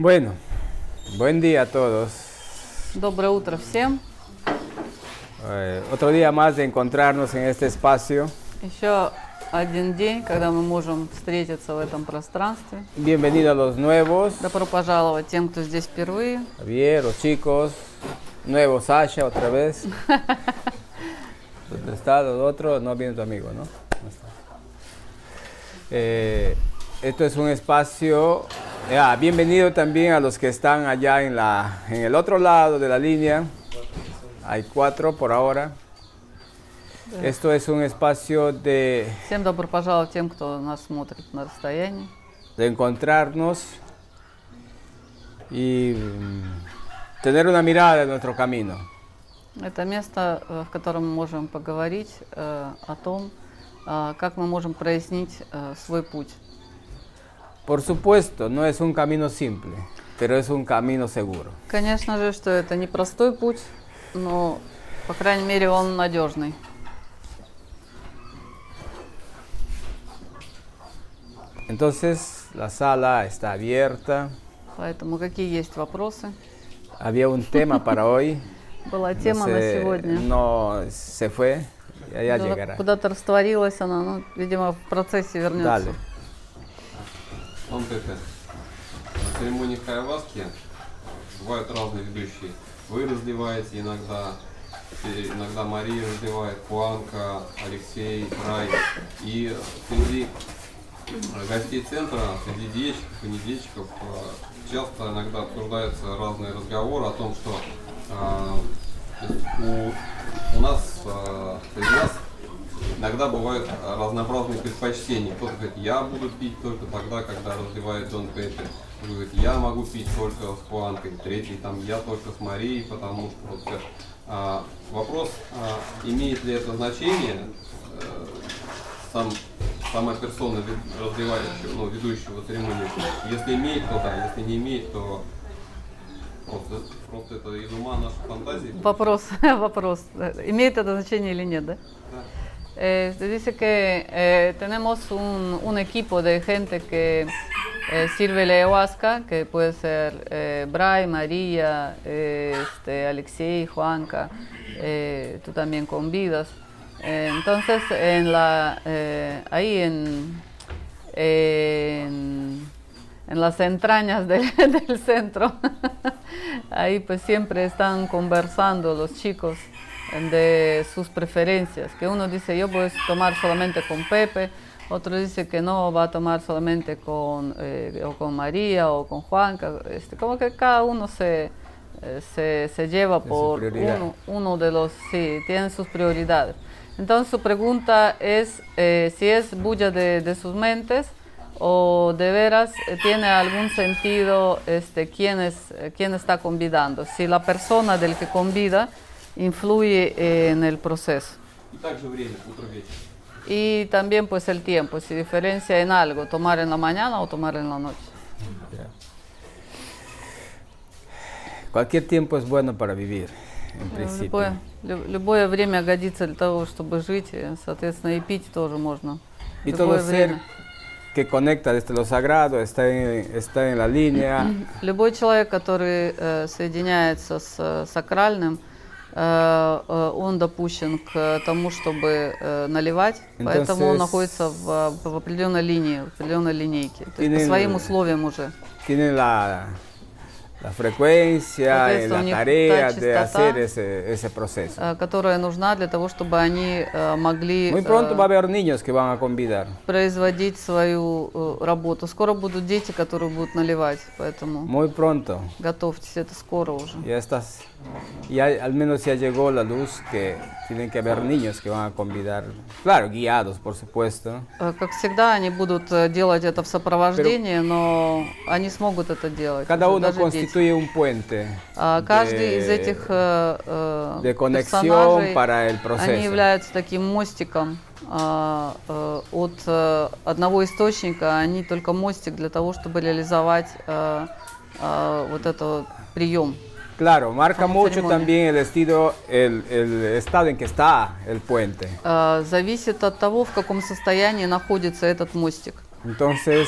Bueno, buen día a todos. Доброе утро всем. Eh, otro día más de encontrarnos en este espacio. Еще один день, когда мы можем встретиться в этом пространстве. Bienvenido a los nuevos, Добро пожаловать тем, кто здесь впервые. Javier, los chicos, nuevo Sasha otra vez. ¿Dónde está el otro? No viene tu amigo, ¿no? No está. Eh, esto es un espacio. ah, bienvenido también a los que están allá en, la, en el otro lado de la línea. Hay cuatro por ahora. Esto es un espacio de, Всем добро пожаловать тем, кто нас смотрит на расстоянии. de encontrarnos y mm, tener una mirada de nuestro camino. Это место, э, в котором мы можем поговорить э, о том, э, как мы можем прояснить э, свой путь. Por supuesto, no es un camino simple, pero es un camino seguro. Конечно же, что это не простой путь, но, по крайней мере, он надежный. Entonces, la sala está abierta. Поэтому какие есть вопросы? Había un tema para hoy. Была no тема на сегодня. no se fue, ya, ya llegará. Куда-то растворилась она, ну, видимо, в процессе вернется. Dale. Это, на церемонии хайваски бывают разные ведущие. Вы разливаете иногда, иногда Мария разливает, Куанка, Алексей, Рай. И среди гостей центра, среди диетчиков и недиетчиков э, часто иногда обсуждаются разные разговоры о том, что э, у, у нас, э, среди нас Иногда бывают разнообразные предпочтения. Кто-то говорит, я буду пить только тогда, когда разливает Дон Пеппер. Кто-то говорит, я могу пить только с Куанкой. Третий, там, я только с Марией, потому что вот. А, вопрос, а, имеет ли это значение, э, сам, сама персона разливающего, ну, ведущего церемонии. Если имеет, то да, если не имеет, то просто, просто это из ума нашей фантазии. Вопрос, вопрос. ¿Imita это значение или нет, да? Eh, dice que eh, tenemos un, equipo de gente que eh, sirve la ayahuasca, que puede ser eh, Bray, María, este, Alexei, Juanca, tú también convidas. Entonces, en ahí en, en, en las entrañas del, del centro, ahí pues siempre están conversando los chicos de sus preferencias, que uno dice yo voy a tomar solamente con Pepe, otro dice que no, va a tomar solamente con, eh, o con María o con Juanca, este, como que cada uno se, eh, se, se lleva por uno, uno de los, sí, tienen sus prioridades. Entonces su pregunta es eh, si es bulla de, de sus mentes o de veras eh, tiene algún sentido este, quién, es, eh, quién está convidando, si la persona del que convida influye eh, en el proceso. И также время, утро вечер. Y también pues el tiempo, si diferencia en algo, tomar en la mañana o tomar en la noche. Cualquier tiempo es bueno para vivir, en Ну, principio. Любое, лю- любое время годится для того, чтобы жить, и, соответственно, и пить тоже можно. Y Любое todo ser время. que conecta desde lo sagrado está en, está en la línea. Любой человек, который э, соединяется с э, сакральным, э, э, он допущен к тому, чтобы э, наливать, поэтому он Entonces- находится в, в определенной линии, в определенной линейке, то есть по своим условиям уже. Tienen la, la frecuencia, Соответственно, la tarea de hacer ese, ese proceso. э, которая нужна для того, чтобы они э, могли Muy pronto э, va a haber niños que van a convidar. производить свою э, работу. Скоро будут дети, которые будут наливать, поэтому Muy pronto. готовьтесь, это скоро уже. Ya estás, ya al menos ya llegó la luz que tienen que haber niños que van a convidar. Claro, guiados, por supuesto. Э, Как всегда, они будут делать это в сопровождении, но они смогут это делать. Cada уже, uno даже дети. Constituye un puente А Каждый de- из этих э, de conexión para el они proceso. являются таким мостиком а, э, от э, одного источника, они только мостик для того, чтобы реализовать э, э, вот этот прием. Claro, marca mucho también el estilo, el, el estado en que está el puente. Э, Зависит от того, в каком состоянии находится этот мостик Entonces,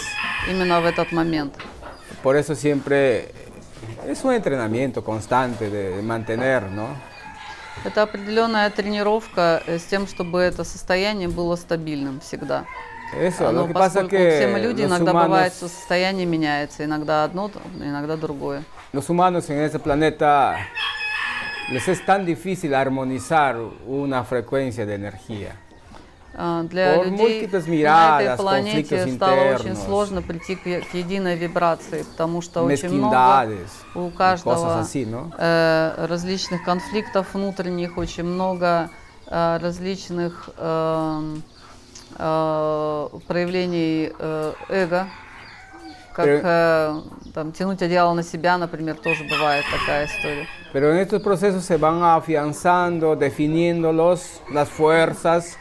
именно в этот момент. por eso siempre es un entrenamiento constante de, mantener, ¿no? Это определенная тренировка э, с тем, чтобы это состояние было стабильным всегда. Eso, Но поскольку que все мы люди, иногда humanos, бывает, что состояние меняется. Иногда одно, иногда другое. los humanos en este planeta les es tan difícil armonizar una frecuencia de energía. А, Для Por людей на этой планете стало очень сложно прийти к, к единой вибрации, потому что очень много у каждого así, ¿no? э, различных конфликтов внутренних, очень много э, различных эм, э, проявлений э, эго, как Pero- э, там, тянуть одеяло на себя, например, тоже бывает такая история. Pero en estos procesos se van afianzando, definiéndolos, las fuerzas,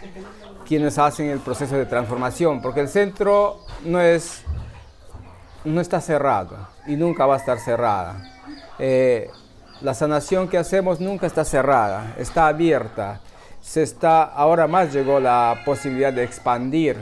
quienes hacen el proceso de transformación, porque el centro no es, no está cerrado y nunca va a estar cerrada. Eh, la sanación que hacemos nunca está cerrada, está abierta. Se está, ahora más llegó la posibilidad de expandir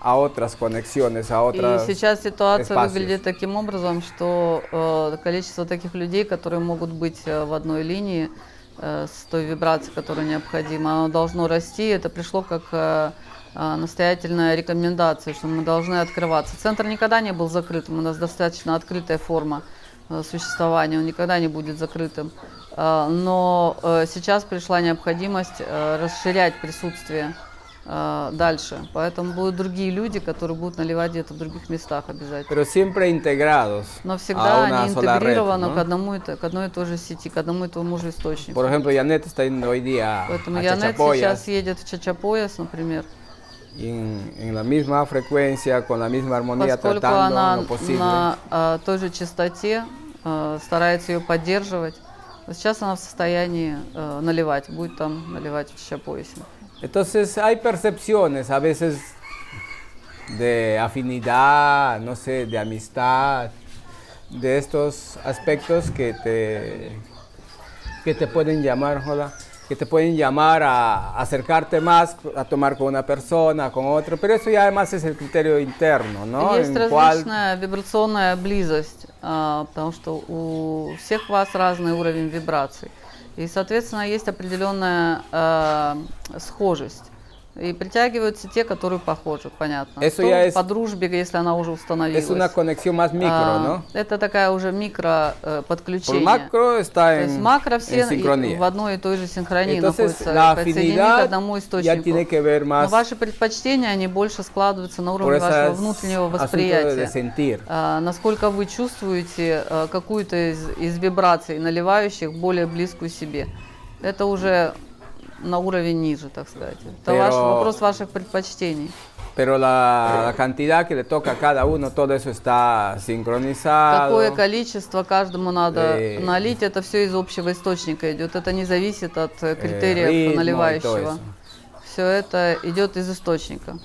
a otras conexiones, a И otras сейчас ситуация espacios. выглядит таким образом, что э, количество таких людей, которые могут быть э, в одной линии э, с той вибрацией, которая необходима, оно должно расти. Это пришло как э, э, настоятельная рекомендация, что мы должны открываться. Центр никогда не был закрытым, у нас достаточно открытая форма э, существования, он никогда не будет закрытым. Э, Но э, сейчас пришла необходимость э, расширять присутствие э, дальше. Поэтому будут другие люди, которые будут наливать где-то в других местах обязательно. pero siempre integrados Но всегда они red, интегрированы ¿no? к, одному, к одной и той же сети, к одному и тому же источнику. Por ejemplo, Janet está yendo hoy día Поэтому Янет сейчас едет в Чачапояс, например, y en, en la misma frecuencia, con la misma armonía, поскольку tratando она lo posible. на а, той же частоте а, старается ее поддерживать. Сейчас она в состоянии а, наливать, будет там наливать в Чачапоясе. Entonces hay percepciones a veces de afinidad, no sé, de amistad, de estos aspectos que te, que te pueden llamar, hola, que te pueden llamar a acercarte más, a tomar con una persona, con otro, pero eso ya además es el criterio interno, ¿no? Есть En cual- различная вибрационная близость, а, потому что у всех вас разный уровень вибраций. И, соответственно, есть определенная а, схожесть. И притягиваются те, которые похожи, понятно. Eso Кто ya es- по дружбе, если она уже установилась. es una conexión más micro, А, ¿no? Это такая уже микро э, Por подключение. macro está То есть en, макро en все sincronía. в одной и той же синхронии Entonces, находятся la подсоединены к одному ya источнику. tiene que ver Но más ваши предпочтения, они больше складываются на por уровне вашего внутреннего de восприятия. sentir. А, насколько вы чувствуете а, какую-то из, из вибраций, наливающих более близкую себе. Это уже на уровень ниже, так сказать. Это Pero- ваш, вопрос ваших предпочтений. Pero la, la cantidad que le toca a cada uno, todo eso está sincronizado. Какое количество каждому надо Э, налить, это все из общего источника идет. Это не зависит от э, критериев ритма и то наливающего. Все это идет из источника.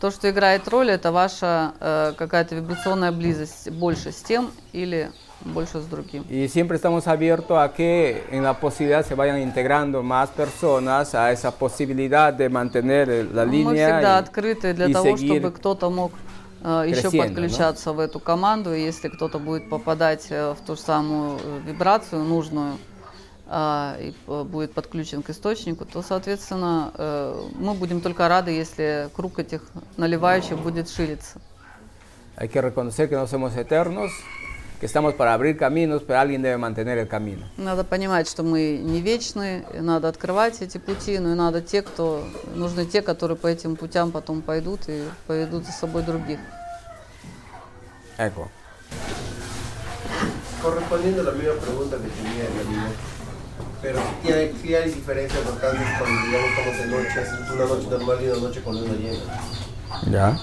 То, что играет роль, это ваша э, какая-то вибрационная близость больше с тем или больше с другим. Y siempre estamos abiertos a que en la posibilidad se vayan integrando más personas a esa posibilidad de mantener la Мы línea всегда y- открыты для того, чтобы кто-то мог э, еще подключаться в эту команду. И если кто-то будет попадать э, в ту самую э, вибрацию нужную а, и э, будет подключен к источнику, то, соответственно, э, мы будем только рады, если круг этих наливающих будет шириться. Hay que reconocer que no somos eternos, estamos para abrir caminos, pero alguien debe mantener el camino. Надо понимать, что мы не вечны, и надо открывать эти пути, но и надо те, кто нужны те, которые по этим путям потом пойдут и поведут за собой других. Eco. Correspondiendo a la misma pregunta que tenía la niña, pero sí hay, sí hay diferencias importantes cuando digamos estamos de noche, es una noche normal y una noche con luna llena. Ya.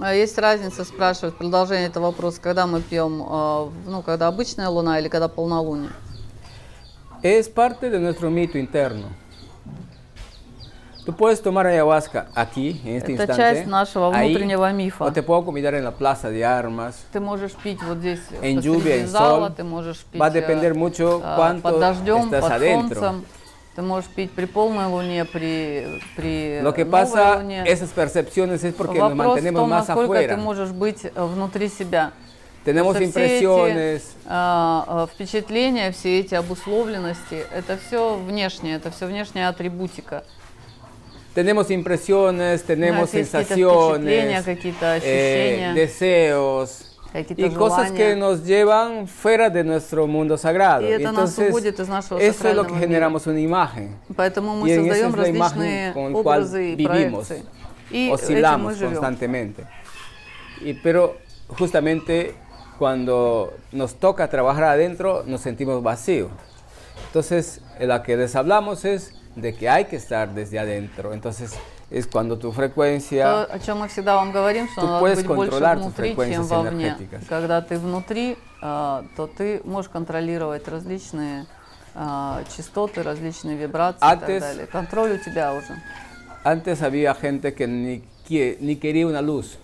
А Есть разница, спрашивают, продолжение этого вопроса, когда мы пьем, а, ну, когда обычная луна или когда полнолуние? Es parte de nuestro mito interno. Tú puedes tomar ayahuasca aquí, en este Это часть нашего ahí, внутреннего мифа. O te puedo convidar en la plaza de armas. Ты можешь пить вот здесь En lluvia, en зала, sol. ты можешь пить Va a depender э, mucho а, cuánto под дождем, estás под adentro. Ты можешь пить при полной луне, при, при Lo que pasa, луне. esas percepciones es porque nos Вопрос в mantenemos том, más насколько ты afuera. можешь быть э, внутри себя. Tenemos все эти, impresiones, а, а, впечатления, все эти обусловленности, это все внешнее, это все внешняя атрибутика. tenemos impresiones, tenemos какие-то sensaciones, какие-то eh, ощущения, deseos какие-то y cosas que желания. nos llevan fuera de nuestro mundo sagrado. Y это нас Entonces, уводит из нашего eso es lo сакрального que мира. generamos una imagen. Поэтому мы Y en esa создаем es la imagen различные con la cual образы и vivimos, проекции. И этим мы oscilamos живем. constantemente. Y, pero justamente cuando nos toca trabajar adentro nos sentimos vacíos. Entonces, eh, lo que les hablamos es de que hay que estar desde adentro. Entonces, es cuando tu То, frecuencia... о чем мы всегда вам говорим, что надо быть больше внутри, чем вовне. Когда ты внутри, а, то ты можешь контролировать различные а, частоты, различные вибрации и Antes- так далее. Контроль у тебя уже. Antes había gente que ni, que- ni quería una luz.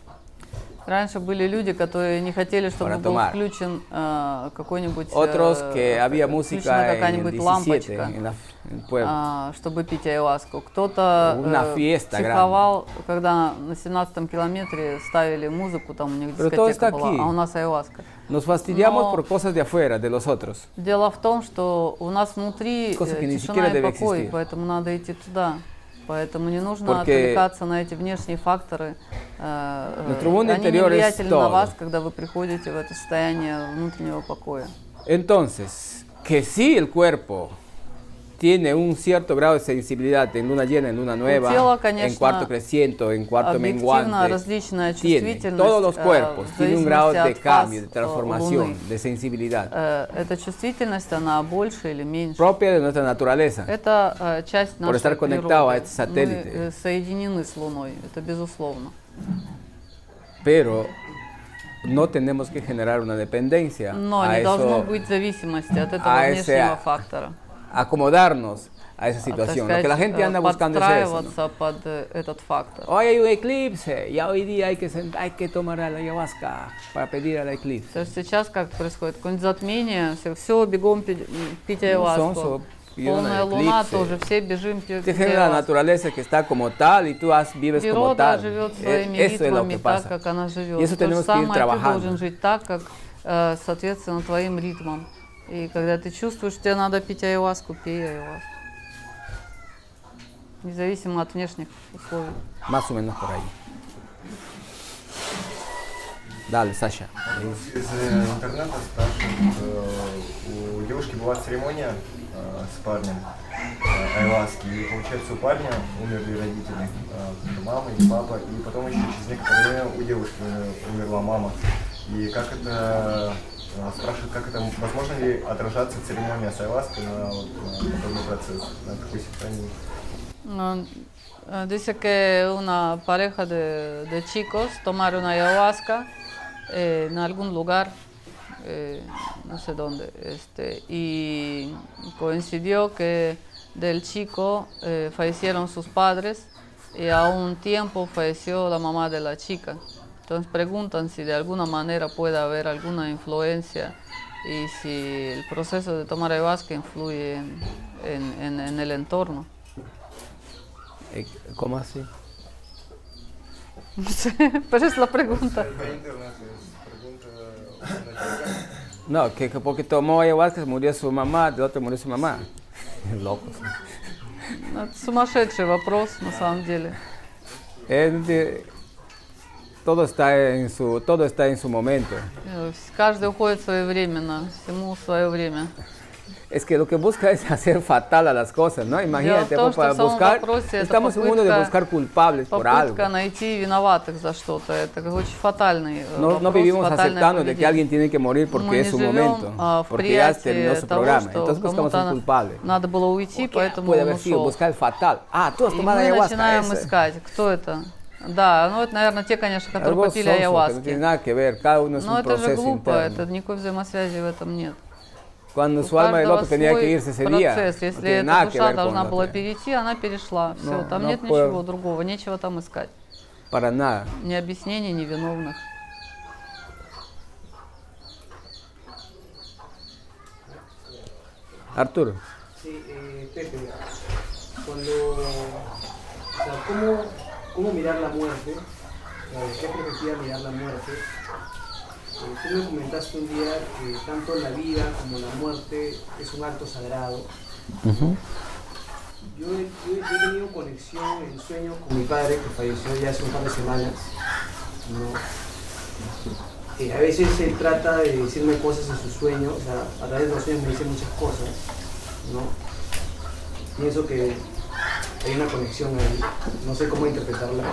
Раньше были люди, которые не хотели, чтобы был включен а, какой-нибудь, Otros э, que había música en el какая-нибудь 17 лампочка. en, la-. А, чтобы пить айваску. Кто-то э, психовал, когда на 17 километре ставили музыку, там у них дискотека была, aquí. а у нас айваска. Nos fastidiamos No. por cosas de afuera, de los otros. Дело в том, что у нас внутри э, тишина и покой, existir. поэтому надо идти туда. Поэтому не нужно Porque отвлекаться на эти внешние факторы. э, э, Они влиятельны на вас, когда вы приходите в это состояние внутреннего покоя. Entonces, que si el cuerpo tiene un cierto grado de sensibilidad en luna llena, en luna nueva, тело, en конечно, cuarto creciente, en cuarto Объективно menguante, различная tiene, чувствительность. todos los э, cuerpos в tienen un grado зависимости de от фаз, cambio, de э, transformación, Луны. de sensibilidad, Э, Эта чувствительность, она больше или меньше. propia de nuestra naturaleza. Это э, часть Por нашей estar conectado a природы. este satélite. Мы э, соединены с Луной, это безусловно. Pero no tenemos que generar una dependencia Но a не должно eso, быть зависимости от этого а ese- внешнего фактора. Acomodarnos a esa situación. Lo que la gente э, anda buscando es eso. ¿no? под э, этот фактор. Hoy hay un eclipse, ya hoy día hay que, hay que tomar la ayahuasca para pedir al eclipse. Сейчас как происходит? Какое-нибудь затмение, все, все бегом пить, пить. Солнце пьет Полная на луна тоже, все бежим пить la айваску. naturaleza que está como tal y tú has, vives como tal. живет Eh, своими Eso es ритмами так, как она живет. Y eso То же tenemos que ir самое ты trabajando. должен жить так, как э, соответственно твоим ритмам. И когда ты чувствуешь, что тебе надо пить айваску, пей айваску. Независимо от внешних условий. Más o menos por ahí. Dale, Sasha. Из интернета спрашивают, у девушки была церемония с парнем айваски, и получается у парня умерли родители, мама и папа, и потом еще через некоторое время у девушки умерла мама. И как это, э, спрашивают, как это, возможно ли отражаться церемония с айваской на, вот, на подобный процесс, на такой синхронии? Ah, ah, Dice que una pareja de, de chicos tomaron ayahuasca eh, en algún lugar, eh, no sé dónde, este, y coincidió que del chico eh, fallecieron sus padres y a un tiempo falleció la mamá de la chica. Entonces preguntan si de alguna manera puede haber alguna influencia y si el proceso de tomar ayahuasca influye en- en- en- en el entorno. Eh, ¿Cómo así? No sé, pero es la pregunta. No, que, que porque tomó ayahuasca murió su mamá, de otro murió su mamá. Locos. Ну, Это сумасшедший вопрос на самом деле. Es de- todo está en su, todo está en su momento. Э, Каждый уходит своевременно, всему свое время. Es que lo que busca es hacer fatal a las cosas, ¿no? Imagínate, том, pues, para что в самом buscar, вопросе это estamos en un mundo de попытка- buscar culpables por algo. Попытка найти виноватых за что-то. Это как очень фатальный э, No, no вопрос, vivimos фатальное aceptando de que поведение. alguien tiene que morir porque Мы es не su живем momento, а, в porque ya приятии terminó su того, programa. что Entonces buscamos кому-то un culpable. надо было уйти, поэтому Puede он haber sido ушел. buscar el fatal. Ah, tú has И tomado мы ayahuasca. начинаем ese. искать, кто это. Да, ну это, наверное, те, конечно, которые Algo попили no ayahuasca. Но это же глупо, interno. это никакой взаимосвязи в этом нет. Cuando su alma del otro tenía que irse ese día, процесс. no Если tiene эта душа должна была перейти, она перешла. Все, No, там no нет puedo. ничего другого, нечего там искать. Para nada. Ни объяснений, ни виновных. Arturo. Sí, eh, Pepe, cuando, o sea, ¿cómo, cómo mirar la muerte? ¿Desde qué perspectiva mirar la muerte? tú me comentaste un día que tanto la vida como la muerte es un acto sagrado. Yo he, yo he- yo he tenido conexión en sueños con mi padre, que falleció ya hace un par de semanas. ¿no? Eh, a veces él trata de decirme cosas en sus sueños, o sea, a través de los sueños me dice muchas cosas. ¿no? Pienso que hay una conexión ahí, no sé cómo interpretarla.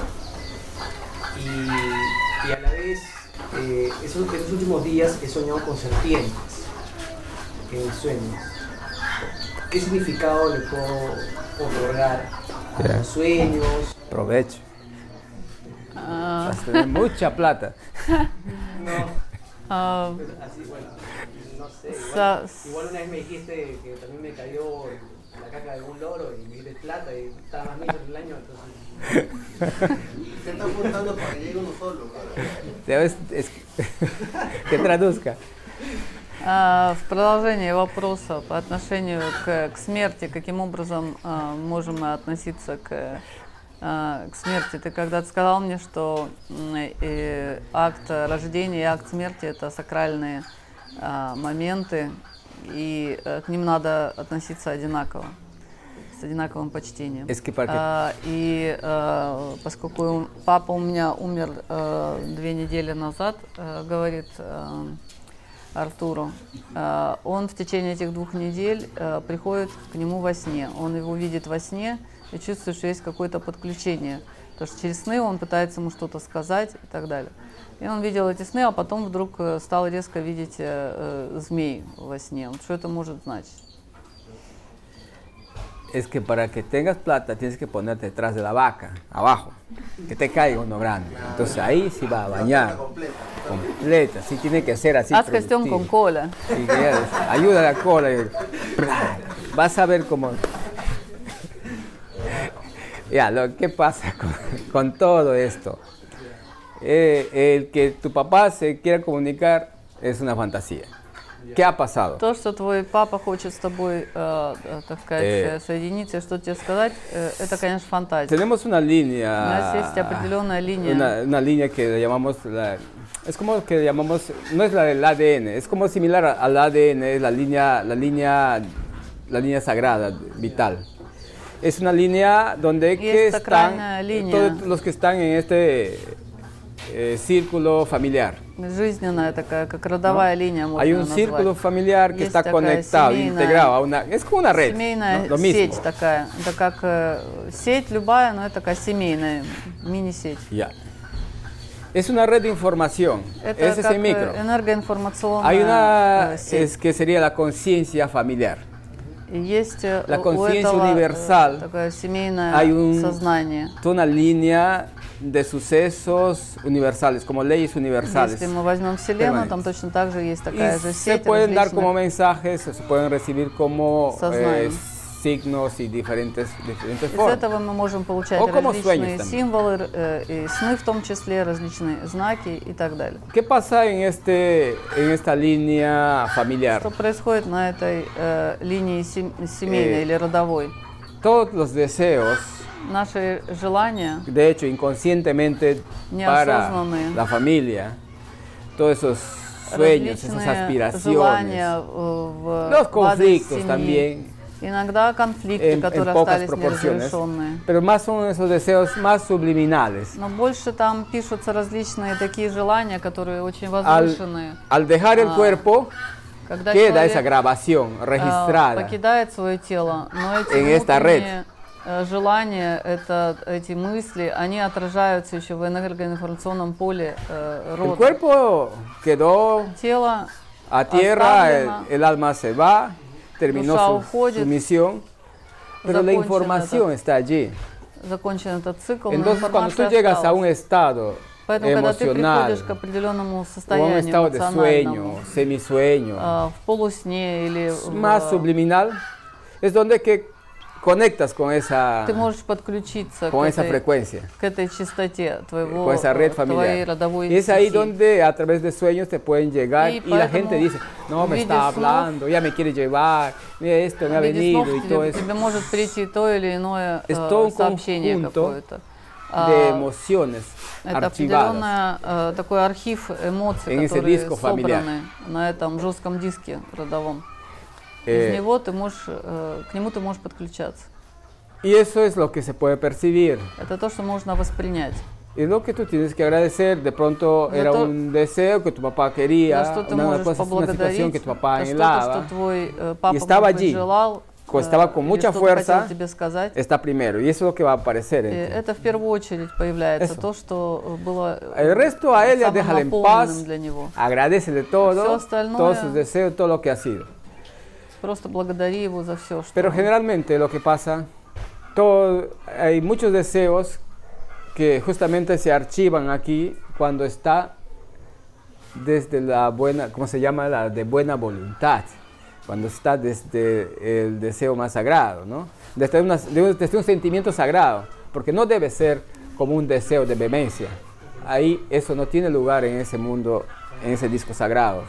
Y, y a la vez, eh, esos, últimos días he soñado con serpientes en sueños. ¿Qué significado le puedo otorgar a los sueños? Provecho. А, Vas a tener mucha plata. а, Pues así, bueno, no sé. Igual, igual una vez me dijiste que también me cayó caca de algún loro y me plata y estaba más lindo el año, entonces... Se está apuntando para que llegue uno solo. Debes es- que traduzca. а, В продолжение вопроса по отношению к, к смерти, каким образом а, можем мы относиться к, а, к смерти? Ты когда-то сказал мне, что э, акт рождения и акт смерти это сакральные а, моменты, и э, к ним надо относиться одинаково, с одинаковым почтением. А, и э, поскольку папа у меня умер э, две недели назад, э, говорит э, Артуру, э, он в течение этих двух недель э, приходит к нему во сне. Он его видит во сне и чувствует, что есть какое-то подключение. Потому что через сны он пытается ему что-то сказать и так далее. И он видел эти сны, а потом вдруг э, стал резко видеть э, э, змей во сне. Вот что это может значить? Es que para que tengas plata tienes que ponerte detrás de la vaca, abajo, que te caiga uno grande. Entonces ahí sí va a bañar. Completa, sí tiene que ser así. Haz gestión con cola. Sí, ayuda a la cola. y- Vas a ver cómo. Ya, lo que pasa con, con todo esto. Eh, el que tu papá se quiera comunicar es una fantasía. ¿Qué ha pasado? То, что твой папа хочет с тобой, э, э, так сказать, Э. э, соединиться, и что тебе сказать, э, это, конечно, фантазия. Tenemos una línea. У нас есть определенная линия. Una, una línea que le llamamos la, es como que le llamamos no es la del ADN es como similar a- al ADN es la línea la línea la línea sagrada vital es una línea donde Y que es están sacrальная линия. todos los que están en este eh, círculo familiar Жизненная такая, как родовая линия, можно hay un назвать. círculo familiar que Есть está такая conectado семейная- integrado a una es como una red Семейная ¿no? lo mismo сеть такая. Это как э, сеть любая, но это такая семейная мини-сеть. Ya. es una red de información Это es как ese micro э, энергоинформационная Hay una э, сеть. es que sería la conciencia familiar. И есть э, la у conciencia этого, э, universal. такое семейное Hay un- сознание. Toda una línea de sucesos universales, como leyes universales. Если мы возьмем Вселенную, Permanentes. там точно так же есть Y такая же se сеть pueden dar como различных mensajes, o se pueden recibir como eh, Сознаний. signos y diferentes, diferentes Из formas. этого мы можем получать О, como различные sueños también. символы, э, и сны в том числе, различные знаки и так далее. ¿Qué pasa en, este, en esta línea familiar? Что происходит на этой э, линии сем- семейной Э, или родовой? Todos los deseos, Наши желания, de hecho inconscientemente para Неосознанные. la familia, todos esos sueños, esas различные aspiraciones, желания э, в los в адрес conflictos семьи. también, Иногда конфликты, en, en которые pocas остались proporciones, неразрешенные. pero más son esos deseos más subliminales. Но больше там пишутся различные такие желания, которые очень Al, возвышенные. al dejar el Ah, cuerpo, Когда queda esa человек grabación э, registrada покидает свое тело, но эти En esta red. Э, желания, это, эти мысли, они отражаются еще в энергоинформационном поле э, El рода. cuerpo quedó Тело a tierra, el, el alma se va, terminó su, уходит. su misión, pero la información está allí. закончен этот цикл, Entonces, cuando tú llegas a un estado Поэтому, когда ты приходишь к определенному состоянию de sueño, эмоциональному, semisueño, э, в полусне или в- más subliminal, es donde que conectas con esa, ты можешь подключиться con к esa этой, frecuencia, к этой частоте твоего, con esa red э, твоей родовой Y es ahí donde a través de sueños te pueden llegar Y y, la gente dice, no, me está hablando, ya me quiere llevar, mira esto, me ha venido снов y тебе, todo eso. тебе может прийти то или иное Es э, todo сообщение какое-то. de А, emociones Это определенный э, такой архив эмоций, которые disco familiar. собраны на этом жестком диске родовом. Eh, Из него ты можешь, э, к нему ты можешь подключаться. y eso es lo que se puede percibir. Это то, что можно воспринять. Y lo que tú tienes que agradecer, de pronto За era то- un deseo que tu papá quería, за что ты una, можешь cosa, una situación поблагодарить, que tu papá за что-то, anhelaba, что твой э, папа, estaba может быть, allí, желал, co- estaba con или mucha что-то fuerza, хотел тебе сказать. está primero. Y eso es lo que va a aparecer И en ti. это в первую очередь появляется Eso. то, что э, было э, El resto a él ya самым déjale en наполненным paz, для него. agradecele todo, Все остальное- todos sus deseos, todo lo que ha sido. Просто благодари его за все, что Pero generalmente lo que pasa, todo, hay muchos deseos que justamente se archivan aquí cuando está desde la buena, ¿cómo se llama? La de buena voluntad, cuando está desde el deseo más sagrado, ¿no? Desde, una- de un, desde un sentimiento sagrado, porque no debe ser como un deseo de vehemencia. Ahí eso no tiene lugar en ese mundo, en ese disco sagrado.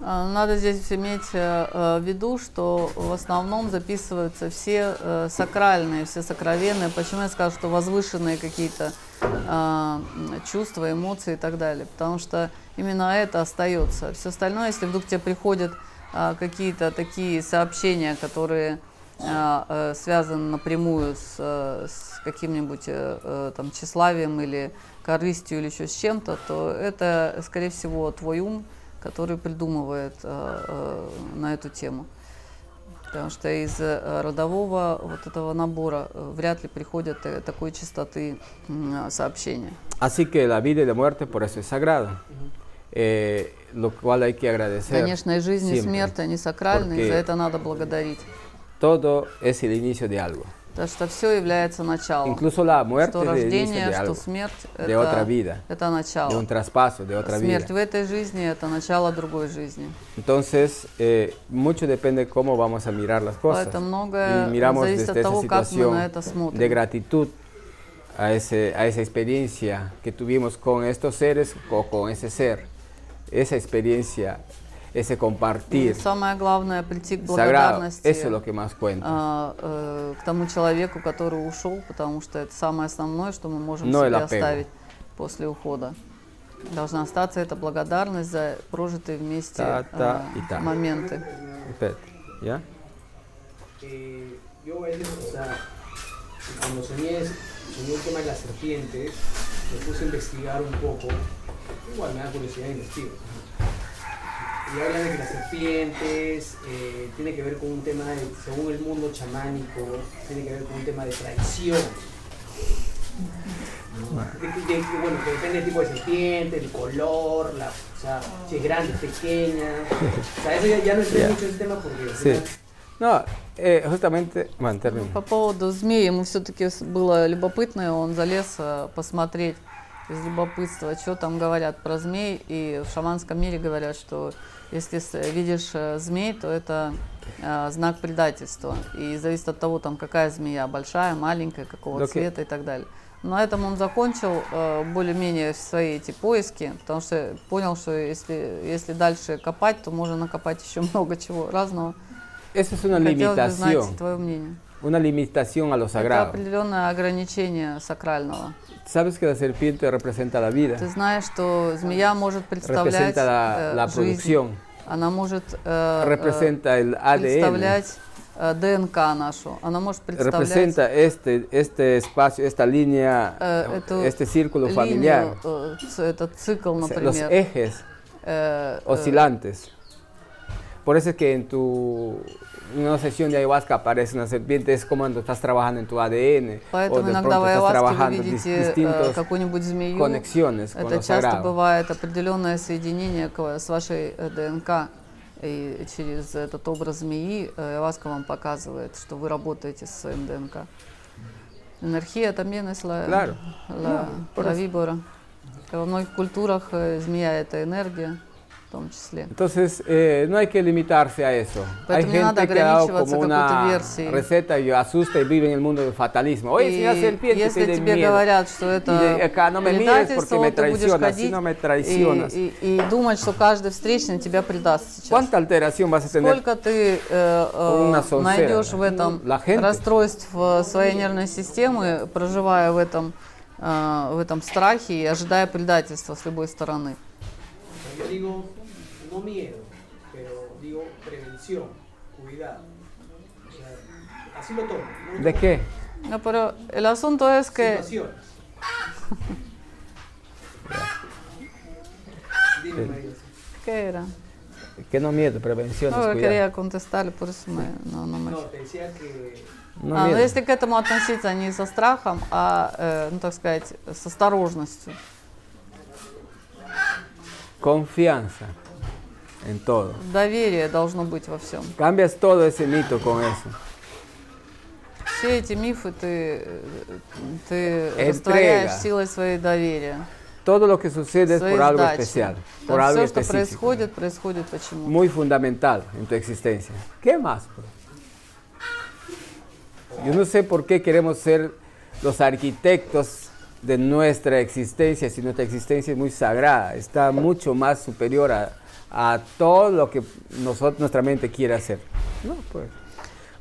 А, Надо здесь иметь э, э, в виду, что в основном записываются все э, сакральные, все сокровенные. Почему я сказала, что возвышенные какие-то м, чувства, эмоции и так далее? Потому что именно это остается. Все остальное, если вдруг тебе приходят а, какие-то такие сообщения, которые а, связаны напрямую с, с каким-нибудь там тщеславием или корыстью или еще с чем-то, то это, скорее всего, твой ум, который придумывает э, э, на эту тему. Потому что из э, родового вот этого набора вряд ли приходят такой частоты м, сообщения. Así que la vida y la muerte por eso es sagrado, Eh, lo cual hay que agradecer. Конечно, и жизнь, и смерть, они сакральные, porque за это надо благодарить. Todo es el inicio de algo. Потому что все является началом. Incluso la muerte что es el inicio рождение, de что algo, смерть de otra это, vida, это de начало. un traspaso, de otra vida. Смерть в этой жизни это начало другой жизни. Entonces, eh, mucho depende cómo vamos a mirar las cosas. Поэтому многое y miramos зависит desde от того, esa как мы situación на это смотрим. de gratitud a, ese, a esa experiencia que tuvimos con estos seres o con ese ser. Esa experiencia, ese И compartir самое главное прийти к благодарности eso es lo que más cuenta. а, э, к тому человеку, который ушел, потому что это самое основное, что мы можем No себе оставить после ухода. Должна остаться эта благодарность за прожитые вместе Та, та а, та. моменты. Espérate, ¿Ya? Eh, yo a veces, o sea, cuando soñé, soñé el tema de las serpientes, me puse a investigar un poco. Igual me da curiosidad investigo. Y hablan de que las serpientes eh, tiene que ver con un tema, de, según el mundo chamánico, tiene que ver con un tema de traición. De, de- de- bueno, que depende del tipo de serpiente, el color, la, o sea, si es grande, es pequeña. O sea, eso ya, ya no entré Ya. mucho en ese tema porque al Sí. final- No, eh, justamente, bueno, termino. По поводу змеи, ему все-таки было любопытно, и он залез э, посмотреть из любопытства, что там говорят про змей. И в шаманском мире говорят, что если видишь э, змей, то это э, знак предательства. И зависит от того, там, какая змея, большая, маленькая, какого и- цвета и так далее. На этом он закончил э, более-менее свои эти поиски, потому что понял, что если, если дальше копать, то можно накопать еще много чего разного. Es una Хотелось бы знать твое мнение. una limitación a lo Это sagrado. определенное ограничение сакрального. Sabes que la serpiente representa la vida, Ты знаешь, что змея может представлять representa la, э, la жизнь. producción, Она может э, э, representa el ADN, представлять э, ДНК нашу. Она может представлять representa este, este espacio, esta línea, э, эту este círculo линию, familiar, э, ц- этот цикл, o sea, los например. ejes э, э, oscilantes. Por eso es que en tu en una sesión de ayahuasca aparece una serpiente, es como cuando estás trabajando en tu ADN, o Поэтому de иногда в estás ayahuasке вы видите э, какую-нибудь змею. Это часто бывает определенное соединение с вашей э, ДНК. И через этот образ змеи э, ayahuasca вам показывает, что вы работаете со своим ДНК. Energía también es la, Claro. la, por la víbora. Во многих культурах э, змея – это энергия. В том числе. Entonces, eh, no hay que limitarse a eso. Hay Поэтому не надо gente que ha dado ограничиваться como una версией. receta y asusta y vive en el mundo del fatalismo. Oye, si И la serpiente если тебе miedo. говорят, что это acá no me mires porque предательство, me traicionas, si no me и, traicionas. и, и думать, что каждый встречный тебя предаст сейчас. ¿Cuánta alteración vas a tener? Сколько ты э, э, найдешь в этом La gente. расстройств э, своей нервной системы, проживая в этом, э, в этом страхе и ожидая предательства с любой стороны. Digo, no miedo, pero digo prevención, cuidado. O sea, así lo tomo. ¿no? ¿De qué? No, pero el asunto es que Situaciones. Dime, María. ¿qué era? Que no miedo, prevención. No, es yo cuidado. quería contestarle, por eso me, no, no me... No, te decía que No а, miedo. ну если к этому относиться не со страхом, а, э, ну так сказать, с осторожностью. Confianza en todo. Доверие должно быть во всем. Cambias todo ese mito con eso. Все эти мифы ты, э, ты Entrega. растворяешь силой своей доверия. Todo lo que sucede es своей por algo сдачи. especial, Да, por algo все, что específico. происходит, происходит почему. Muy fundamental en tu existencia. ¿Qué más? pues? Yo no sé por qué queremos ser los arquitectos de nuestra existencia, si nuestra existencia es muy sagrada, está mucho más superior a, a todo lo que nosotros, nuestra mente quiere hacer. No, pues.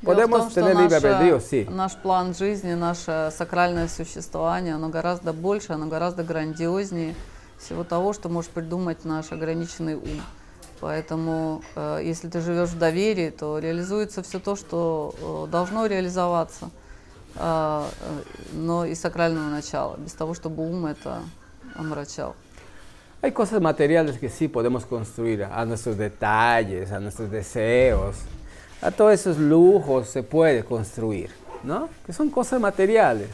Podemos том, tener libre albedrío, sí. Наш план жизни, наше сакральное существование, оно гораздо больше, оно гораздо грандиознее всего того, что может придумать наш ограниченный ум. Поэтому, э, если ты живешь в доверии, то реализуется все то, что э, должно реализоваться, э, э, но из сакрального начала, без того, чтобы ум это омрачал. Hay cosas materiales que sí podemos construir, a nuestros detalles, a nuestros deseos, a todos esos lujos se puede construir, ¿no? Que son cosas materiales.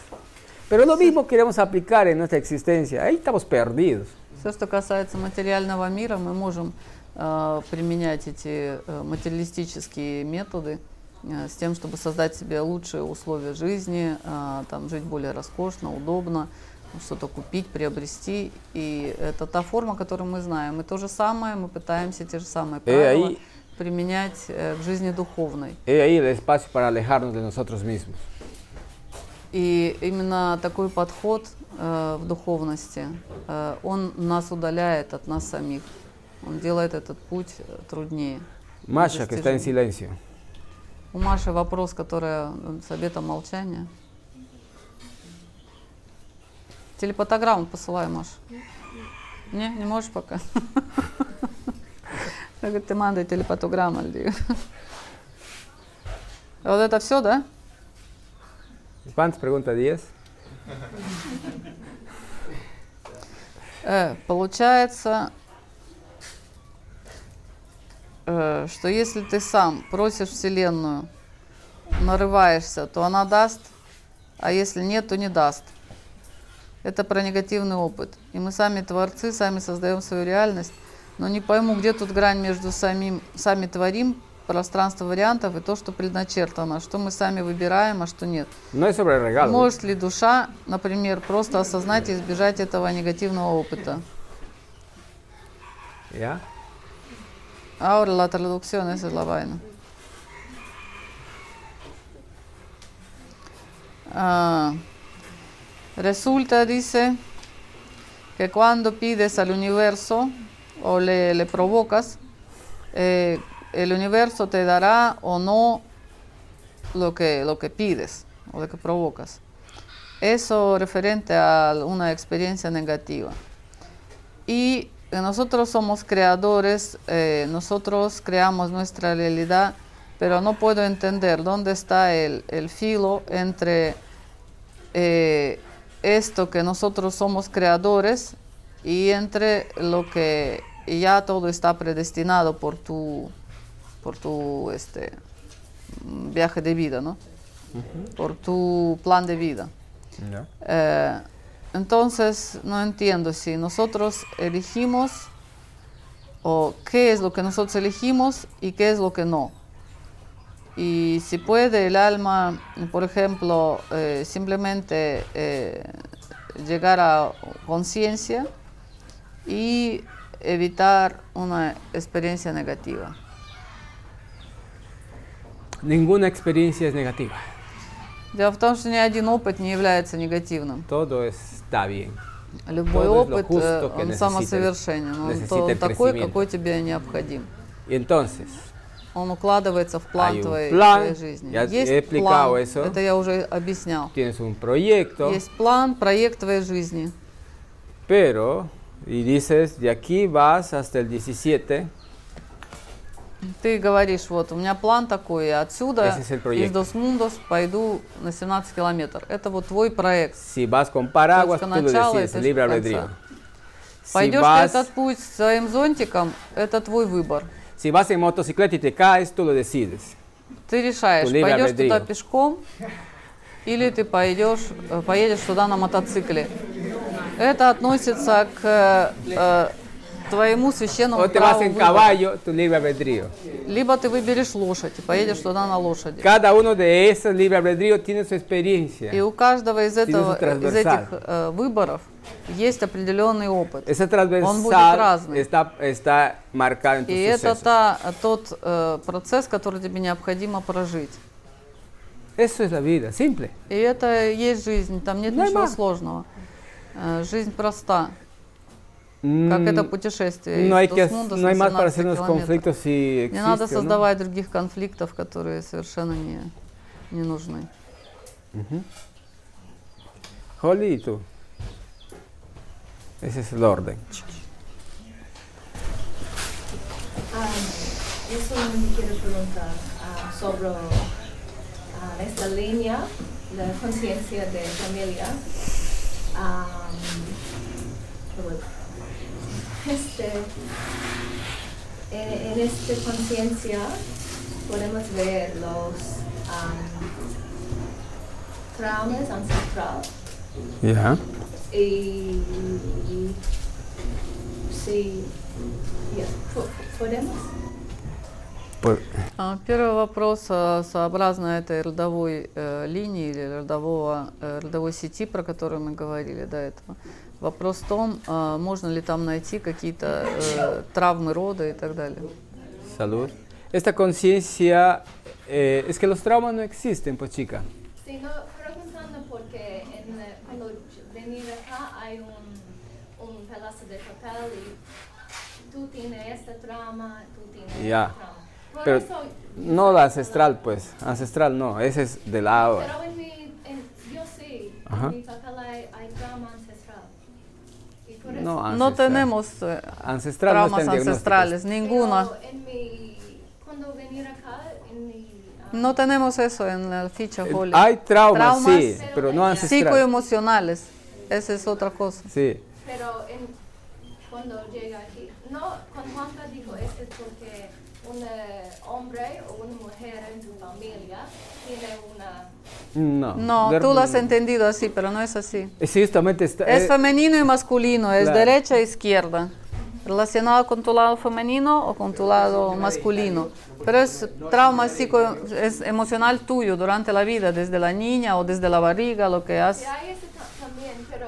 Pero lo mismo queremos aplicar en nuestra existencia, ahí estamos perdidos. Все, что касается материального мира, мы можем э, применять эти э, материалистические методы э, с тем, чтобы создать себе лучшие условия жизни, э, там, жить более роскошно, удобно, что-то купить, приобрести. И это та форма, которую мы знаем. И то же самое, мы пытаемся те же самые Э, правила ahí- применять э, в жизни духовной. He ahí el espacio para alejarnos de nosotros mismos. И именно такой подход э, в духовности, э, он нас удаляет от нас самих. Он делает этот путь э, труднее. Masha, que está en silencio. У Маши вопрос, который э, с обетом молчания. Телепатограмму посылаю, Маш. Не, не можешь пока? Ты мандай телепатограмма. ли?» А Вот это все, да? ¿Cuántas preguntas? ¿10? Э, получается, э, что если ты сам просишь Вселенную, нарываешься, то она даст, а если нет, то не даст. Это про негативный опыт. И мы сами творцы, сами создаем свою реальность, но не пойму, где тут грань между самим, сами творим, пространство вариантов и то, что предначертано, что мы сами выбираем, а что нет. No es sobre regalo. Может ли душа, например, просто осознать и избежать этого негативного опыта? ¿Ya? Ahora la traducción, esa es la vaina. Resulta, dice, que cuando pides al universo o le, le provocas, eh, el universo te dará o no lo que, lo que pides o lo que provocas. Eso referente a una experiencia negativa. Y nosotros somos creadores, eh, nosotros creamos nuestra realidad, pero no puedo entender dónde está el, el filo entre eh, esto que nosotros somos creadores y entre lo que ya todo está predestinado por tu, por tu este, viaje de vida, ¿no? Por tu plan de vida. Eh, entonces, no entiendo si nosotros elegimos o qué es lo que nosotros elegimos y qué es lo que no. Y si puede el alma, por ejemplo, eh, simplemente eh, llegar a conciencia y evitar una experiencia negativa? Ninguna experiencia es negativa. Дело в том, что ни один опыт не является негативным. Todo está bien. Любой Todo es lo опыт, justo э, que он necesita- самосовершенен, он, necesita то- el такой, crecimiento. какой тебе необходим. Y entonces, Он укладывается в план твоей, plan, твоей жизни. я Есть план, eso. это я уже объяснял. tienes un proyecto, Есть план, проект твоей жизни. pero, y dices, de aquí vas hasta el 17, Ты говоришь, вот, у меня план такой, я отсюда, из proyecto. Дос Мундос, пойду на 17 километров. Это вот твой проект. si vas con paraguas, Точка начала decides, libre albedrío. конца. Si Пойдешь ты vas, этот путь с своим зонтиком, это твой выбор. Si vas en motocicleta y te caes, tú lo decides. Ты решаешь, Tu пойдешь albedrío. туда пешком или ты пойдешь, э, поедешь туда на мотоцикле. Это относится к э, твоему священному O te vas en caballo, tu libre albedrío. Либо ты выберешь лошадь и поедешь туда на лошади. Cada uno de esos libre albedrío tiene su experiencia. И у каждого из, этого, из этих э, выборов есть определенный опыт. Ese Он будет разный. está, está marcado en tus И это та, тот э, процесс, который тебе необходимо прожить. Eso es la vida, simple. И это есть жизнь, там нет No ничего más. сложного. Э, Жизнь проста, как Mm, это путешествие. no hay, que, no hay más para 17 hacernos conflictos si Не надо existe o no. создавать других конфликтов, которые совершенно не, не нужны. Holly y tú. Ese es el orden. Ah, yo solamente quiero preguntar ah, sobre ah, esta línea, la conciencia de familia. Ah, bueno, este, en, en esta conciencia podemos ver los ah, traumas ancestrales Ya. y sí, ya, po- podemos. А, Первый вопрос а, сообразно этой родовой э, линии или родового, э, родовой сети, про которую мы говорили до этого. Вопрос в том, а, можно ли там найти какие-то э, травмы рода и так далее. salud. Esta conciencia, eh, es que los traumas no existen, pues chica. Sí, no, preguntando porque en, eh, cuando venir acá hay un, un pedazo de papel y tú tienes este trama, tú tienes Ya. este trama. Por Pero eso, no la ancestral, pues. Ancestral no, ese es de la ahora. pero en mi, en, yo sí, Ajá. en mi papel hay, hay trama no, no tenemos eh, ancestral, traumas no ancestrales, ninguna. Cuando acá, ah, no tenemos eso en la ficha eh, Holly. Hay traumas, traumas sí, pero, pero no ancestrales. Psicoemocionales, esa es otra cosa. Sí. Pero en, cuando llega aquí, no, cuando Juanca dijo es porque un eh, hombre o una mujer en su familia tiene una no. No, tú lo has entendido así, pero no es así. Sí, justamente está. Es eh, femenino y masculino, es claro. derecha e izquierda. Relacionado con tu lado femenino o con tu lado masculino. Pero es trauma psico, es emocional tuyo durante la vida, desde la niña o desde la barriga, lo que has. Sí, hay ese ta- también, pero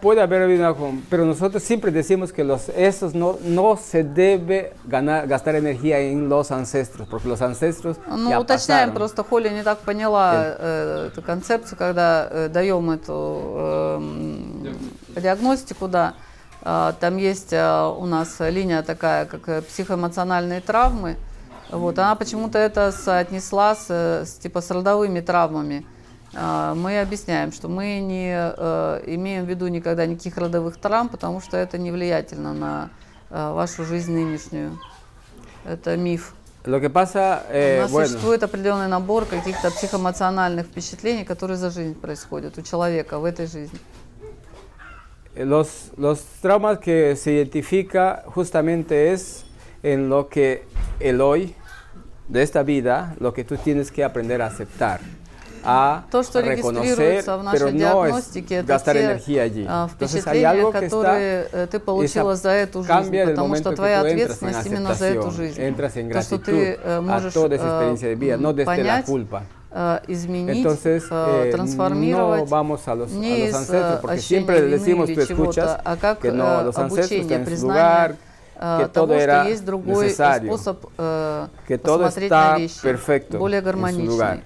Puede haber habido una pero nosotros siempre decimos que los esos no, no se debe ganar, gastar energía en los ancestros, porque los ancestros Ну, ya уточняем, pasaron. просто Холли не так поняла э, эту концепцию, когда э, даем эту эм, диагностику, да. А, там есть а, у нас линия такая, как э, психоэмоциональные травмы. Вот, она почему-то это соотнесла с, э, с, типа, с родовыми травмами. А, мы объясняем, что мы не э, имеем в виду никогда никаких родовых травм, потому что это не влиятельно на э, вашу жизнь нынешнюю. Это миф. Lo que pasa, У eh, нас bueno, существует определенный набор каких-то психоэмоциональных впечатлений, которые за жизнь происходят у человека в этой жизни. los, los traumas que se identifica justamente es en lo que el hoy de esta vida, lo que tú tienes que aprender a aceptar, a То, что регистрируется в нашей no диагностике, это gastar те energía allí. а, Entonces впечатления, está которые э, ты получила за эту жизнь, потому что твоя ответственность именно за эту жизнь. То, что ты э, a можешь э, vida, no понять, э, изменить, Entonces, э, eh, трансформировать no vamos a los, a не los из ancestros, э, porque siempre вины decimos, или tú escuchas, чего-то, а как que no, э, los ancestros en su признание lugar, э, que todo того, era что есть другой necesario, способ э, que todo посмотреть está на вещи, perfecto более en su lugar.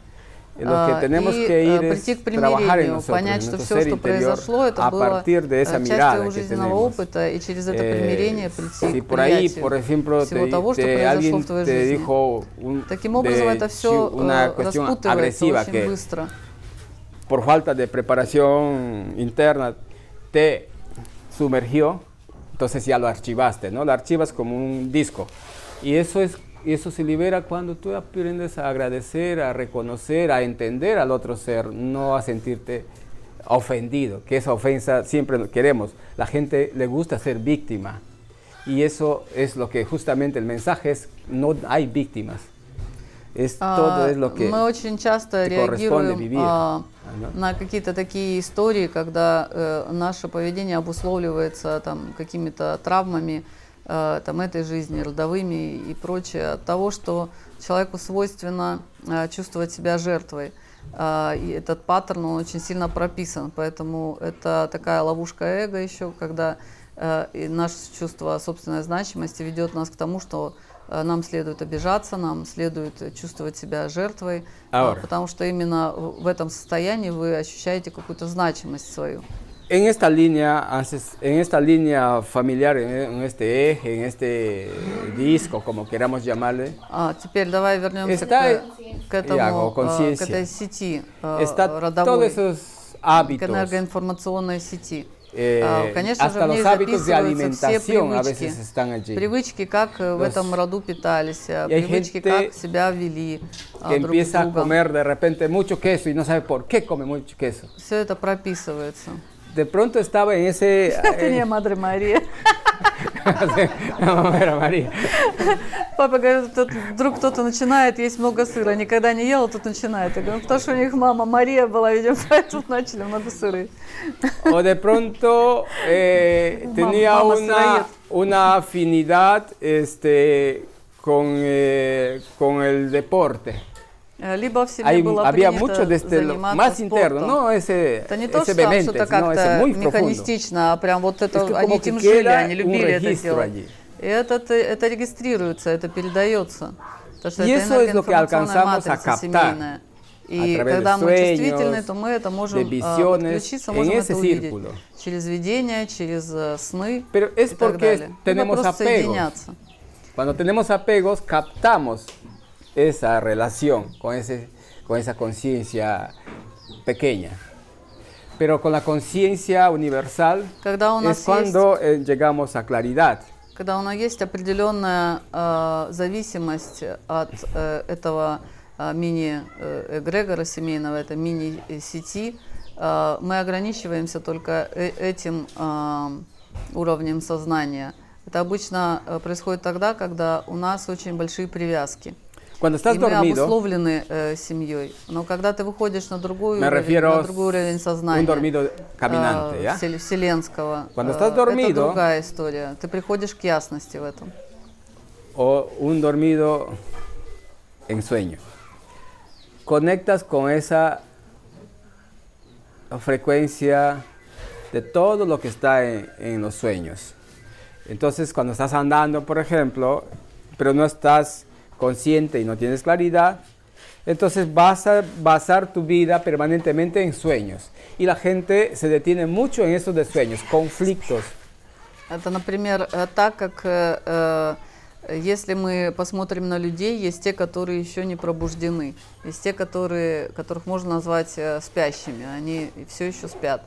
гармоничный. Y lo que А, tenemos и que э, ir es прийти к trabajar en примирению, nosotros, понять, en что nuestro все, ser что interior, произошло, это a было partir de esa э, частью mirada que жизненного tenemos. опыта, и через это Eh, примирение прийти si к por ahí, принятию por ejemplo, всего te, того, что te- произошло alguien в твоей te жизни. dijo un- Таким образом, de это chi- все una cuestión распутывается agresiva очень que быстро. por falta de preparación interna te sumergió, entonces ya lo archivaste, ¿no? Lo archivas como un disco. Y eso es y eso se libera cuando tú aprendes a agradecer, a reconocer, a entender al otro ser, no a sentirte ofendido, que esa ofensa siempre lo queremos. La gente le gusta ser víctima. Y eso es lo que justamente el mensaje es, no hay víctimas. Es, todo А, es lo que Мы очень часто te corresponde реагируем vivir. а, ¿no? на какие-то такие истории, когда э, наше поведение обусловливается там, какими-то травмами э, там, этой жизни, родовыми и прочее, от того, что человеку свойственно э, чувствовать себя жертвой. А, и этот паттерн, он очень сильно прописан, поэтому это такая ловушка эго еще, когда э, и наше чувство собственной значимости ведет нас к тому, что э, нам следует обижаться, нам следует э, чувствовать себя жертвой, а, Ahora. потому что именно в этом состоянии вы ощущаете какую-то значимость свою. En esta línea, ances- en esta línea familiar, en, en este eje, en este disco, como queramos llamarle, А теперь давай вернемся Está- к, к этому, Я, о, э, к conciencia. этой сети э, está todos родовой, esos к hábitos, энергоинформационной сети. eh, А, Конечно же, hasta в ней los hábitos de записываются все alimentación a привычки. veces están allí. Привычки, как э, в Los- этом роду питались, э, Y hay привычки, gente как себя вели а, que друг с empieza a другом. comer de repente mucho queso y no sabe por qué come mucho queso. Все это прописывается. De pronto estaba en ese... Это не eh, Мадре Мария. la mamá era María. Папа говорит, тут вдруг кто-то начинает есть много сыра. Никогда не ела, тут начинает. Я говорю, ну, потому что у них мама Мария была, видимо, поэтому начали много сыра. есть. O de pronto eh, Mamá, tenía mamá una, Srayet. una afinidad este, con, eh, con el deporte. Э, Либо в семье Hay- было había mucho desde lo más interno, спортом. no ese, Это не то, ese что там что-то как-то profundo. механистично, а прям вот это, Es que они этим жили, они любили это делать. allí. И это, это, регистрируется, это передается. Потому что Y это энергоинформационная матрица семейная. И когда мы чувствительны, то мы это можем а, en можем это увидеть. círculo. Через видение, через э, сны Pero es и так далее. Tenemos просто apegos. соединяться. Cuando tenemos apegos, captamos esa relación con, ese, con esa conciencia pequeña. Pero con la conciencia universal es нас есть cuando eh, llegamos a claridad. когда у нас есть определенная э, зависимость от э, этого э, мини-эгрегора семейного, этой мини-сети, э, мы ограничиваемся только э- этим э, уровнем сознания. Это обычно э, происходит тогда, когда у нас очень большие привязки. Cuando estás и мы dormido, обусловлены э, семьей. Но когда ты выходишь на другой, me уровень, refiero на другой уровень сознания, un dormido caminante, э, ¿ya? всел- вселенского, Cuando э, estás это dormido- другая история. Ты приходишь к ясности в этом. o un dormido en sueño. Conectas con esa frecuencia de todo lo que está en, en los sueños. Entonces, cuando estás andando, por ejemplo, pero no estás consciente y no tienes claridad, entonces vas a basar tu vida permanentemente en sueños. Y la gente se detiene mucho en estos de sueños, conflictos. Это, например, э, так как э, э, если мы посмотрим на людей, есть те, которые еще не пробуждены, есть те, которые, которых можно назвать э, спящими, они все еще спят.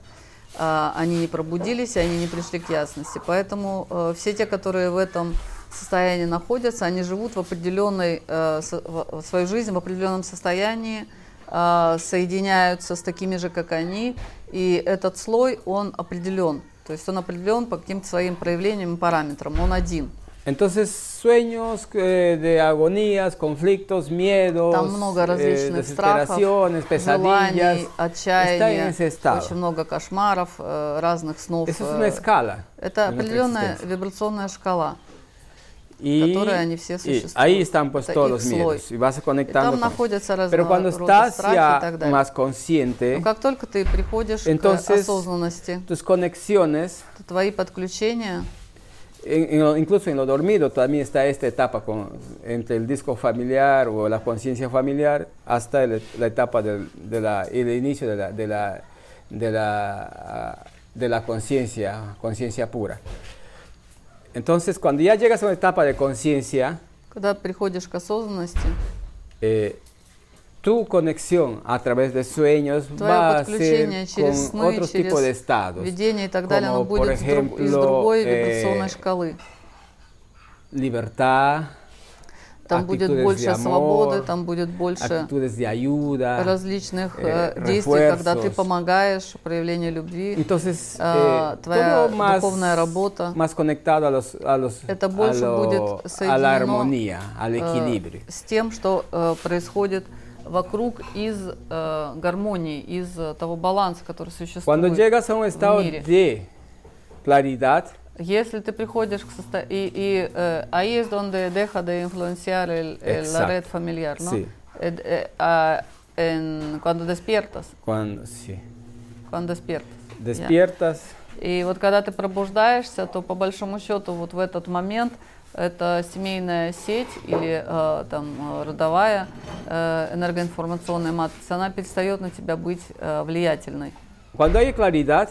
А, они не пробудились, и они не пришли к ясности. Поэтому э, все те, которые в этом состоянии находятся, они живут в определенной, э, со- в- свою жизнь в определенном состоянии, э, соединяются с такими же, как они, и этот слой, он определен. То есть он определен по каким-то своим проявлениям и параметрам, он один. Entonces, sueños eh, de agonías, conflictos, miedos, Там много eh, различных страхов, desesperaciones, pesadillas. желаний, отчаяния, очень много кошмаров, э, разных снов. Es э, una escala. Это определенная вибрационная шкала. Y, которые они все y существуют. ahí están pues Это todos их los слой. miedos y vas И conectando. там con- находятся Pero cuando разного рода estás страхи и ya так далее. más consciente, Но как только ты приходишь Entonces- к осознанности, tus conexiones, то твои подключения, en- en lo- incluso en lo dormido, también está esta etapa con- entre el disco familiar o la conciencia familiar hasta el- la etapa del de la, el inicio de la, de la, de la, ah, de la conciencia, conciencia pura. Entonces, cuando ya llegas a una etapa de conciencia, когда приходишь к осознанности, eh, tu conexión a través de sueños твое va a ser подключение через con сны, otro tipo de через estados. видение и так далее, оно como, por будет с друг- из ejemplo, другой eh, вибрационной шкалы. Libertad, Там будет actitudes больше amor, свободы, там будет больше ayuda. различных э, э, действий, когда ты refuerzos. помогаешь, проявление любви, Entonces, а, eh, твоя más, духовная работа. más conectado a, los, a, los, Это a, больше lo- будет a la соединено, armonía, al э, с тем, что э, происходит вокруг из э, гармонии, из э, того баланса, который существует. Cuando llegas a un estado мире. de claridad, Если ты приходишь к состоянию, и, и, э, ahí es donde deja de influenciar el, el- la red familiar, ¿no? Sí. Eh, eh, ah, en- cuando despiertas, cuando sí, cuando despiertas. ya. despiertas, И вот когда ты пробуждаешься, то по большому счету вот в этот момент эта семейная сеть или э, там э, родовая э, энергоинформационная матрица, она перестает на тебя быть э, влиятельной. cuando hay claridad,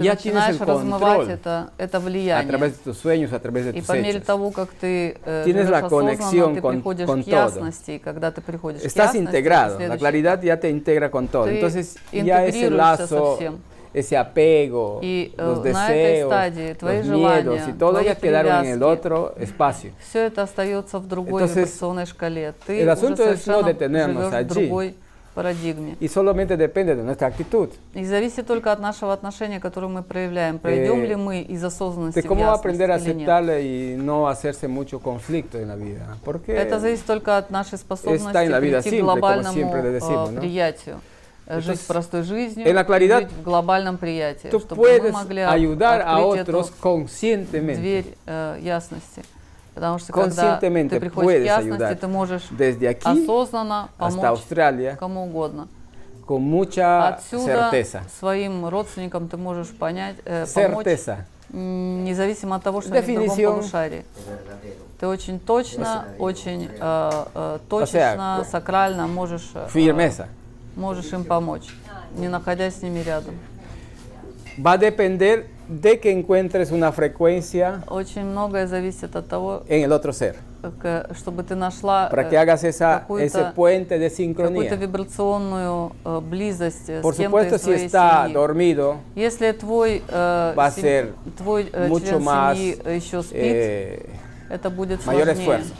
Ты tienes начинаешь el размывать это, это влияние. de tus sueños, И tus по мере того, как ты э, Tienes la conexión ты con- приходишь con к todo. ясности, и когда ты приходишь к Estás ясности, integrado, la claridad ya te integra con todo. Ты Entonces ya ese интегрируешься lazo, всем. ese apego, И, э, los на этой deseos, стадии твои los желания, miedos y todo твои ya quedaron en el привязки, otro espacio. Все это остается в другой Entonces, вибрационной шкале. Ты el уже asunto es no совершенно detenernos живешь в allí. другой парадигме. Y solamente depende de nuestra actitud, И зависит только от нашего отношения, которое мы проявляем. Пройдем Э, ли мы из осознанности de в ясность aprender a aceptarle y no hacerse mucho conflicto en la vida. Porque Это зависит только от нашей способности прийти к simple, глобальному decimos, э, ¿no? приятию. Э, Жить Entonces, простой жизнью, en la claridad жить в глобальном приятии, чтобы мы могли ayudar a otros conscientemente. дверь э, ясности. Потому что когда ты приходишь к ясности, ты можешь Desde aquí осознанно помочь кому угодно. con mucha Отсюда certeza. своим родственникам ты можешь понять, э, помочь, Certeza. независимо от того, что они в другом Definición. полушарии. Ты очень точно, очень э, э, точечно, сакрально можешь, э, можешь им помочь, не находясь с ними рядом. Va a depender de que encuentres una frecuencia Очень многое зависит от того, en el otro ser. к- чтобы ты нашла Para que э, hagas esa, какую-то- ese puente de какую-то sincronía. вибрационную э, близость э, Por с кем-то supuesto, из si está семьи. dormido, Если твой, э, va a сем- ser твой э, mucho член más семьи э, еще спит, eh, это будет mayor сложнее. esfuerzo.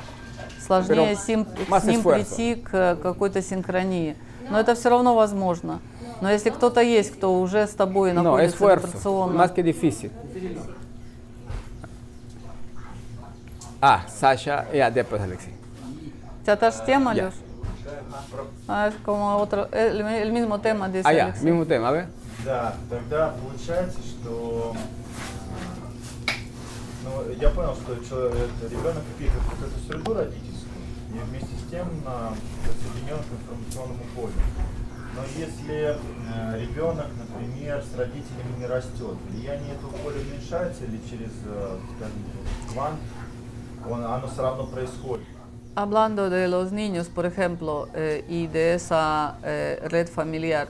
Сложнее Pero с ним, más с ним esfuerzo. прийти к какой-то синхронии. Но это все равно возможно. Но если кто-то есть, кто уже с тобой No, находится esfuerzo, вибрационно, más que difícil. Ah, Sasha, ya después Alexi. у тебя та же тема, Ya. Леш? А, es como otro, el, el mismo tema, dice Ah, ya, Алексей. mismo tema, a ver. Да, тогда получается, что ну, я понял, что человек, ребенок впитывает вот эту среду родительскую и вместе с тем соединен к информационному полю. Но если э, ребенок, например, с родителями не растет, влияние этого поля уменьшается или через, э, скажем, квант, он, оно все равно происходит. Hablando de los niños, por ejemplo, eh, y de esa eh, red familiar,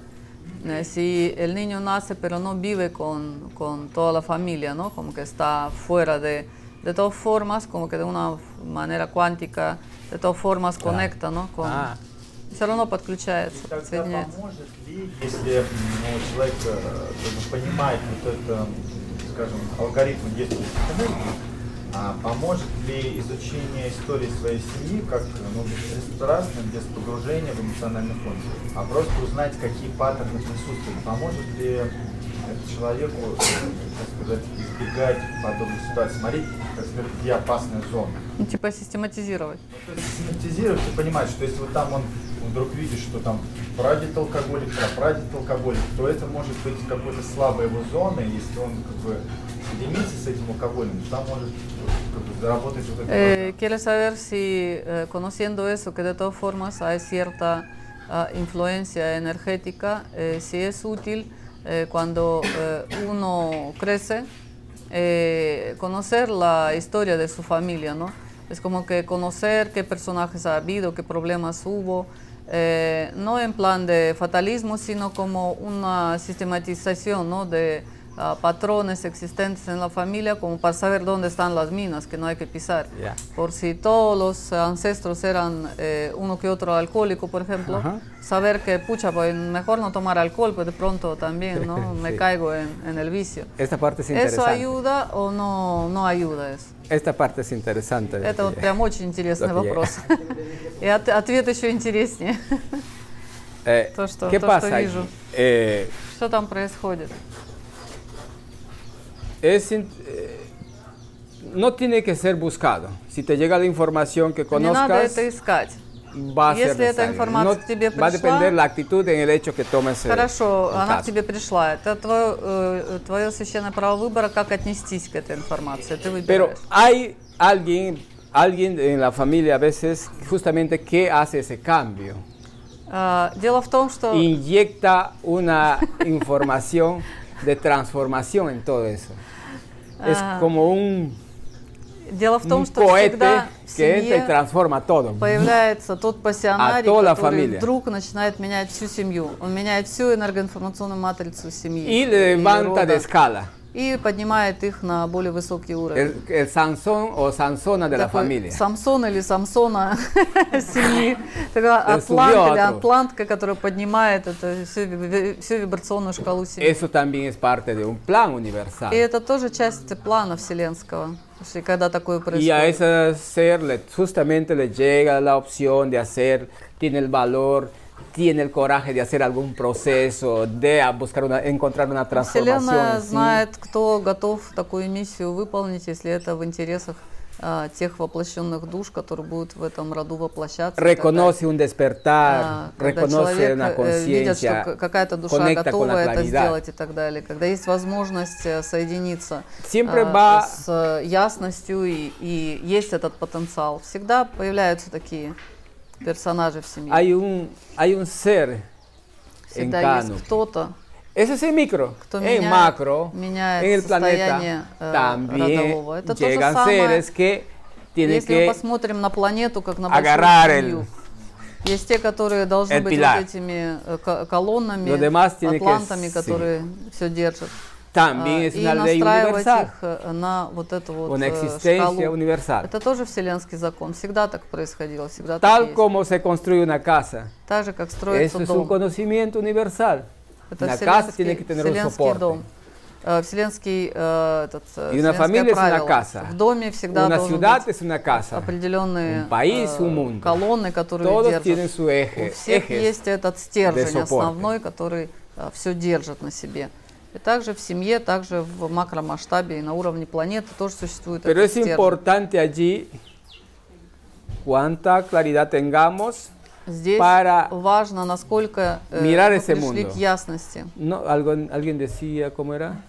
eh, si el niño nace pero no vive con, con toda la familia, ¿no? como que está fuera de, de todas formas, como que de una manera cuántica, de todas formas conecta, ¿no? Con, Ah. Все равно подключается, Тогда подсоединяется. поможет ли, если ну, человек бы понимает вот это, скажем, алгоритм действия а поможет ли изучение истории своей семьи как ну, беспристрастно, без погружения в эмоциональный фон, а просто узнать, какие паттерны присутствуют? Поможет ли это человеку, так сказать, избегать подобных ситуаций? Смотреть, так сказать, где опасная зона. Ну, типа систематизировать. То есть систематизировать и понимать, что если вот там он вдруг видишь, что там прадед алкоголик, прадед алкоголик, то это может быть какой-то слабой его зоны, если он как бы соединится с этим алкоголем, там может как бы, заработать вот это. Eh, quiere saber si, eh, conociendo eso, que de todas formas hay cierta ah, influencia energética, eh, si es útil eh, cuando eh, uno crece, eh, conocer la historia de su familia, ¿no? Es como que conocer qué personajes ha habido, qué problemas hubo, eh, no en plan de fatalismo, sino como una sistematización ¿no? de ah, patrones existentes en la familia, como para saber dónde están las minas que no hay que pisar. Ya. Por si todos los ancestros eran eh, uno que otro alcohólico, por ejemplo, Ajá. saber que, pucha, pues mejor no tomar alcohol, pues de pronto también ¿no? me Sí. caigo en, en el vicio. Esta parte es ¿Eso interesante. ayuda o no, no ayuda eso? Esta parte es interesante. Это вот прям очень интересный Lo que вопрос. И от- ответ еще интереснее. Eh, То, что- ¿Qué то, pasa? что aquí? вижу. Eh, Что там происходит? es in- eh, no tiene que ser buscado. Si te llega la información que Не надо conozcas, это искать. va a ser Если эта necesario. информация No- к тебе va a пришла- depender la actitud en el hecho que tomes. eh, Хорошо, el она к caso. тебе пришла. Это твое, э, твое священное право выбора, как отнестись к этой информации. Ты Pero выбираешь. hay alguien, alguien en la familia a veces justamente que hace ese cambio. А, Дело в том, что Inyecta una información de transformación en todo eso. Es Ah, como un, дело в том, что всегда в семье появляется тот пассионарий, который вдруг начинает менять всю семью. Он меняет всю энергоинформационную матрицу семьи. Y le levanta de escala. И поднимает их на более высокий уровень. El, el Sansón o Sansona de la Такой familia. Самсон или Самсона семьи. Такая El атлант или атлантка, которая поднимает это, всю, всю вибрационную шкалу семьи. Eso también es parte de un plan universal. И это тоже часть плана вселенского. Если когда такое Y a происходит. ese ser le- justamente le llega la opción de hacer, tiene el valor, tiene el coraje de hacer algún proceso, de buscar una, encontrar una transformación. Вселенная знает, кто готов такую миссию выполнить, если это в интересах а, тех воплощенных душ, которые будут в этом роду воплощаться. Reconoce un despertar, когда reconoce una э, видит, conciencia, к- какая-то душа готова это сделать и так далее, когда есть возможность э, соединиться Siempre а, va- с э, ясностью и, и есть этот потенциал, всегда появляются такие персонажи в семье. Hay un, hay un ser en всегда cada есть кто-то, Ese es el micro. кто en меняет, macro, меняет en el planeta, э, también родового. Это то же llegan самое, seres que tienen если мы que посмотрим на планету как на agarrar el- есть те, которые должны быть pilar. вот этими э, ко- колоннами, атлантами, sí. которые все держат. También es и una настраивать universal, их э, на вот эту вот una existencia шкалу. universal. Это тоже вселенский закон. Всегда так происходило, всегда так Tal есть. como se construye una casa. Так же, как строится Eso es un дом. conocimiento universal. Это Una casa tiene que tener un soporte. дом. Э, Вселенский, э, этот, familia es una правило. casa. В доме всегда Una должен ciudad быть es una casa. определенные Un país, э, un mundo. колонны, которые Todos держат. su eje, У всех есть этот стержень основной, который все держит на себе. И также в семье, также в макромасштабе и на уровне планеты тоже существует Pero этот es стержень. importante allí cuánta claridad tengamos. Здесь para важно, насколько э, mirar мы ese пришли mundo. к ясности. No, algo, alguien decía, ¿cómo era?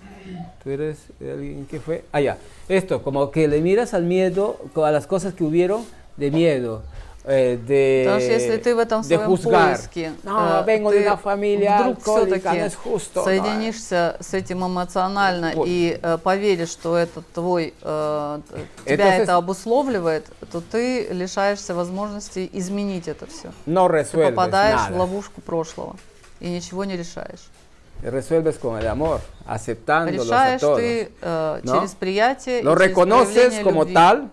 ¿Tú eres alguien que fue? Ah, ya. Esto, como que le miras al miedo, a las cosas que hubieron de miedo, Eh, de, Потому что если ты в этом своем juzgar. поиске, No, э, vengo de ты una familia вдруг все-таки justo. no, соединишься с этим эмоционально Вот. и э, поверишь, что это твой, э, тебя Entonces- это обусловливает, то ты лишаешься возможности изменить это все. no Ты попадаешь в nada. ловушку прошлого и ничего не решаешь. Resuelves con el amor, aceptándolos a Решаешь todos. ты э, ¿no? через приятие, Lo и через reconoces проявление como любви. tal,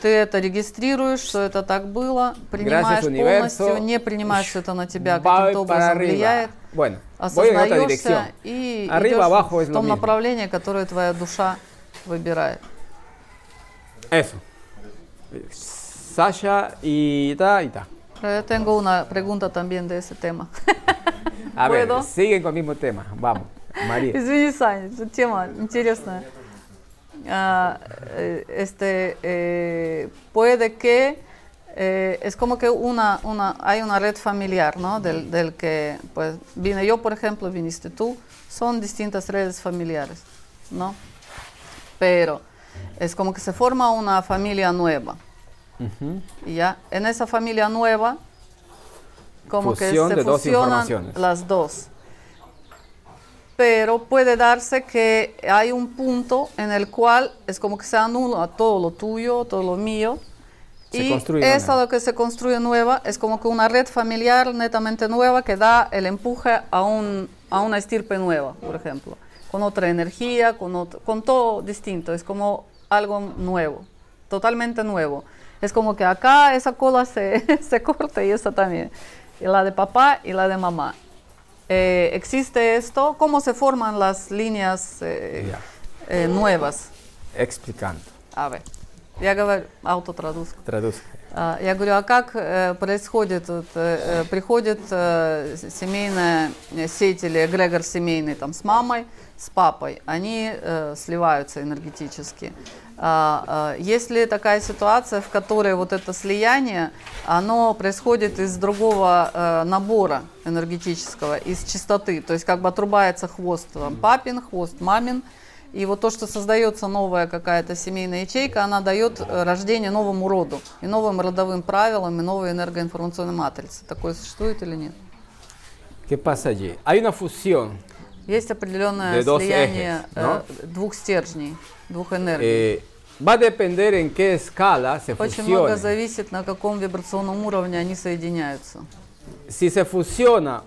Ты это регистрируешь, что это так было, принимаешь полностью, не принимаешь, что это на тебя каким-то образом влияет, Bueno, осознаешься и Arriba, идешь в том направлении, которое твоя душа выбирает. Eso. Sasha y ta y ta. Yo tengo una pregunta también de ese tema. A ver, siguen con el mismo tema. Vamos, María. Извини, Саня, тема интересная. А, э, este, eh, puede que Eh, es como que una, una, hay una red familiar, ¿no? Del, del que, pues, vine yo, por ejemplo, viniste tú, son distintas redes familiares, ¿no? Pero es como que se forma una familia nueva. Y ya, en esa familia nueva, como Fusión que se dos fusionan las dos. Pero puede darse que hay un punto en el cual es como que se anula todo lo tuyo, todo lo mío. Se y nueva. lo que se construye nueva es como que una red familiar netamente nueva que da el empuje a, un, a una estirpe nueva, por ejemplo, con otra energía, con, otro- con todo distinto, es como algo nuevo, totalmente nuevo. Es como que acá esa cola se, se corta y esa también, y la de papá y la de mamá. Eh, existe esto, cómo se forman las líneas eh, eh, nuevas. Explicando. A ver, я говорю, autotraduzco. Traduzca. А, Я говорю, а как э, происходит, вот, э, э, приходит э, семейная э, сеть или эгрегор семейный там с мамой, с папой, они э, сливаются энергетически. А, а, Есть ли такая ситуация, в которой вот это слияние, оно происходит из другого э, набора энергетического, из чистоты, то есть как бы отрубается хвост там, папин, хвост мамин, и вот то, что создается новая какая-то семейная ячейка, она дает э, рождение новому роду, и новым родовым правилам, и новой энергоинформационной матрице. Такое существует или нет? ¿Qué pasa allí? Hay una fusión. Есть определенное слияние ejes, ¿no? э, двух стержней, двух энергий. eh, va a depender en qué escala se Очень много зависит, на каком вибрационном уровне они соединяются. Si se fusiona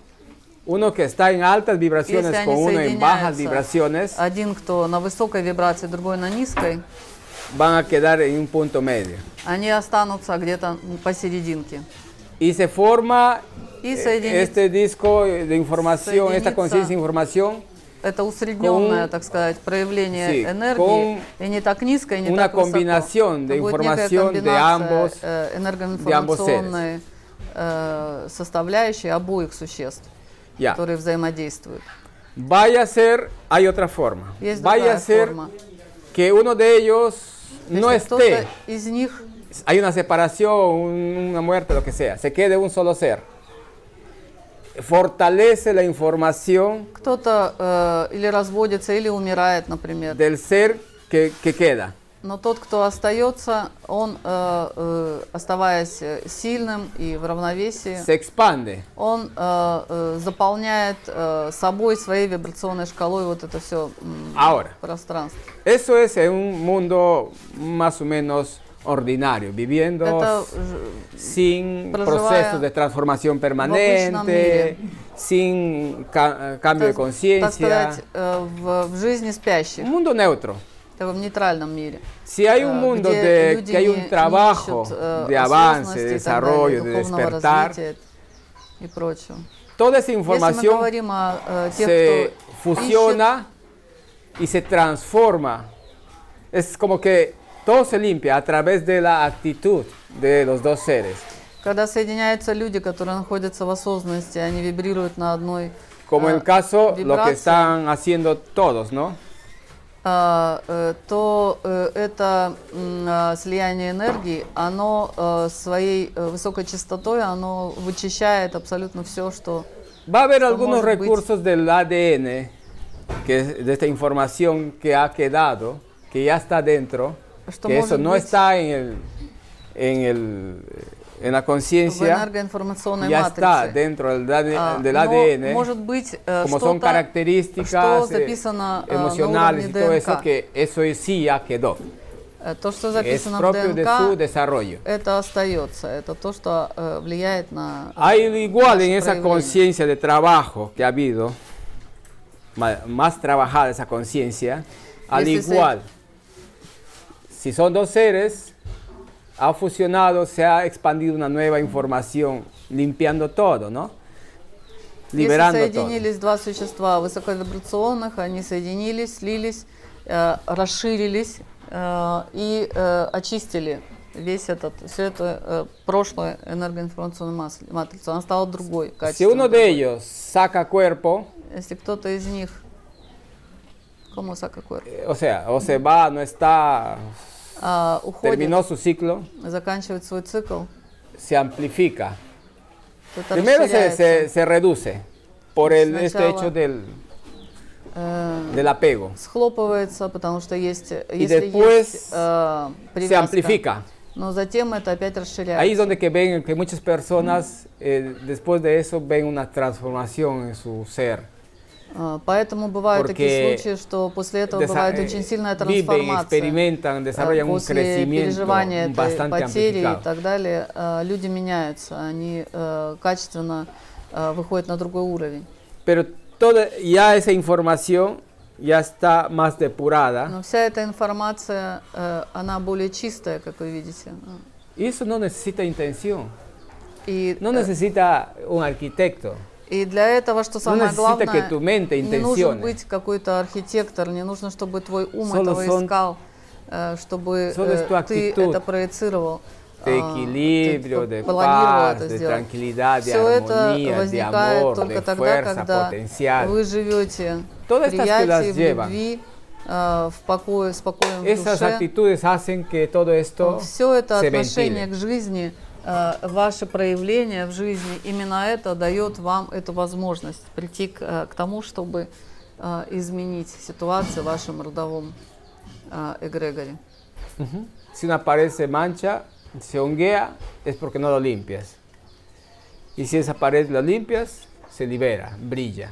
uno que está en altas vibraciones Если con uno en bajas vibraciones, один, кто на высокой вибрации, другой на низкой, van a quedar en un punto medio. они останутся где-то посерединке. Y se forma И eh, este disco de información, esta conciencia de información, Это усредненное, Con- так сказать, проявление Sí, энергии, и не так низко, и не una так высоко. Это будет некая комбинация, э, de ambos энергоинформационной э, составляющей обоих существ, ya. которые взаимодействуют. Vaya a ser, hay otra forma. Есть Vaya a ser форма. que uno de ellos no esté, из них hay una separación, un- una muerte, lo que sea, se quede un solo ser. Fortalece la información кто-то э, или разводится, или умирает, например. del ser que, que queda. Но тот, кто остается, он, э, э, оставаясь э, сильным и в равновесии, Se expande. он э, э, заполняет э, собой, своей вибрационной шкалой вот это все Ahora. пространство. Eso es en un mundo más o menos ordinario, viviendo Это sin проживая procesos de transformación обычном мире. permanente, sin ca- cambio de так, так conciencia. сказать, э, в, в жизни спящих, Un mundo neutro. в нейтральном мире. Si hay un э, mundo где de люди que hay не- un не trabajo ищут, э, de avance, осознанности de и так далее, desarrollo, de духовного despertar, развития и прочего. toda esa Если мы información говорим о э, тех, se кто ищет, fusiona y se transforma. Es como que todo se limpia a través de la actitud de los dos seres. когда соединяются люди, которые находятся в осознанности, они вибрируют на одной Como en э, el caso, lo que вибрации, están haciendo todos, ¿no? а, э, то э, это м, а, слияние энергии, оно э, своей э, высокой частотой, оно вычищает абсолютно все, что Va a haber Esto algunos может быть- recursos del ADN, que es de esta información que ha quedado, que ya está dentro, Esto que eso может no быть- está en, el, en, el, en la в conciencia, энергоинформационной ya está матрице. dentro del, AD- А, del но ADN. может быть э, como son что-то, características что eh, записано э, на emocionales уровне y todo eso, ДНК. que eso es- sí ya quedó. Э, То, что Es записано в propio de su ДНК, desarrollo. это остается. Это то, что э, влияет на... Hay igual en Las esa prohibidas. conciencia de trabajo que ha habido, ma- más trabajada esa conciencia, al Ese es el- igual, si son dos seres, ha fusionado, se ha expandido una nueva información, limpiando todo, ¿no? Liberando Если todo. соединились два существа высоковибрационных, они соединились, слились, э, расширились э, и э, очистили весь этот, все это э, прошлое энергоинформационную матрицу. Она стала другой, Si uno de ellos saca cuerpo, Если кто-то из них... ¿Cómo saca cuerpo? eh, o sea, o se va, no está, А, уходит, terminó su ciclo, заканчивает свой цикл, se amplifica. Это Primero se, расширяется. se- se reduce por el, este Сначала- hecho del, Э, del apego. схлопывается, потому что есть, э, Y если después есть э, Se привязка, amplifica. но затем это опять расширяется. Ahí es donde que ven que muchas personas eh, después de eso ven una transformación en su ser. А, Поэтому бывают такие случаи, что после этого бывает очень сильная viven, трансформация. Э, un После переживания этой потери и так далее, э, люди меняются, они э, качественно э, выходят на другой уровень. Pero toda ya esa información ya está más depurada Но вся эта информация, э, она более чистая, как вы видите. y eso no necesita intención, И, no э, necesita un arquitecto. И для этого, что самое necesita главное, не нужен intencione. быть какой-то архитектор, не нужно, чтобы твой ум Solo этого искал, э, чтобы э, ты это проецировал. de equilibrio, de paz, de tranquilidad, de Все armonía, de amor, de fuerza potencial. вы живете Todas estas que las llevan. любви, э, в покое, спокойном в Esas душе. actitudes hacen que todo esto Все это se отношение ventile. к жизни, ваше проявление в жизни, именно это дает вам эту возможность прийти к, э, к тому, чтобы э, изменить ситуацию в вашем родовом э, эгрегоре. Si una pared se mancha, se honguea, es porque no lo limpias. Y si esa pared la limpias, se libera, brilla.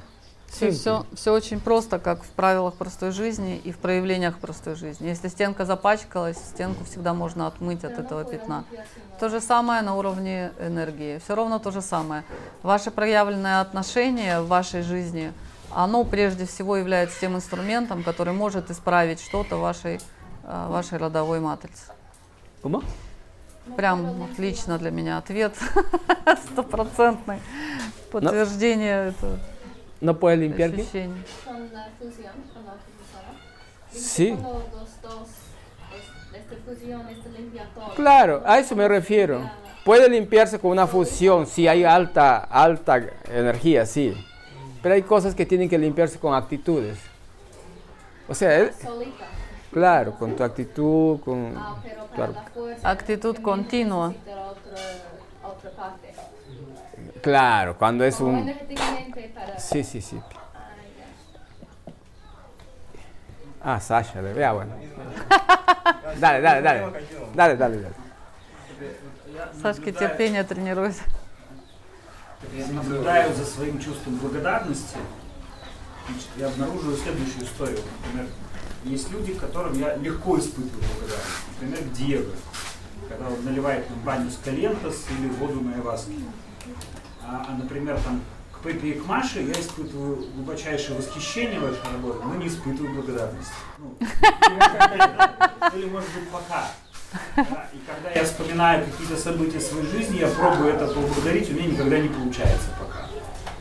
Все, Simple. все, очень просто, как в правилах простой жизни и в проявлениях простой жизни. Если стенка запачкалась, стенку всегда можно отмыть от этого пятна. То же самое на уровне энергии. Все равно то же самое. Ваше проявленное отношение в вашей жизни, оно прежде всего является тем инструментом, который может исправить что-то в вашей, э, вашей родовой матрице. ¿Cómo? Прям отлично для меня ответ, стопроцентный подтверждение этого No puede limpiar. Con la fusión, con la. Sí. Pues, claro, a eso me refiero. Puede limpiarse con una fusión si hay alta, alta energía, sí. Pero hay cosas que tienen que limpiarse con actitudes. O sea, él, Claro, con tu actitud, con ah, la fuerza, actitud continua. Otra parte. Claro, cuando es Como un... Sí, sí, sí. Ah, Sasha, le vea, bueno. Dale, dale, dale. Dale, dale, dale. Сашки, терпение тренируйся. Я наблюдаю за своим чувством благодарности, значит, я обнаруживаю следующую историю. Например, есть люди, к которым я легко испытываю благодарность. Например, Диего, когда он наливает нам баню с калентос или воду на Эваске. А, например, там, к Пепе и к Маше я испытываю глубочайшее восхищение вашей работой, но не испытываю благодарности. Ну, или, может быть, пока. И когда я вспоминаю какие-то события своей жизни, я пробую это поблагодарить, у меня никогда не получается пока.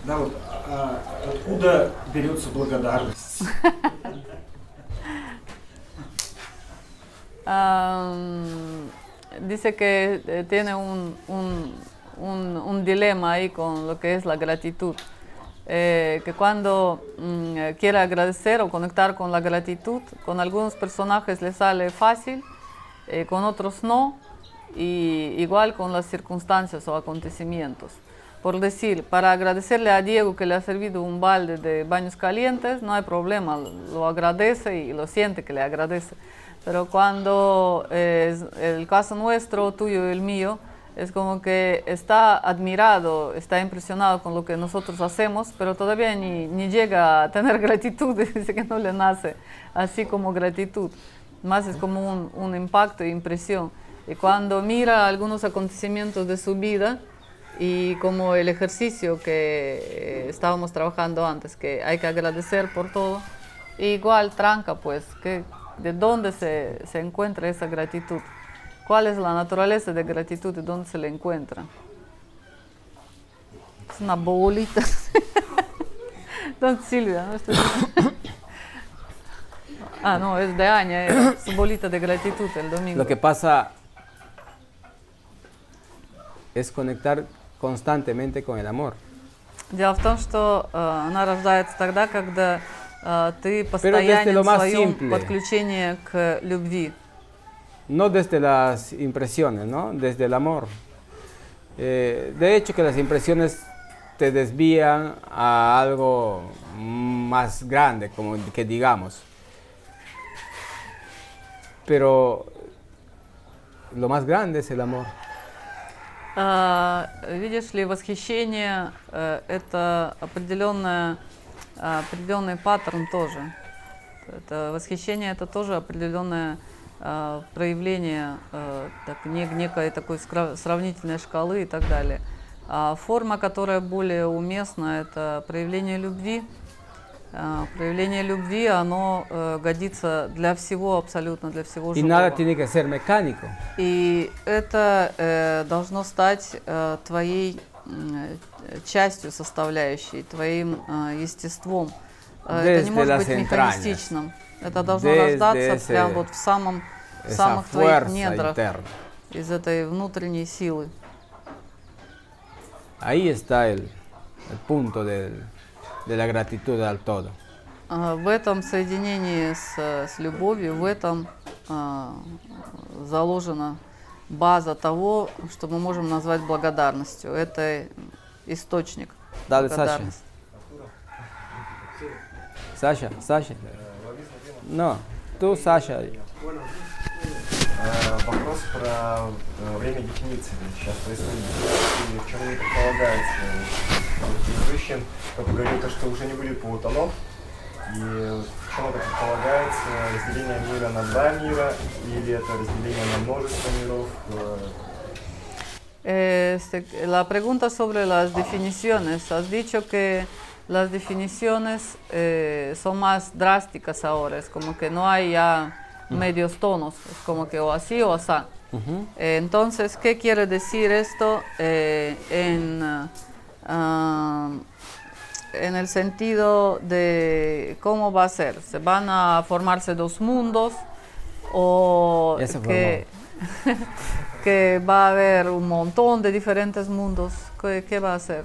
Да, вот а, откуда берется благодарность? Dice que tiene un, un- un- dilema ahí con lo que es la gratitud. Eh, que cuando mm, eh, quiere agradecer o conectar con la gratitud, con algunos personajes le sale fácil, eh, con otros no, y igual con las circunstancias o acontecimientos. Por decir, para agradecerle a Diego que le ha servido un balde de baños calientes, no hay problema, lo agradece y lo siente que le agradece. Pero cuando es el caso nuestro, tuyo y el mío, es como que está admirado, está impresionado con lo que nosotros hacemos, pero todavía ni, ni llega a tener gratitud, dice que no le nace así como gratitud. Más es como un, un impacto e impresión. Y cuando mira algunos acontecimientos de su vida, y como el ejercicio que eh, estábamos trabajando antes, que hay que agradecer por todo, igual tranca pues, que, ¿de dónde se, se encuentra esa gratitud? ¿Cuál es la naturaleza de gratitud y dónde se le encuentra? Es una bolita. Don Silvia, ¿no? Esto es- Ah, no, es de Aña, era su bolita de gratitud el domingo. Lo que pasa es conectar constantemente con el amor. Дело в том, что э, она рождается тогда, когда э, ты desde постоянен lo в más своем simple. подключении к любви. No desde las impresiones, ¿no? Desde el amor. Eh, de hecho que las impresiones te desvían a algo más grande, como que digamos. Pero lo más grande es el amor. А, видишь ли, восхищение э, это определенная, определенный паттерн тоже. Это восхищение это тоже определенное э, проявление э, так, не, некой такой сравнительной шкалы и так далее. А форма, которая более уместна, это проявление любви. А, проявление любви, оно э, годится для всего, абсолютно для всего живого. nada tiene que ser mecánico. И это э, должно стать э, твоей э, частью составляющей, твоим э, естеством. Э, это не Desde может быть entrañas. механистичным. Это должно Desde рождаться прямо вот в самом в Esa самых твоих недрах, interna. из этой внутренней силы. Ahí está el, el punto del- de la gratitud al todo. А, В этом соединении с, э, с любовью, в этом а, заложена база того, что мы можем назвать благодарностью. Это источник благодарности. Sasha, Sasha. No, tú, Sasha. Э, Вопрос про э, время дефиниции сейчас происходит и в чем они предполагаются. Предыдущий как говорил, то, что уже не будет полутонов, и в чем это предполагается, разделение мира на два мира, или это разделение на множество миров, э, Este, la pregunta sobre las definiciones. Has dicho que las definiciones eh, son más drásticas ahora. Es como que no hay ya medios tonos. Es como que o así o asá. Eh, entonces, ¿qué quiere decir esto eh, en, ah, en el sentido de cómo va a ser? ¿Se van a formarse dos mundos o que, que va a haber un montón de diferentes mundos? ¿Qué, qué va a ser?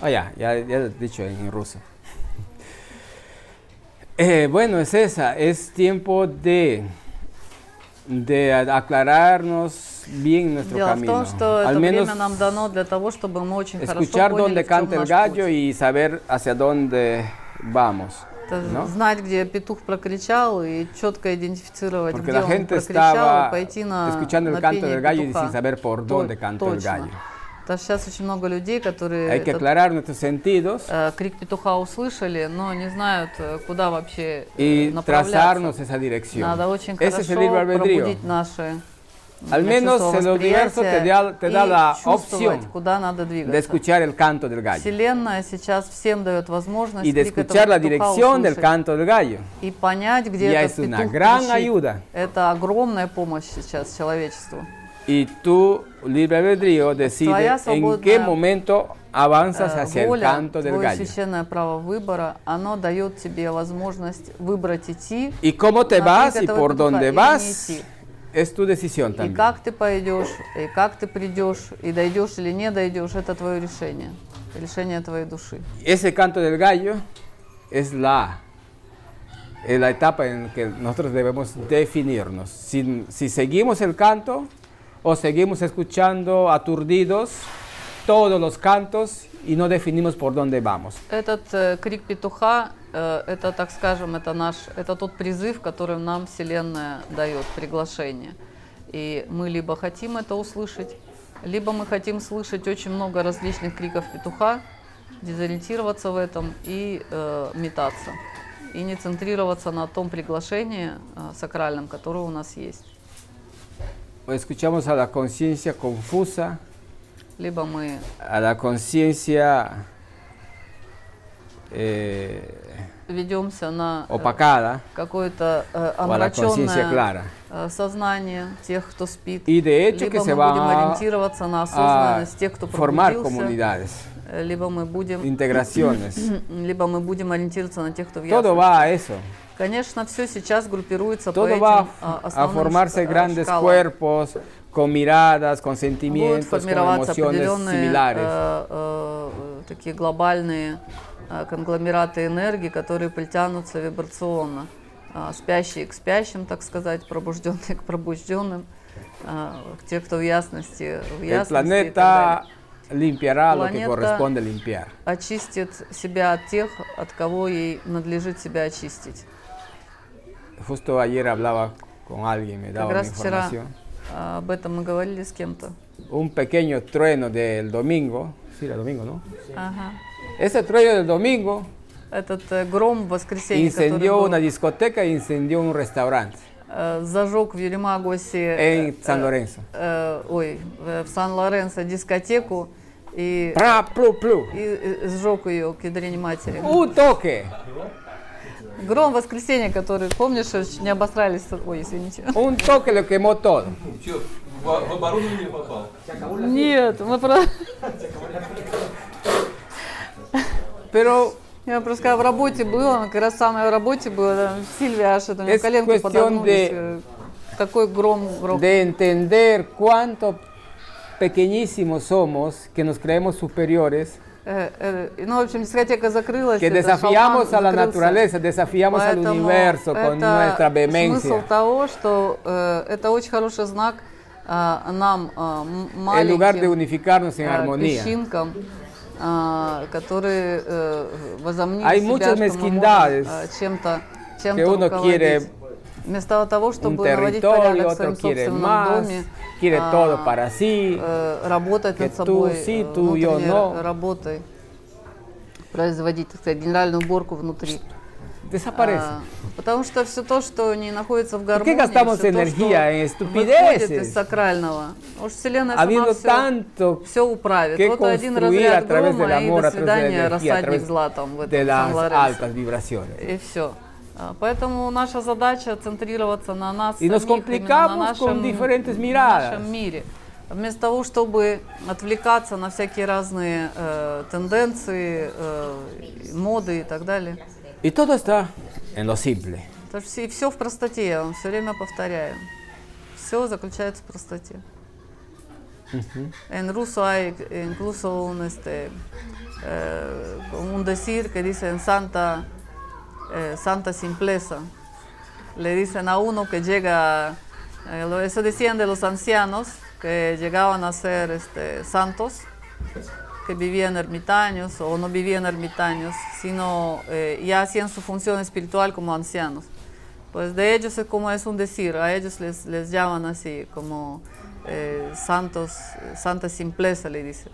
Ah, ya, ya, ya lo he dicho en, en ruso. Eh, bueno, es esa, es tiempo de, de a- aclararnos bien nuestro Дело в camino. том, что Al это menos время нам дано для того, чтобы мы очень escuchar хорошо dónde поняли, в чем canta el наш gallo путь. y saber hacia dónde vamos. Это ¿no? знать, где петух прокричал, и четко идентифицировать, Porque где la он gente прокричал, estaba и пойти на, escuchando el на canto пение del gallo y петуха. sin saber por То- dónde canta el точно. gallo. Потому что сейчас очень много людей, которые Hay que этот, aclarar nuestros sentidos э, крик петуха услышали, но не знают, э, куда вообще э, y направляться. trazarnos esa dirección. Надо очень Ese хорошо пробудить наши Al menos чувство el universo te da, te da и la opción куда надо de escuchar el canto del gallo Вселенная сейчас всем дает возможность y de escuchar la dirección del canto del gallo. и понять, где Ya этот es una петух gran кричит. ayuda. Это огромная помощь сейчас человечеству. Y tu libre albedrío decide Твоя en свободная, qué momento avanzas Э, hacia el воля, canto del твое gallo. священное право выбора, оно дает тебе возможность выбрать идти, Y cómo te на vas крик y этого por петуха dónde или не vas идти. es tu decisión И también. как ты пойдешь, и как ты придешь, и дойдешь или не дойдешь, это твое решение, решение твоей души. Ese canto del gallo es la, es la etapa en que nosotros debemos definirnos. Si, si seguimos el canto o seguimos escuchando aturdidos todos los cantos y no definimos por dónde vamos. Этот э, крик петуха, э, это, так скажем, это наш, это тот призыв, который нам Вселенная дает, приглашение. И мы либо хотим это услышать, либо мы хотим слышать очень много различных криков петуха, дезориентироваться в этом и э, метаться. И не центрироваться на том приглашении э, сакральном, которое у нас есть. O escuchamos a la conciencia confusa, Либо мы a la conciencia eh, ведемся на э, opacada какое-то э, o a la conciencia омраченное clara. э, сознание тех, кто спит. Y de hecho que либо se мы будем van a- ориентироваться на a осознанность тех, кто formar пробудился, comunidades, э, либо мы будем, integraciones. либо мы будем ориентироваться на тех, кто в Todo ясности. va a eso. Конечно, все сейчас группируется по Todo этим va а, a основным formarse шка- grandes шкалам. cuerpos con miradas, con Будут sentimientos, con формироваться emociones определенные similares. э, э, такие глобальные э, конгломераты энергии, которые притянутся вибрационно. А, спящие к спящим, так сказать, пробужденные к пробужденным. а, те, кто в ясности, в ясности далее, limpiará lo que corresponde limpiar. очистит себя от тех, от кого ей надлежит себя очистить. Justo ayer hablaba con alguien, me daba раз вчера información. а, об этом мы говорили с кем-то. Un pequeño trueno del domingo, sí, era domingo, ¿no? Ага. Ese trueno del domingo Этот э, гром в воскресенье, который incendió una discoteca e incendió un restaurante э, зажег в San Lorenzo. э, ой, в Сан-Лоренсо дискотеку и, ¡Pra, plu, plu! и, и сжег ее к ядрене матери. Toque, Гром в воскресенье, который, помнишь, не обосрались, ой, извините. toque lo quemó todo. Че, в, оборудование попал? Нет, мы про... Pero Я просто когда в работе была, как раз самое в работе было, там, Сильвия аж это, у нее коленки подогнулись. de- э, Такой гром, гром. de entender cuánto pequeñísimos somos, que nos creemos superiores, Э, э, ну, в общем, дискотека закрылась. que desafiamos a la naturaleza, desafiamos al Поэтому universo con nuestra Смысл vehemencia. того, что э, это очень хороший знак а, нам, а, м- En lugar de маленьким unificarnos en а, armonía. песчинкам, а, которые э, возомнили Hay себя, muchas что мы mezquindades можем, а, чем-то чем que uno quiere Вместо того, чтобы наводить порядок в своем собственном más, доме, quiere а, todo para sí. э, работать над tú собой, sí, э, tú yo no. работой, производить, так сказать, генеральную уборку внутри. Desaparece. А, потому что все то, что не находится в qué гармонии, всё то, что выходит estupideces? из сакрального, уж Вселенная сама Habiendo все, все управит. Вот один разряд грома и до свидания, рассадник зла там в этом vibraciones. И все. Поэтому наша задача центрироваться на нас nos самих, именно на нашем, нашем мире. Вместо того, чтобы отвлекаться на всякие разные э, тенденции, э, моды и так далее. Y todo está en lo simple. Потому что все, все в простоте, я вам все время повторяю. Все заключается в простоте. En ruso hay incluso un, este, eh, un decir que dicen santa, eh, santa simpleza. Le dicen a uno que llega, eh, eso decían de los ancianos, que llegaban a ser este, santos, que vivían ermitaños o no vivían ermitaños, sino eh, ya hacían su función espiritual como ancianos. Pues de ellos es como es un decir, a ellos les, les llaman así, como eh, santos, santa simpleza le dicen.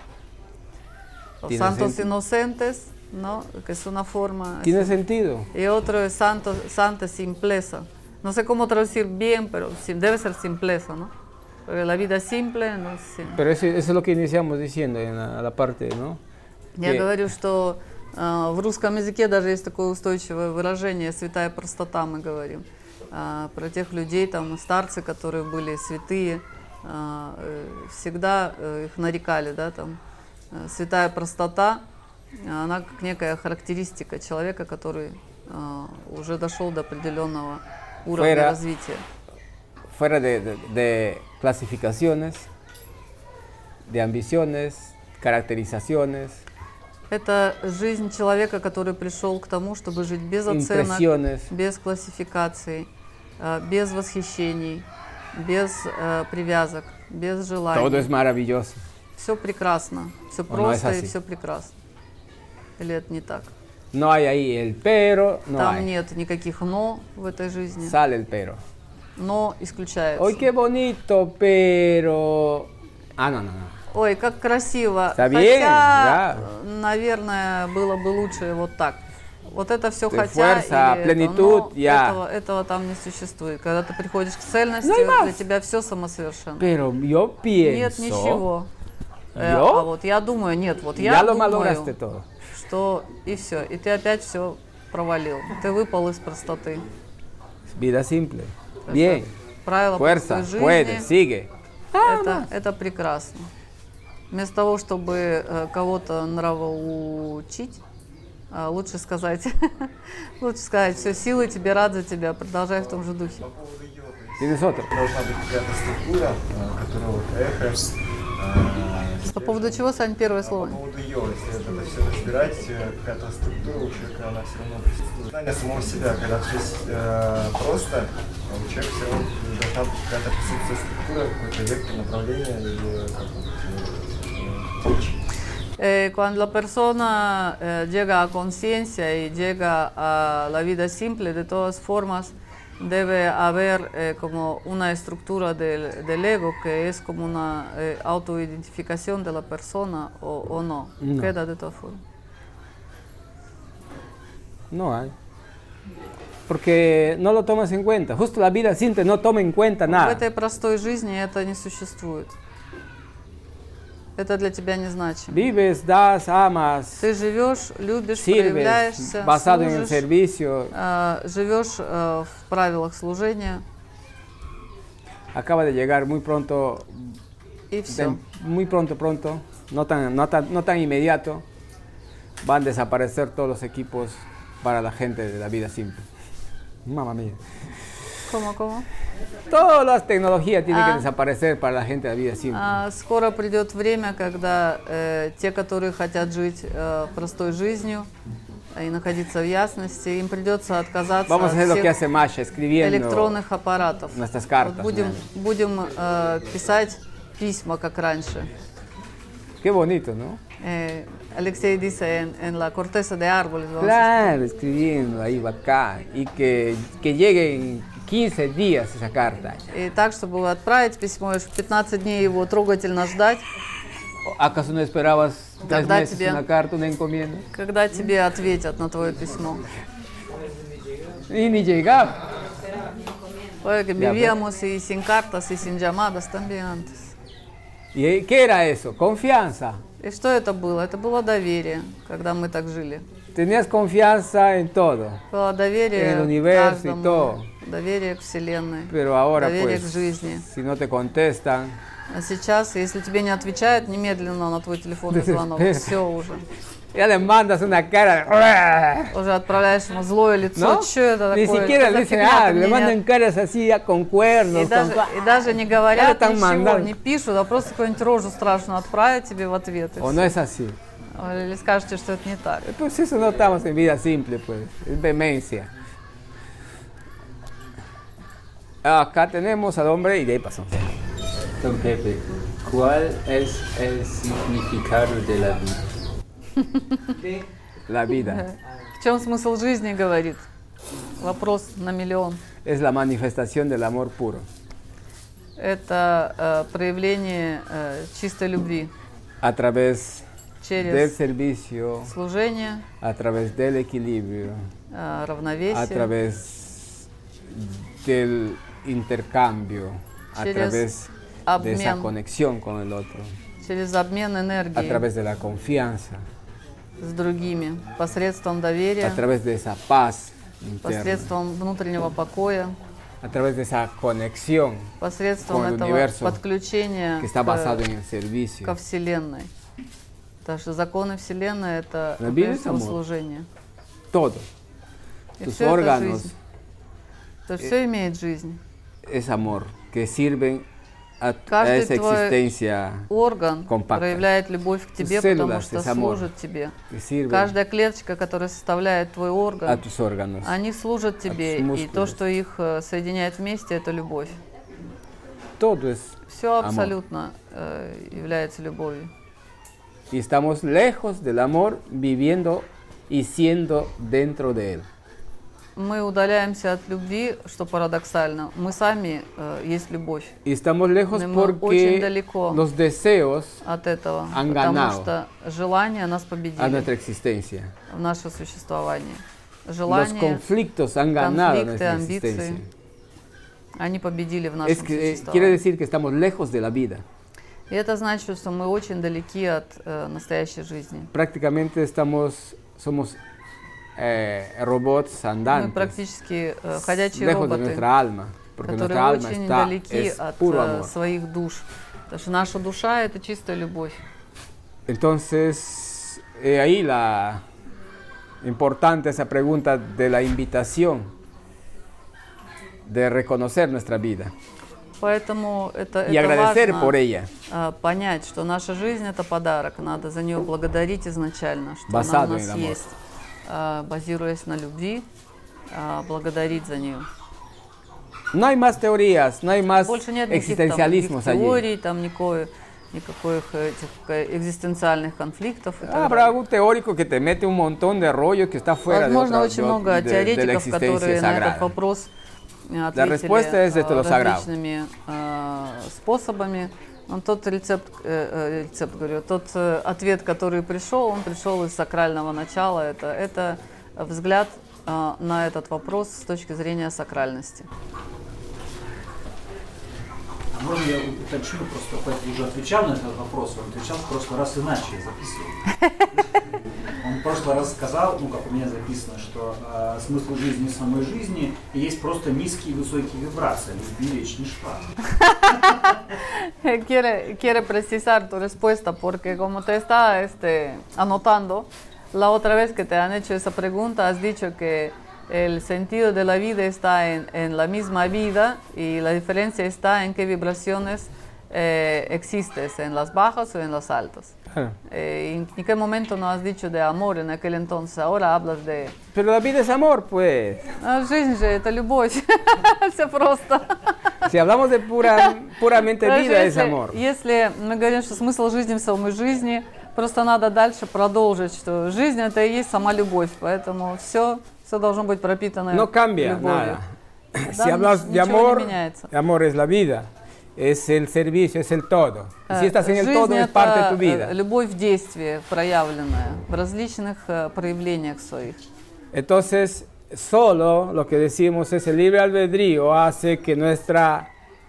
Los santos inocentes, ¿no? Que es una forma. Tiene así. sentido. Y otro es santo, santa simpleza. No sé cómo traducir bien, pero debe ser simpleza, ¿no? Porque la vida simple, no sim- Pero eso, eso es lo que iniciamos diciendo en la, la parte, ¿no? Я Que- говорю, что э, в русском языке даже есть такое устойчивое выражение «святая простота» мы говорим. А, про тех людей, там, старцы, которые были святые, а, э, всегда э, их нарекали, да, там, э, святая простота, а, она как некая характеристика человека, который а, уже дошел до определенного уровня Fuera- развития. Fuera de, de- de clasificaciones, de ambiciones, caracterizaciones, Это жизнь человека, который пришел к тому, чтобы жить без оценок, без классификаций, э, без восхищений, без э, привязок, без Todo желаний. es maravilloso. Все прекрасно, все просто это и все прекрасно. Или это не так? No hay ahí el pero, no Там hay. нет никаких но в этой жизни. Sale el pero. Но исключается. Hoy qué bonito, pero... Ah, no, no, no. Ой, как красиво. Está Хотя, bien, да. наверное, было бы лучше вот так. Вот это все Ты хотя fuerza, или это, plenitud, но я. этого, этого там не существует. Когда ты приходишь к цельности, No más. для тебя все самосовершенно. Pero yo pienso... Нет ничего. Э, ¿Yo? а вот я думаю, нет, вот Ya я lo думаю, todo. Что и все, и ты опять все провалил. Ты выпал из простоты. Vida simple. Bien. Правила Fuerza, простой puede, жизни. sigue. Это, это прекрасно. Вместо того, чтобы э, кого-то нравоучить, а, лучше сказать, лучше сказать, все, силы тебе, рад за тебя, продолжай в том же духе. Otro. Должна быть какая-то структура, э, которая вот эхо. По поводу чего, Сань, первое По слово? поводу йо, если это все разбирать, э, какая-то структура у человека, она все равно присутствует. Знание самого себя, когда все э, просто, а у человека все равно должна быть какая-то присутствие структура, какой-то вектор, направление или как вот, э, э. Eh, cuando la persona eh, llega a conciencia y llega a la vida simple, de todas formas, debe haber eh, como una estructura del, del ego que es como una eh, autoidentificación de la persona o, o no. No. Queda de todas formas. No hay. Porque no lo tomas en cuenta. Justo la vida simple no toma en cuenta В nada. этой простой жизни это не существует. Это для тебя не значимо. Vives, das, amas, Ты живешь, любишь, sirves, проявляешься, basado en el служишь, servicio. э, живешь э, в правилах служения Acaba de llegar muy pronto, и все. de- muy pronto, pronto, no tan, no, tan, no tan inmediato, van a desaparecer todos los equipos para la gente de la vida simple. Mamma mía. ¿Cómo, cómo? Todas las tecnologías tienen Ah. que desaparecer para la gente de la vida simple. А, скоро придет время, когда э, те, которые хотят жить э, простой жизнью и находиться в ясности, им придется отказаться Vamos a от hacer lo que всех hace Masha, escribiendo. электронных аппаратов. nuestras Вот cartas, будем наверное. будем э, писать письма, как раньше. Qué bonito, ¿no? Eh, Alexei dice en, en la corteza de árboles. vamos a Claro, escribiendo ahí acá y que, que llegue en 15 días esa carta. И так, чтобы отправить письмо, и 15 дней его трогательно ждать, ¿Acaso no esperabas tres Тогда meses тебе- una carta, una encomienda? когда тебе ответят на твое письмо. Y ni llegaba. Porque vivíamos y sin cartas y sin llamadas también antes. ¿Y qué era eso? Confianza. И что это было? Это было доверие, когда мы так жили. Tenías confianza en todo. Было доверие En el universo y каждому, todo. Доверие к Вселенной, Pero ahora доверие pues, к жизни. si no te contestan, А сейчас, если тебе не отвечают немедленно на твой телефонный звонок, все уже. ya le mandas una cara. Уже отправляешь ему злое лицо. ¿No? Что это Ni такое? siquiera Что за le dicen, ah, le mandan caras así ya con cuernos. И даже, и даже не говорят están ничего, mandando. не пишут, а просто какую-нибудь рожу страшную отправят тебе в ответ. O no es así. Или скажете, что это не так. Pues eso no estamos en vida simple, pues. Es vehemencia. Acá tenemos al hombre y de ahí pasamos. Don Pepe, ¿cuál es el significado de la vida? La vida В чем смысл жизни, говорит? Вопрос на миллион. es la manifestación del amor puro. Это э, проявление э, чистой любви A través del через servicio, служение, a través del equilibrio, э, a равновесие, través del intercambio, a través de esa обмен. conexión con el otro, через обмен a энергией través de la confianza, с другими, посредством доверия, a través de esa paz interna, посредством внутреннего покоя, a través de esa conexión посредством Con el этого universo, подключения que está к- basado en el servicio. ко Вселенной. Потому что законы Вселенной — это служение. Todo, И tus всё это órganos жизнь. То есть все имеет жизнь. Es amor, que sirven a, a Каждый твой Орган Компактно. проявляет любовь к тебе, células потому что служит тебе. Каждая клеточка, которая составляет твой орган, они служат тебе, и то, что их э, соединяет вместе, это любовь. Все абсолютно э, является любовью. y estamos lejos del amor viviendo y siendo dentro de él. Мы удаляемся от любви, что парадоксально. Мы сами э, есть любовь Y estamos lejos Но мы очень далеко los deseos от этого, Han потому ganado. что желания нас a победили nuestra existencia. в наше существование. Los Желания, conflictos han ganado conflictos, nuestra ambiции. existencia. они победили в нашем Es que, eh, quiere существовании. decir que estamos lejos de la vida. И это значит, что мы очень далеки от э, настоящей жизни. Prácticamente estamos, somos eh, robots Мы andantes, практически э, ходячие роботы, alma, которые очень далеки от э, amor. своих душ. Потому что наша душа — это чистая любовь. Entonces, eh, ahí la importante esa pregunta de la invitación, de reconocer nuestra vida Поэтому это, y это важно por ella, а, понять, что наша жизнь — это подарок. Надо за нее благодарить изначально, что Basado она у нас amor. есть. А, базируясь на любви, а, благодарить за нее. No hay más teorías, no hay más Больше нет никаких там, existencialismos никаких allí. теорий, там никакой, никаких этих э, экзистенциальных конфликтов. Habrá algún teórico que te mete un montón de rollo que está fuera de, Возможно, otra- очень de- много de- de la теоретиков, existencia которые на этот sagrada. вопрос э, ответили respuesta es desde э, lo sagrado. различными э, способами. Но тот рецепт, э, э, рецепт говорю, тот э, ответ, который пришел, он пришел из сакрального начала. Это, это взгляд э, на этот вопрос с точки зрения сакральности. Можно я уточню, просто Петр уже отвечал на этот вопрос, он отвечал в прошлый раз иначе, записывал. Он в прошлый раз сказал, ну как у меня записано, что э, смысл жизни самой жизни есть просто nizкие и высокие вибрации, любви речь не шла. quiere, quiere precisar tu respuesta porque como te estaba este, anotando, la otra vez que te han hecho esa pregunta has dicho que el sentido de la vida está en, en la misma vida y la diferencia está en qué vibraciones eh, existes, en las bajas o en las altas. Claro. Eh, ¿En en qué momento no has dicho de amor en aquel entonces? Ahora hablas de... Pero la vida es amor, pues. «А, жизнь же это любовь. Все просто. Si hablamos de pura, puramente Короче, vida, es если, amor. если мы говорим, что смысл жизни в самой жизни, просто надо дальше продолжить, что жизнь это и есть сама любовь, поэтому все, Все должно быть пропитано No cambia любовью. nada. Да, Si hablas de ничего не amor, меняется. amor es la vida, es el servicio, es el todo. Y si Э, estás en el Жизнь todo, es это, parte de tu э, vida. любовь в действии проявленная в различных э, проявлениях своих. Entonces, solo lo que decimos es el libre albedrío hace que nuestra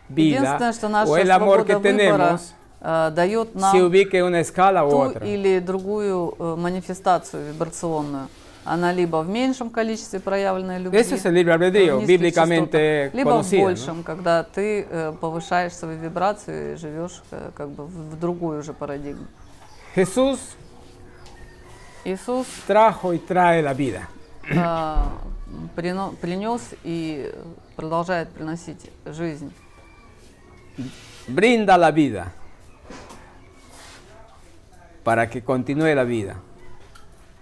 vida Единственное, что наша o el amor que свобода выбора tenemos э, дает se нам ubique en una escala u ту otra. или другую э, манифестацию вибрационную. Она либо в меньшем количестве проявленной любви, es el libre albedrío, в низких bíblicamente частотах, либо conocido, в ¿no? большем, когда ты э, повышаешь свою вибрацию и живешь э, как бы в, другую же парадигму. Jesús Иисус trajo y trae la vida. э, принес и продолжает приносить жизнь. Brinda la vida para que continúe la vida.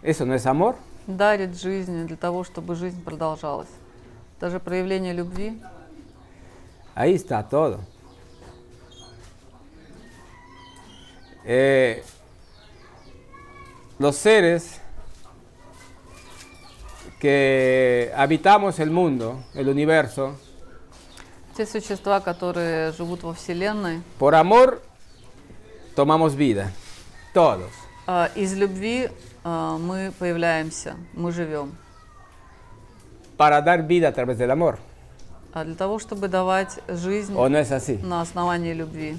¿Eso no es amor? Дарит жизнь для того, чтобы жизнь продолжалась. Даже проявление любви Ahí está todo. Eh, los seres que habitamos el mundo, el universo, Те существа, которые живут во Вселенной, por amor tomamos vida. Todos. а, из любви мы появляемся, мы живем. Para dar vida a través del amor. А для того, чтобы давать жизнь ¿O no es así? на основании любви.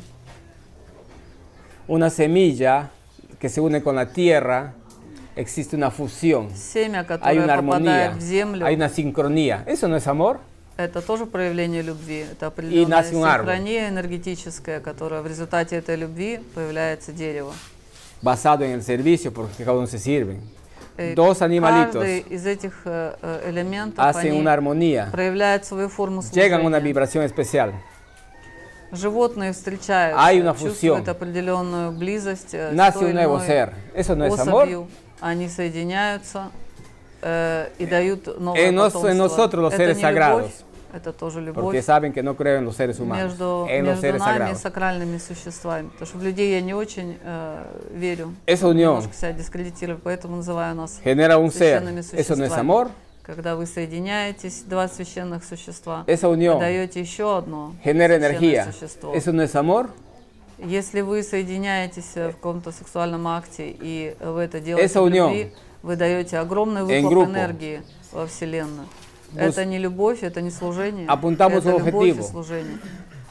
Una semilla que se une con la tierra, existe una fusión. Семя, Hay una armonía, в землю, hay una sincronía. ¿Eso no es amor? это тоже проявление любви. Это определенная синхрония энергетическая, которая в результате этой любви появляется дерево. Basado en el servicio, porque cada uno se sirve. Э, Dos animalitos Каждый из этих э, э, элементов hacen они una armonía, проявляет свою форму llegan a una служения. vibración especial. Животные встречаются, Hay una чувствуют fusión. определенную близость э, с Nace той un nuevo иной ser. ¿Eso no es amor? особью. Они соединяются э, и дают новое En nos- потомство. en nosotros los это seres не sagrados. любовь, это тоже Porque любовь saben que no creo en los seres humanos, между, en los между seres нами и sagrados. сакральными существами. Потому что в людей я не очень э, верю. Esa unión Немножко себя дискредитирую, поэтому называю нас genera un ser. ¿Eso no es amor? Когда вы соединяетесь, два священных существа, Esa unión даете еще одно genera energía. существо. ¿Eso no es amor? Если вы соединяетесь э, в каком-то сексуальном акте и вы это делаете Esa в любви, вы даете огромный выхлоп энергии во Вселенную. Это не любовь, это не служение. Apuntamos это любовь и objetivo. служение.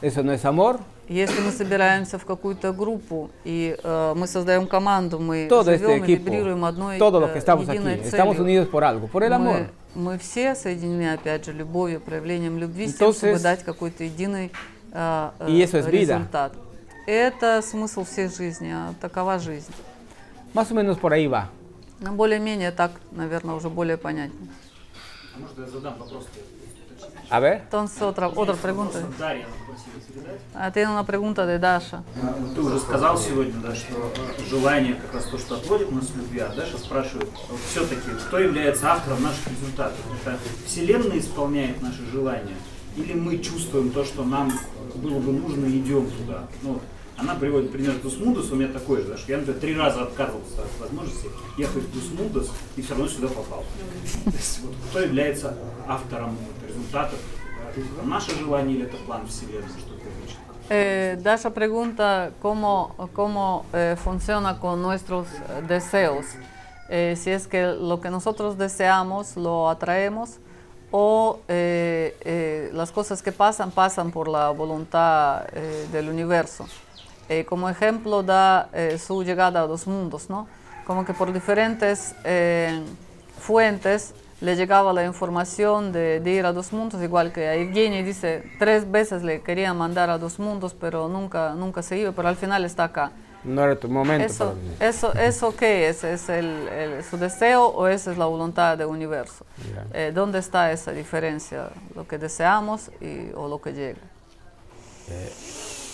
¿Eso no es amor? Если мы собираемся в какую-то группу и э, мы создаем команду, мы Todo este живем и equipo, вибрируем одной todo lo э, que estamos aquí, единой estamos целью. unidos por algo, por el amor. Мы, мы все соединены, опять же, любовью, проявлением любви, с тем, Entonces, чтобы дать какой-то единый э, э, y eso es vida. результат. Это смысл всей жизни, а такова жизнь. Más o menos por ahí va. Ну, более-менее так, наверное, уже более понятно. А Может, я задам вопрос? A ver. Entonces, otra, otra pregunta. Дарья попросила передать. А tiene una pregunta de Dasha. Ты уже сказал сегодня, да, что желание как раз то, что отводит нас в любви, а Даша спрашивает, все-таки, кто является автором наших результатов? Это Вселенная исполняет наши желания? или мы чувствуем то, что нам было бы нужно, и идем туда. Ну, она приводит пример Тусмудус, у меня такой же, что я, например, три раза отказывался от возможности ехать в Тусмудус и все равно сюда попал. Есть, вот, кто является автором вот, результатов? Это наше желание или это план Вселенной? Что ты хочешь? Eh, Dasha pregunta cómo, cómo eh, funciona con nuestros deseos. Eh, si es que lo que nosotros deseamos lo atraemos o las cosas que pasan pasan por la voluntad del universo. Eh, como ejemplo da eh, su llegada a los mundos, ¿no? Como que por diferentes eh, fuentes le llegaba la información de, de ir a dos mundos, igual que a Evgeny dice, tres veces le querían mandar a dos mundos, pero nunca, nunca se iba, pero al final está acá. No era tu momento. Eso, para venir. eso, ¿Eso qué es? ¿Es el, el- su deseo o esa es la voluntad del universo? Ya. Eh, ¿Dónde está esa diferencia? ¿Lo que deseamos y, o lo que llega?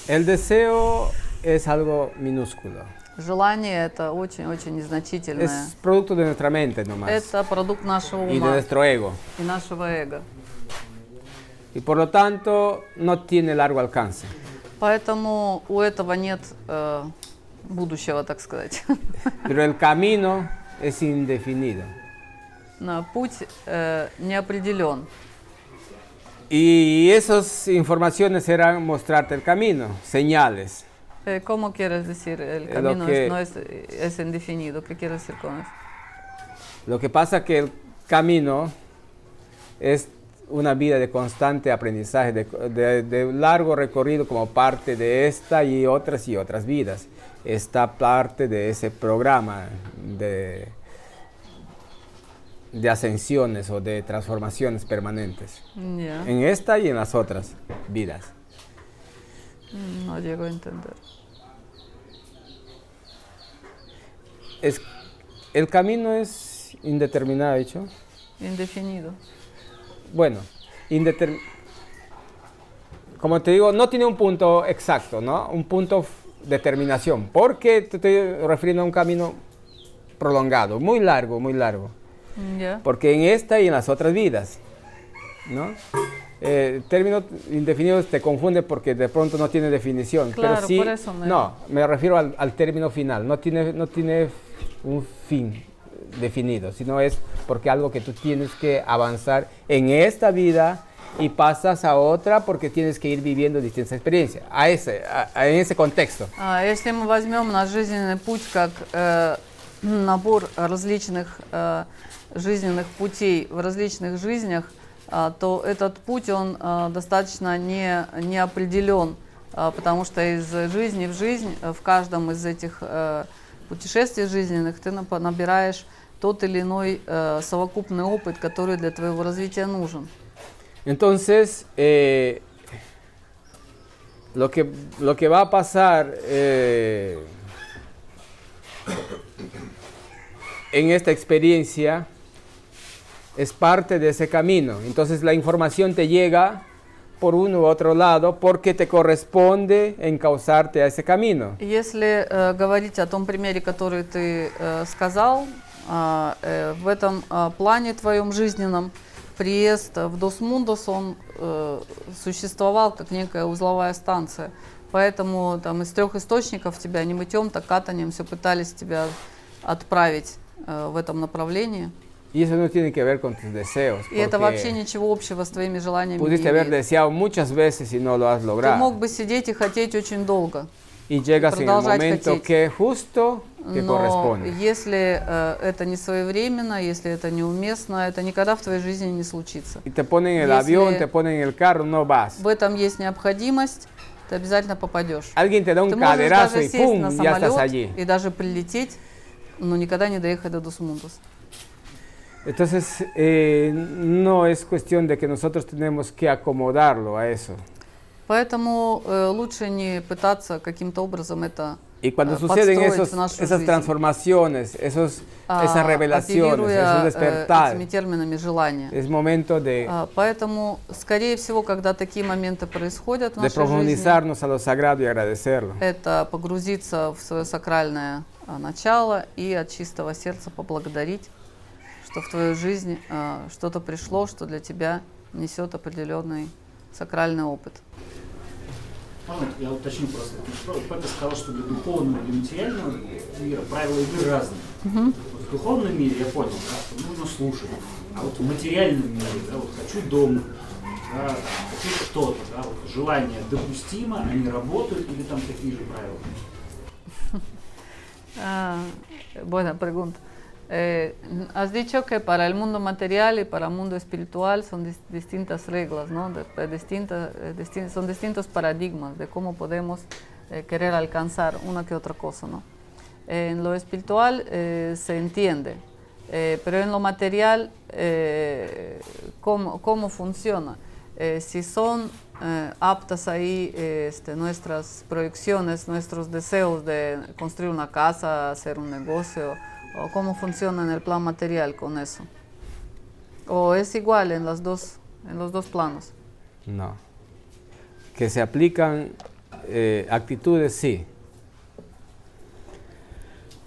El deseo es algo minúsculo. Желание это очень-очень незначительное. Es producto de nuestra mente nomás. Это продукт нашего y de ума nuestro ego. и нашего эго. Y por lo tanto no tiene largo alcance. Поэтому у этого нет э, будущего, так сказать. Pero el camino es indefinido. Но Путь э, не определен. Y esas informaciones eran mostrarte el camino, señales. Э, ¿Cómo quieres decir? El Eh, camino que- es- no es, es indefinido. ¿Qué quieres decir con eso? Lo que pasa que el camino es una vida de constante aprendizaje, de, de- de largo recorrido como parte de esta y otras y otras vidas. Esta parte de ese programa de, de ascensiones o de transformaciones permanentes. En esta y en las otras vidas. Mm, No llego a entender. Es, el camino es indeterminado, hecho. Indefinido. Bueno, indeterm- como te digo, no tiene un punto exacto, ¿no? Un punto de terminación, porque te estoy refiriendo a un camino prolongado, muy largo, muy largo. Mm, Ya. Porque en esta y en las otras vidas, ¿no? Eh, término indefinido te confunde porque de pronto no tiene definición. Claro, pero sí, por eso me- No, me refiero al, al término final. No tiene, no tiene un fin definido, sino es porque algo que tú tienes que avanzar en esta vida y pasas a otra porque tienes que ir viviendo distintas experiencias. A ese, a- a- en ese contexto. А, Если мы возьмем наш жизненный путь как э, набор различных э, жизненных путей в различных жизнях, а, то этот путь он э, достаточно не, не определен, а, потому что из жизни в жизнь, э, в каждом из этих э, путешествий жизненных ты набираешь тот или иной э, совокупный опыт, который для твоего развития нужен. Entonces, eh, lo, que, lo que va a pasar eh, en esta experiencia es parte de ese camino. Entonces la información te llega por uno u otro lado porque te corresponde encauzarte a ese camino. Если э, говорить о том примере, который ты э, сказал, а, э, в этом а, плане твоем жизненном приезд в Досмундос, он э, существовал как некая узловая станция. Поэтому там из трех источников тебя не мытьем, так катанием все пытались тебя отправить э, в этом направлении. Y eso no tiene que ver con tus deseos. И это вообще ничего общего с твоими желаниями Pudiste haber deseado muchas veces y no lo has Ты logrado. мог бы сидеть и хотеть очень долго. Y llegas en el momento хотеть. que justo te Но corresponde. если э, это не своевременно, если это неуместно, это никогда в твоей жизни не случится. Y te ponen en el Если- avión, te ponen en el carro, no vas. В этом есть необходимость, ты обязательно попадешь. Alguien te da un Ты можешь y ¡pum! на самолет и даже прилететь, но никогда не доехать до Дусмундус. Entonces, eh, no es cuestión de que nosotros tenemos que acomodarlo a eso. Поэтому э, лучше не пытаться каким-то образом это Y cuando э, suceden esos, esas transformaciones, esos, А, esas revelaciones, esos э, despertar, этими терминами желания. es momento de, А, Поэтому, скорее всего, когда такие моменты происходят в нашей жизни, a lo sagrado y agradecerlo. это погрузиться в свое сакральное а, начало и от чистого сердца поблагодарить, что в твою жизнь а, что-то пришло, что для тебя несет определенный сакральный опыт. Можно я уточню просто? Пеппа сказал, что для духовного и материального мира правила игры разные. Вот в духовном мире я понял, да, что нужно слушать. А вот в материальном мире, да, вот хочу дом, да, там, хочу что-то, да, вот желания допустимо, они работают или там такие же правила? Buena pregunta. Eh, has dicho que para el mundo material y para el mundo espiritual son dis- distintas reglas, ¿no? De- distinta- eh, distin- son distintos paradigmas de cómo podemos eh, querer alcanzar una que otra cosa, ¿no? en lo espiritual eh, se entiende, eh, pero en lo material, eh, ¿cómo, cómo funciona? Si son aptas ahí este, nuestras proyecciones, nuestros deseos de construir una casa, hacer un negocio, o cómo funciona en el plan material con eso. O es igual en, las dos, en los dos planos. No. Que se aplican eh, actitudes, sí.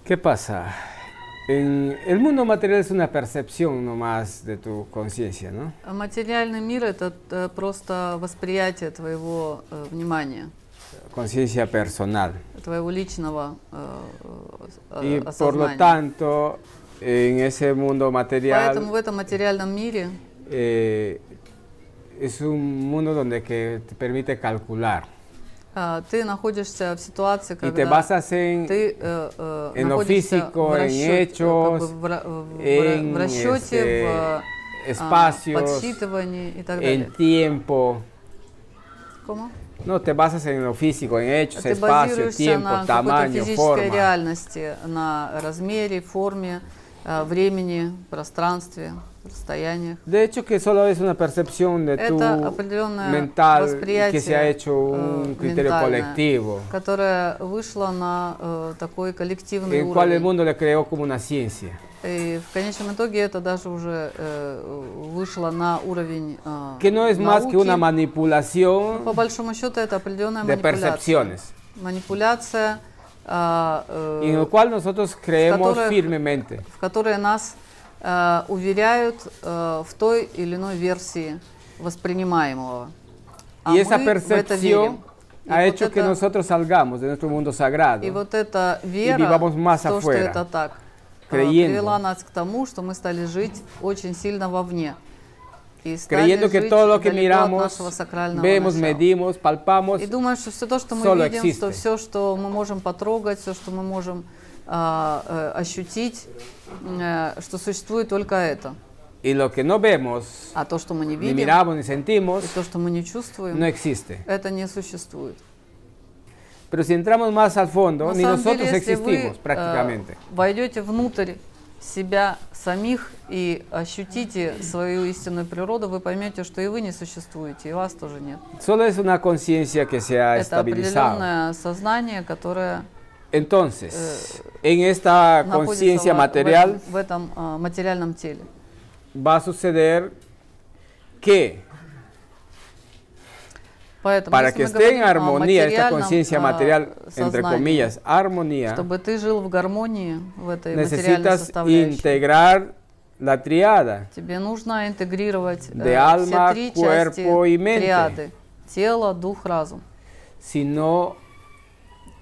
¿Qué pasa? En el mundo material es una percepción nomás de tu conciencia, ¿no? А Материальный мир это э, просто восприятие твоего э, внимания, Conciencia personal. твоего личного э, э, Y осознания. por lo tanto, en ese mundo material Поэтому в этом материальном мире eh, es un mundo donde que te permite calcular. а, ты находишься в ситуации, Y когда te basas en, ты э, э, en lo находишься físico, в en расчёте, hechos, как бы в, ра- в- в- en в расчете, este, в а, espacios, подсчитывании и так далее. en tiempo. ¿Cómo? No, te basas en lo físico, en hechos, Ты espacio, базируешься tiempo, на tamaño, физической реальности, на размере, форме, э, времени, пространстве, расстояниях. De hecho, que solo es una percepción de tu Это определенное mental восприятие que se ha hecho un э, criterio colectivo, которое вышло на э, такой коллективный en cual el уровень. mundo le creó como una ciencia. И в конечном итоге это даже уже э, вышло на уровень э, Que no es más que una manipulación По большому счету это определенная de манипуляция. percepciones, Манипуляция, а, э, y en lo cual nosotros creemos firmemente. в которой нас э, уверяют э, в той или иной версии воспринимаемого. А y esa мы в это percepción верим. И ha вот hecho que это- nosotros salgamos de nuestro mundo sagrado И вот эта вера, vivamos más то, что afuera, это так, э, creyendo. привела нас к тому, что мы стали жить очень сильно вовне. И creyendo que todo lo que miramos, vemos, начала. medimos, palpamos, И думаем, что все то, что мы solo видим, что existe. все, что мы можем потрогать, все, что мы можем а, э, ощутить, э, что существует только это. y lo que no vemos, А то, что мы не ni видим, miramos, ni sentimos, и то, что мы не чувствуем, no existe. это не существует. Pero si entramos más al fondo, На ni самом nosotros деле, если вы existimos prácticamente. э, войдете внутрь себя самих и ощутите свою истинную природу, вы поймете, что и вы не существуете, и вас тоже нет. Solo es una conciencia que se ha Это estabilizado. определенное сознание, которое Entonces, en esta находится conciencia в- material в, в этом а, материальном теле. va a suceder que Поэтому, para если que мы esté en говорим о armonía esta материальном, conciencia а, material, entre сознании, comillas, armonía, чтобы ты жил в гармонии в этой материальной necesitas составляющей, integrar la triada. тебе нужно интегрировать э, De alma, все три cuerpo y части mente. триады. Тело, дух, разум. Si no,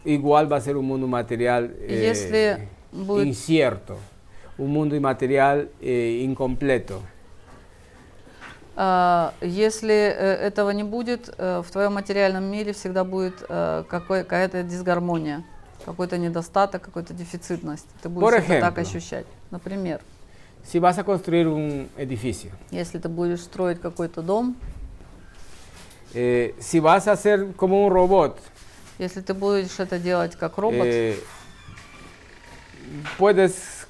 igual va a ser un mundo material И eh, если будет incierto, un mundo inmaterial eh, incompleto. А, Если э, этого не будет, э, в твоем материальном мире всегда будет э, какая-то дисгармония, какой-то недостаток, какая-то дефицитность. Ты будешь Por это так ejemplo. ощущать. Например, Si vas a construir un edificio, если ты будешь строить какой-то дом, eh, si vas a hacer como un robot, если ты будешь это делать как робот, eh, puedes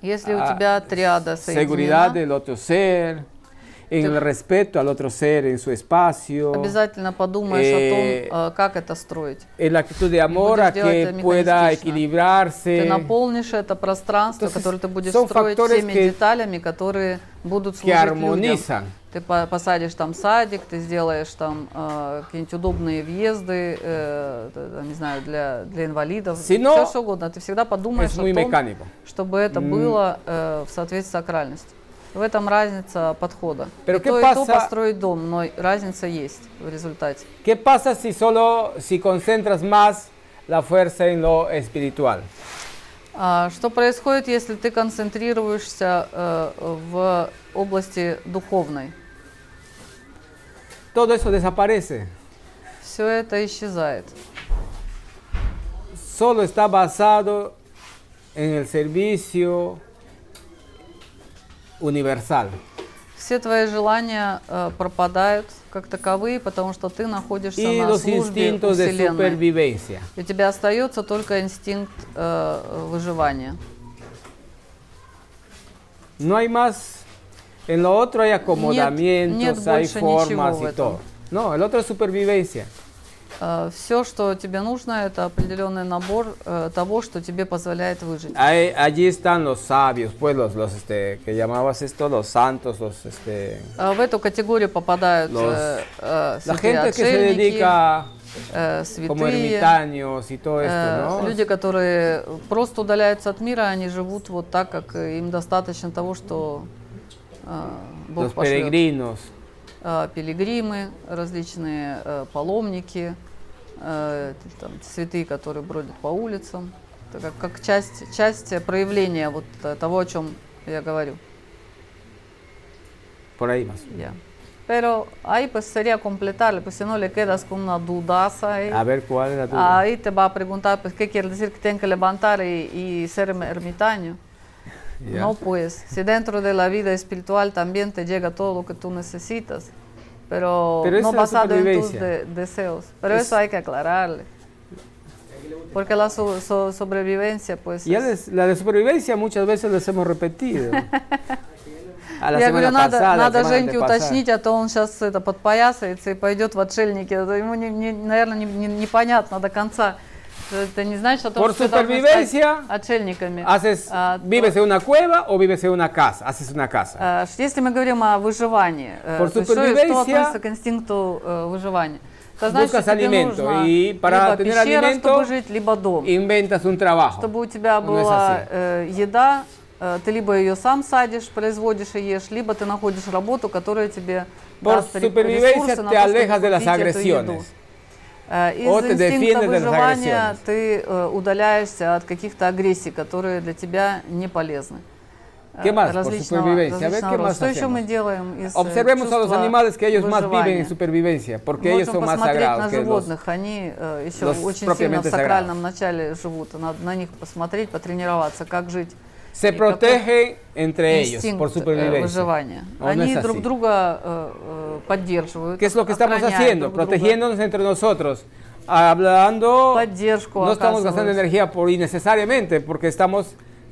Если у ah, тебя триада seguridad соединена, del otro ser, en el respeto al otro ser, en su espacio, Обязательно подумаешь Eh, о том, э, как это строить. en la actitud de amor a que pueda equilibrarse. Ты наполнишь это пространство, Entonces, которое ты будешь строить теми que- деталями, которые будут que служить людям. Ты по- посадишь там садик, ты сделаешь там э, какие-нибудь удобные въезды, э, не знаю, для, для инвалидов, Si no, все что угодно. Ты всегда подумаешь о том, mecánico. чтобы это М. было э, в соответствии с сакральностью. В этом разница подхода. Pero и ¿qué то, и то pasa- построить дом, но разница есть в результате. ¿Qué pasa si solo si concentras más la fuerza en lo espiritual? А, Что происходит, если ты концентрируешься э, в области духовной? Todo eso desaparece. Все это исчезает. Solo está basado en el servicio universal. Все твои желания э, пропадают как таковые, потому что ты находишься Y на службе у Вселенной. у тебя остается только инстинкт э, выживания. No hay más. En lo otro hay acomodamientos, нет hay больше ничего formas y todo. No, el otro es supervivencia. Все, что тебе нужно, это определенный набор э, того, что тебе позволяет выжить. Ahí- allí están los sabios, pues los, los este, que llamabas esto, los santos, los este, А В эту категорию попадают Los- э, э, la gente que se dedica э, святые, ermitaños y todo esto, э, ¿no? люди, которые просто удаляются от мира, они живут вот так, как э, им достаточно того, что э, Бог Los пошлет. peregrinos. Э, пилигримы, различные э, паломники, э, там, святые, которые бродят по улицам. Это как, как часть, часть проявления вот э, того, о чем я говорю. Por ahí más. Ya. Pero ahí pues sería completarle, pues si no le quedas con una dudaza ahí, A ver cuál era tu duda? ahí te va a preguntar, pues qué quiere decir que tienen que levantar y, y ser erm- ermitaño. Ya. No, pues, si dentro de la vida espiritual también te llega todo lo que tú necesitas, pero, Pero no esa es la basado en tus supervivencia. de- deseos. Pero Es- eso hay que aclararle. Porque la so- so- sobrevivencia, pues... Y ya es- les- la de supervivencia muchas veces les hemos repetido. A la Я semana говорю, надо, pasada, la надо semana Женьке antepasada. уточнить, а то он сейчас это подпоясается и пойдет в отшельники. Это ему, не, не- наверное, не- не- непонятно до конца. Не значит о том, Por supervivencia. Haces, А, vives en una cueva o vives en una casa, haces una casa. А, Если мы говорим о выживании, э, Por то есть что, что supervivencia относится к инстинкту э, выживания? Это значит, Buscas alimento, y para tener пещера, alimento, чтобы жить, либо дом. Inventas un trabajo. Чтобы у тебя No es была э, еда, э, ты либо ее сам садишь, производишь и ешь, либо ты находишь работу, которая тебе Por даст ре- supervivencia ресурсы на te то, чтобы купить эту еду. Э, Из te инстинкта выживания ты э, удаляешься от каких-то агрессий, которые для тебя не полезны. ¿Qué más? Por supervivencia. A ver, ¿qué más Что еще мы делаем из Observemos a los animales que ellos más viven en supervivencia, porque ellos son más sagrados на животных, они э, еще очень сильно в сакральном начале живут. Надо на них посмотреть, потренироваться, как жить. Se и какой protegen entre ellos инстинкт, por э, supervivencia. выживания. ¿O no Они es друг así? друга э, э, поддерживают. ¿Qué es lo que estamos охраняют haciendo? друг друга. Protegiéndonos entre nosotros. Hablando, Поддержку no estamos gastando оказывают. energía por innecesariamente, porque estamos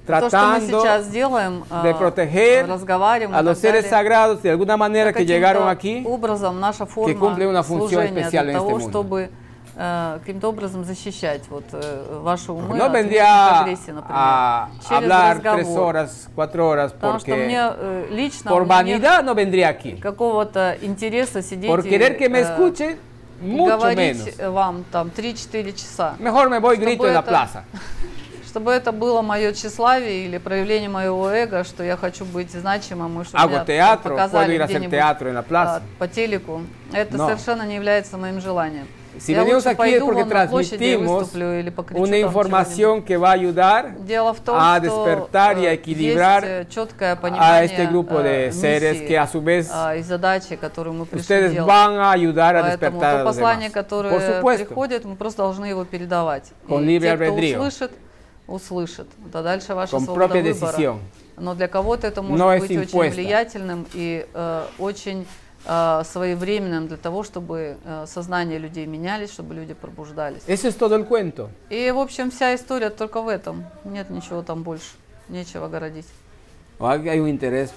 То, что мы tratando сейчас делаем, э, de proteger разговариваем и a los так seres далее, sagrados de alguna manera que каким-то llegaron aquí. образом наша форма cumplen una función служения especial для en того, este mundo. Э, каким-то образом защищать вот, э, ваши умы No от агрессий, например, a через tres разговор. horas, cuatro horas, Потому что мне э, лично por vanidad no vendría aquí. какого-то интереса сидеть Por и, querer que me escuchen, mucho говорить menos. вам там 3-4 часа. Mejor me voy grito Чтобы en la это- plaza. Чтобы это было мое тщеславие или проявление моего эго, что я хочу быть значимым, и что Hago меня teatro, показали где-нибудь, а, по телеку. Это No. совершенно не является моим желанием. Si я venimos aquí es porque transmitimos или покричу una información que va a ayudar том, a despertar y a э, equilibrar есть э, a понимание este grupo de э, seres que a su vez а, задачи, ustedes делать. van a ayudar a Поэтому despertar a los послание, demás. которое Por supuesto. приходит, мы просто должны его передавать. Con И libre те, кто услышит, услышит. Это дальше ваша Con свобода выбора. decisión. Но для кого-то это может No быть очень влиятельным и э, очень своевременным для того, чтобы э, сознание людей менялись, чтобы люди пробуждались. Eso es todo el cuento. И, в общем, вся история только в этом. Нет ничего там больше. Нечего городить. Hay un interés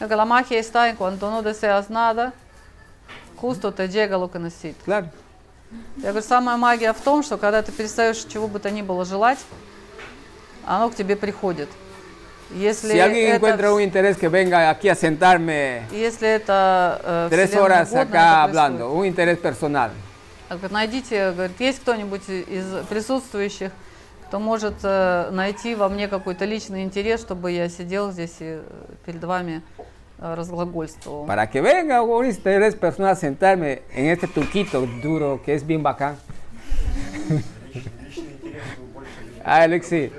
la magia está en cuando no deseas nada, justo te llega lo que necesitas. Claro. Я говорю, самая магия в том, что когда ты перестаешь чего бы то ни было желать, оно к тебе приходит. Если Si alguien это, encuentra un interés que venga aquí a sentarme если это э, tres Вселенной horas угодно, acá это hablando, un interés personal. Говорит, найдите, говорит, есть кто-нибудь из присутствующих, кто может э, найти во мне какой-то личный интерес, чтобы я сидел здесь и э, перед вами э, разглагольствовал. Para que venga un interés personal a sentarme en este turquito duro que es bien bacán. Ah, Alexi.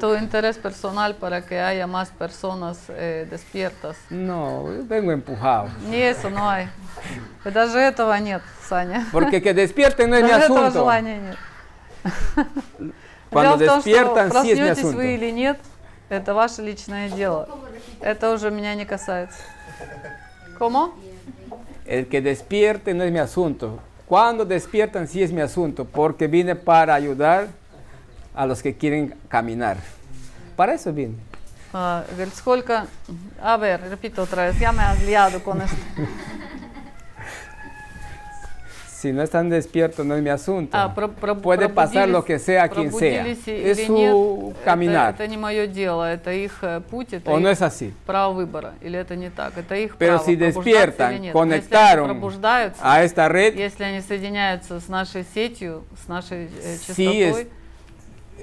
Tu interés personal para que haya más personas eh, despiertas. No, vengo empujado. Ni eso no hay. И Даже этого нет, Саня. Porque que despierten no es mi Даже этого asunto. желания нет. Cuando Дело в том, despiertan, что sí es mi проснетесь asunto. вы или нет, это ваше личное дело. Это уже меня не касается. ¿Cómo? El que despierte no es mi asunto. Cuando despiertan sí es mi asunto, porque vine para ayudar a los que quieren caminar. Para eso vine. А, говорит, сколько... A ver, repito otra vez, ya me has liado con esto. Si no están despiertos no es mi asunto. А, про- про- Puede pasar lo пробудились- que sea a quien sea. пробудились и- Es или su нет, caminar. Это, это не мое дело, это их э, путь, это ¿O no их es así? право выбора. Или это не так, это их Pero право si пробуждаться despiertan, или нет. Но conectaron если они пробуждаются, a esta red, если они соединяются с нашей сетью, с нашей э, sí es, частотой,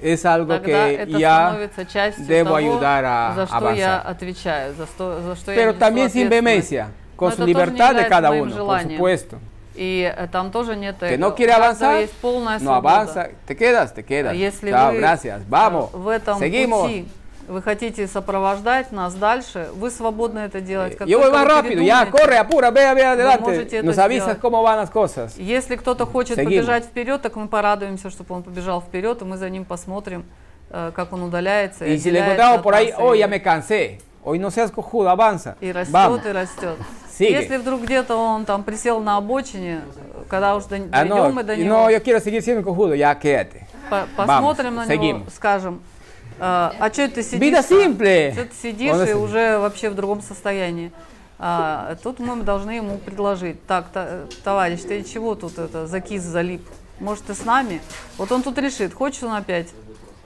es algo тогда que это ya становится частью debo того, ayudar a за что я avanzar. отвечаю, за что, за что я Pero несу también sin ответственность. vehemencia, Но con это su тоже не libertad de является cada моим uno, por желанием. supuesto. И э, там тоже нет Que этого. no quiere У каждого avanzar, есть полная no свобода. avanza, te quedas, te quedas. Если Chao, вы gracias, э, vamos, в этом seguimos. пути вы хотите сопровождать нас дальше, вы свободны это делать. Как Yo voy más rápido, ya, corre, apura, ve, ve adelante. Nos avisas cómo van las cosas. Если кто-то хочет Seguimos. побежать вперед, так мы порадуемся, чтобы он побежал вперед, и мы за ним посмотрим, э, как он удаляется. Y si le encontramos por ahí, и- ya me cansé. Hoy no seas cojudo, avanza. И растет, Vamos. и растет. Sigue. Если вдруг где-то он там присел на обочине, когда уж Ah, no, дойдем мы до него, no, yo quiero seguir siendo cojudo, ya quédate. по- Vamos, посмотрим на него, seguimos. скажем, а, а что ты сидишь? Simple. Что ты сидишь Он и уже вообще в другом состоянии. А, тут мы должны ему предложить, так, та- товарищ, ты чего тут это, закис залип? Может, ты с нами? Вот он тут решит, хочет он опять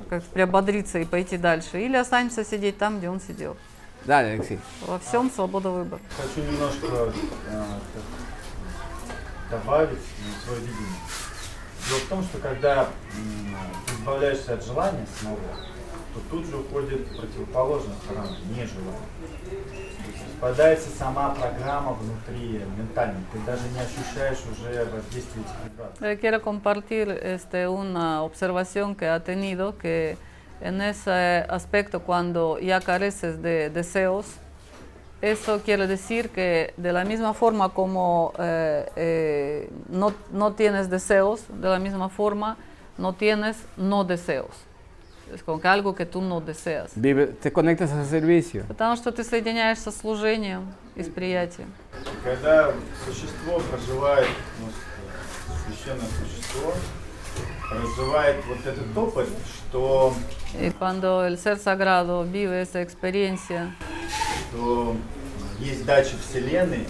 как приободриться и пойти дальше, или останемся сидеть там, где он сидел. Dale, Alexis. Во всем свобода выбора. Хочу немножко э, добавить на свое видение. Дело в том, что когда избавляешься от желания снова, то тут же уходит противоположная сторона, нежелание. То есть распадается сама программа внутри, ментально. Ты даже не ощущаешь уже воздействие этих вибраций. Eh, Quiero compartir este, una observación que ha tenido que en ese aspecto cuando ya careces de deseos, eso quiere decir que de la misma forma como eh, eh, no, no tienes deseos, de la misma forma no tienes no deseos. Que algo que tú no deseas. Vive- te conectas al servicio. Потому что ты соединяешься с служением и с приятием. И когда существо проживает, ну, священное существо, проживает вот этот опыт, что, Y cuando el ser sagrado vive esa experiencia, что есть дача Вселенной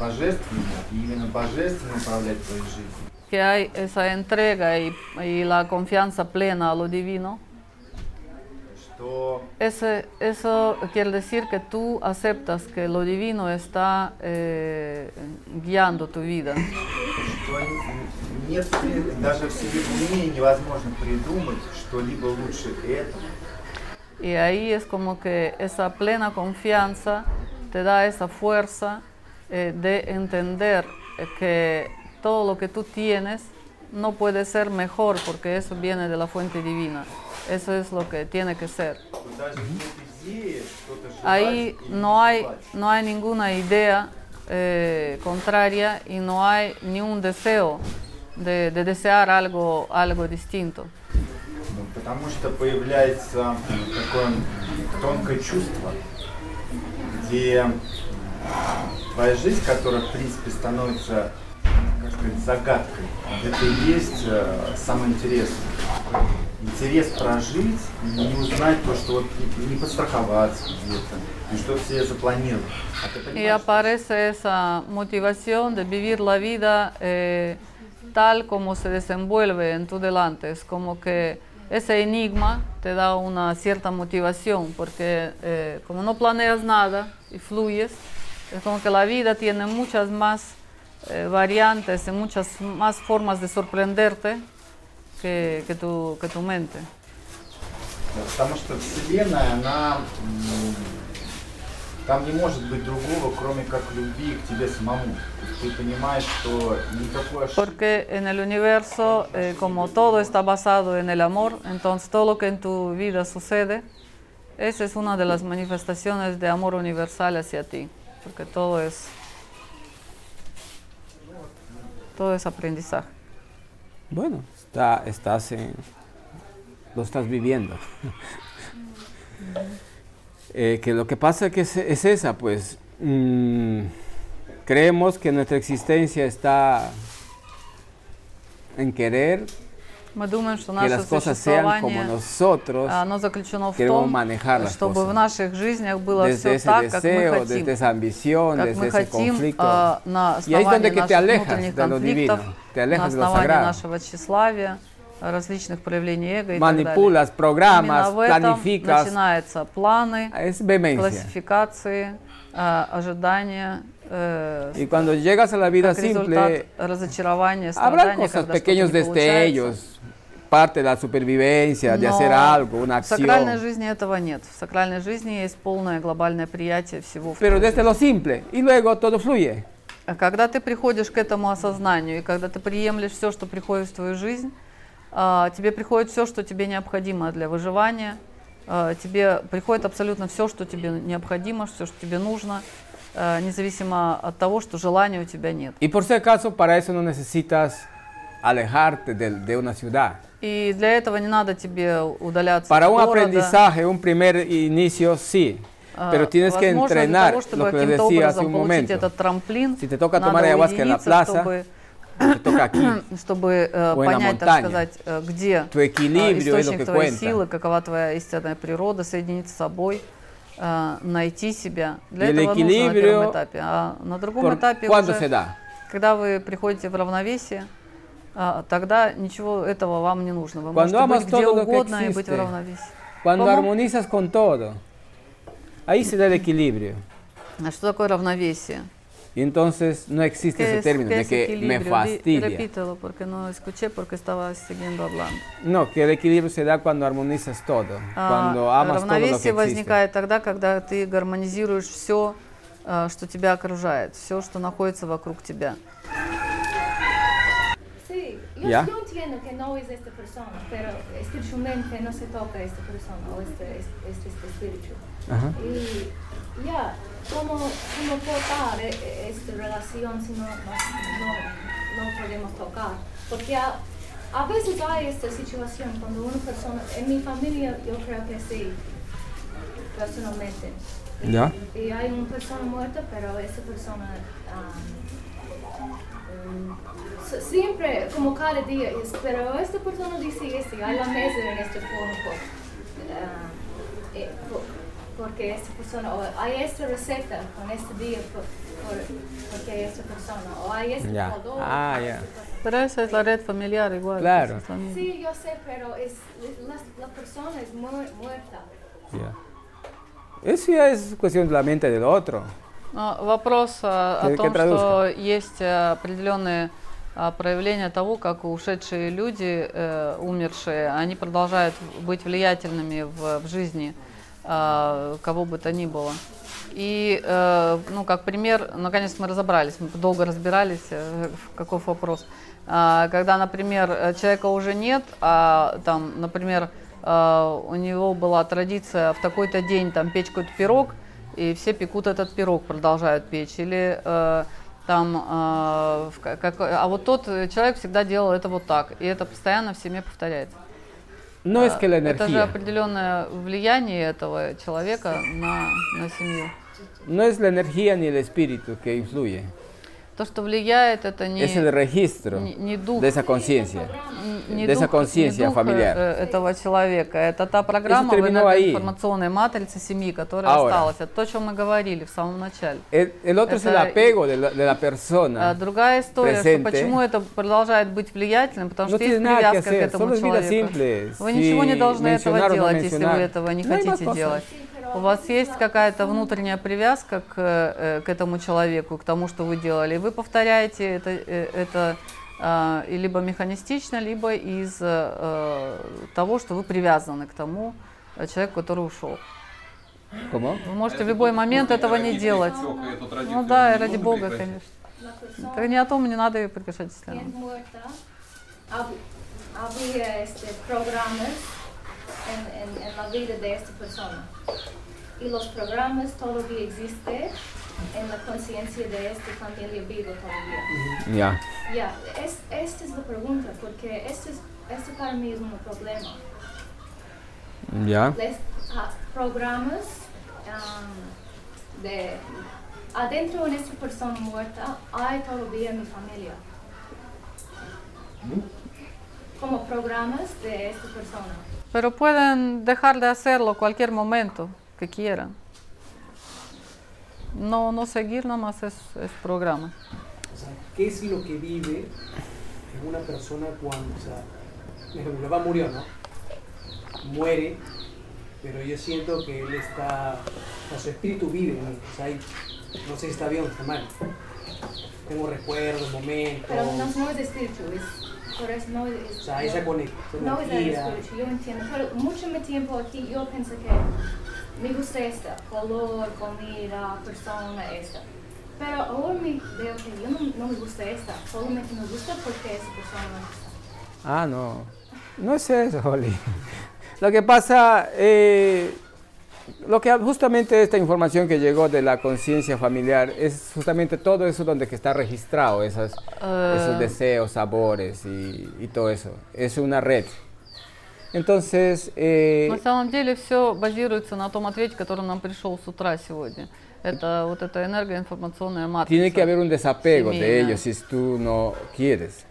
божественная, и именно божественно управлять твоей жизнью. que hay esa entrega y, y la confianza plena a lo divino, Ese, eso quiere decir que tú aceptas que lo divino está eh, guiando tu vida. Y ahí es como que esa plena confianza te da esa fuerza eh, de entender eh, que todo lo que tú tienes no puede ser mejor porque eso viene de la fuente divina. Eso es lo que tiene que ser. Ahí no hay, no hay ninguna idea eh, contraria y no hay ni un deseo de, de desear algo, algo distinto. Потому что появляется такое тонкое чувство, где твоя жизнь, которая в принципе становится, загадкой, это и есть э, самое интересное. интерес прожить, не узнать то, что вот не, не подстраховаться где-то, и что все запланировано. А ты Y понимаешь, aparece esa motivación de vivir la vida eh, tal como se desenvuelve en tu delante. Es como que ese enigma te da una cierta motivación, porque eh, como no planeas nada y fluyes, es como que la vida tiene muchas más eh, variantes y muchas más formas de sorprenderte que, que tu, que tu mente. Потому что Вселенная, она м, там не может быть другого, кроме как любви к тебе самому. То есть ты понимаешь, что никакой ошибки Porque en el universo, eh, como todo está basado en el amor, entonces todo lo que en tu vida sucede, esa es una de las manifestaciones de amor universal hacia ti, porque todo es, todo es aprendizaje. Bueno, está, estás en, lo estás viviendo. Eh, que lo que pasa que es, es esa, pues mm, creemos que nuestra existencia está en querer Мы думаем, что наше существование, а, оно заключено в том, чтобы в наших жизнях было все так, как мы хотим. как мы хотим а, на основании наших внутренних конфликтов, на основании нашего тщеславия, различных проявлений эго и так Manipulas, далее. programas, Именно в этом начинаются планы, классификации, а, ожидания, э, Y cuando llegas a la vida simple, страдания, cosas, pequeños destellos, parte de la supervivencia, de Но hacer algo, una в сакральной acción. жизни этого нет. В сакральной жизни есть полное глобальное приятие всего. в Pero desde lo simple, y luego todo fluye. А Когда ты приходишь к этому осознанию, и когда ты приемлешь все, что приходит в твою жизнь, а, тебе приходит все, что тебе необходимо для выживания, тебе приходит абсолютно все, что тебе необходимо, все, что тебе нужно, а, независимо от того, что желания у тебя нет. Y por si acaso, para eso no necesitas alejarte de, de una ciudad. И для этого не надо тебе удаляться Para un aprendizaje, un primer inicio, sí. А, Pero tienes que entrenar того, lo que decía hace un momento. этот трамплин, Si te toca tomar ayahuasca en la plaza, чтобы toca aquí. чтобы э, понять, так сказать, э, где э, источник твоей силы, какова твоя истинная природа, соединиться с собой, э, найти себя. Для этого нужно на первом этапе. А на другом этапе ¿cuándo уже, когда вы приходите в равновесие, а, тогда ничего этого вам не нужно. Вы Cuando можете быть где угодно и быть в existe, равновесии. Cuando armonizas con todo, ahí se da el equilibrio. А что такое равновесие? Y entonces no existe ¿Qué ese es- término qué de es que me equilibrio? Di- fastidia. Repítelo porque no escuché porque estaba siguiendo hablando. No, que el equilibrio se da cuando armonizas todo, А, cuando amas todo lo que равновесие existe. возникает тогда, когда ты гармонизируешь все, что тебя окружает, все, что находится вокруг тебя. Sí, yo, ¿Ya? yo entiendo que no es esta persona, pero espiritualmente no se toca esta persona o este, este, este, este espíritu. Ajá. Y ya, ¿Cómo, cómo cortar e- e- esta relación si no, no, no, podemos tocar? Porque a, a veces hay esta situación cuando una persona, en mi familia yo creo que sí, personalmente. Y, Ya. y hay una persona muerta, pero esa persona um, um, s- siempre, como cada día, es, pero esta persona dice esto, y hay la mesa en este ah, eh, por- porque esta persona, o hay esta receta con este día por, por- porque esta persona, o hay este Ya. color. Ah, ya. Pero esa es la red familiar igual. Claro. Sí, yo sé, pero es, la, la persona es mu- muerta. Ya. Eso ya es cuestión de la mente del otro. Но вопрос а, о том, traduzca. что есть а, определенные а, проявления того, как ушедшие люди, э, умершие, они продолжают быть влиятельными в, в жизни а, кого бы то ни было. И, э, ну, как пример, наконец мы разобрались, мы долго разбирались, э, каков вопрос. А, когда, например, человека уже нет, а там, например, э, у него была традиция в такой-то день там печь какой-то пирог, и все пекут этот пирог, продолжают печь. Или э, там, как, а вот тот человек всегда делал это вот так, и это постоянно в семье повторяется. Que la Это же определенное влияние этого человека на, на семью. no es la energía ni el espíritu que influye. То, что влияет, это не, es el registro не, не дух, de esa conciencia, не de esa conciencia familiar. э, этого человека. Это та программа в энергоинформационной матрице семьи, которая Ahora. осталась. Это то, о чем мы говорили в самом начале. El, el otro es el Это- apego de la, de la А persona. другая история, что presente. почему это продолжает быть влиятельным, потому No что есть привязка к hacer, этому es vida человеку. simple. Вы ничего не должны этого no делать, если вы этого не No хотите делать. У вас есть какая-то внутренняя привязка к, э, к этому человеку, к тому, что вы делали. И вы повторяете это, э, это а, и либо механистично, либо из э, того, что вы привязаны к тому э, человеку, который ушел. ¿Cómo? Вы можете в любой момент этого не делать. Ну да, и ради Бога, конечно. La persona Это не о том, не надо ее прекращать, muerta, hab- había este, programas en, en, en la vida de esta persona. Y los programas todavía existen en la conciencia de esta familia viva todavía. Ya. Ya, es, esta es la pregunta, porque este, es, este para mí es un problema. Ya. Les, ah, programas am, de adentro de esta persona muerta hay todavía mi familia. Como programas de esta persona. Pero pueden dejar de hacerlo cualquier momento que quieran. No, no seguir nomás es, es programa. O sea, ¿qué es lo que vive en una persona cuando, o sea, por ejemplo, mi papá murió, ¿no? Muere, pero yo siento que él está, o sea, su espíritu vive mí, o sea, no sé si está bien o está mal. Tengo recuerdos, momentos, Pero no, no es espíritu, es, por eso no es... o sea, esa conexión, No es espíritu, yo entiendo, pero mucho mi tiempo aquí yo pensé que me gusta esta, color, comida, persona, esta. Pero ahora me veo que yo no, no me gusta esta, solamente me gusta porque esa persona me gusta. Ah, no. No es eso, Oli. Lo que pasa, eh, lo que justamente esta información que llegó de la conciencia familiar es justamente todo eso donde que está registrado, esas, esos Э, deseos, sabores y, y todo eso. Es una red. Entonces, eh, На самом деле все базируется на том ответе, который нам пришел с утра сегодня. Это вот эта энергоинформационная матрица. tiene que haber un desapego de семейная. ellos si tú no quieres.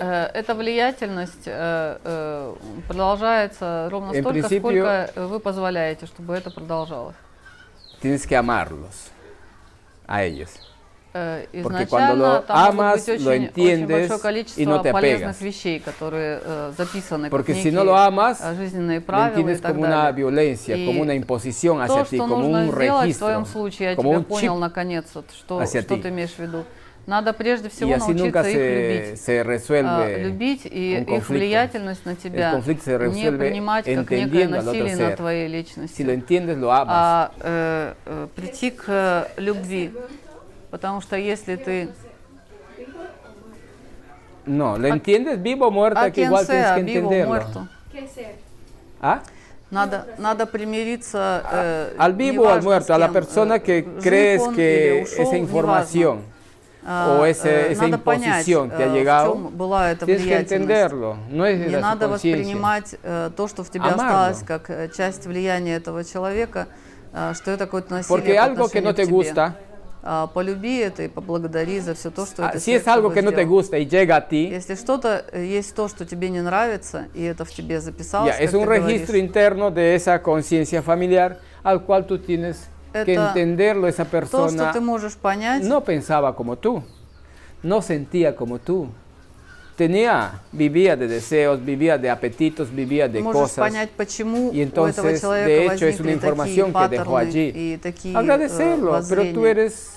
Э, Эта влиятельность э, э, продолжается ровно En столько, сколько вы позволяете, чтобы это продолжалось. Tienes que amarlos a ellos. Porque cuando lo amas, lo очень, очень entiendes большое y no te apegas. вещей, которые записаны Porque si no lo amas, lo entiendes como una violencia, como una imposición hacia ti, como un registro, como un chip hacia ti. Надо прежде Y всего nunca научиться их se, любить. se А, resuelve любить и их влиятельность на тебя El conflicto se не принимать как некое насилие ser. твоей Si личностью, lo entiendes, lo amas. а э, э, прийти к э, любви. Потому что если ты, No, lo entiendes vivo o muerto, а que igual tienes que entenderlo. ¿Ah? надо, надо примириться э, Al vivo o al muerto, a la persona э, que crees que esa información неважно. А, o ese- э, esa надо понять, imposición te ha э, в llegado, чем была эта tienes que влиятельность. entenderlo. No es Не de su надо conciencia. воспринимать э, то, что в тебе Amarlo. осталось, как э, часть влияния этого человека, э, что это какое-то насилие Porque по algo que no отношению te к тебе. gusta, А, полюби это и поблагодари за все то, что ah, это si es сердце algo бы que no te сделало. gusta y llega a ti, Если что-то э, есть то, что тебе не нравится, и это в тебе записалось, ya, как es ты un говоришь, registro interno de esa conciencia familiar al cual tú tienes que Это entenderlo. Esa то, что persona ты можешь понять, no pensaba como tú, no sentía como tú. Tenía, vivía de deseos, vivía de apetitos, vivía de можешь cosas. понять, почему Y у этого entonces, человека de hecho, es una возникли información такие que dejó паттерны allí. и такие э, Agradecerlo, pero tú воззрения. eres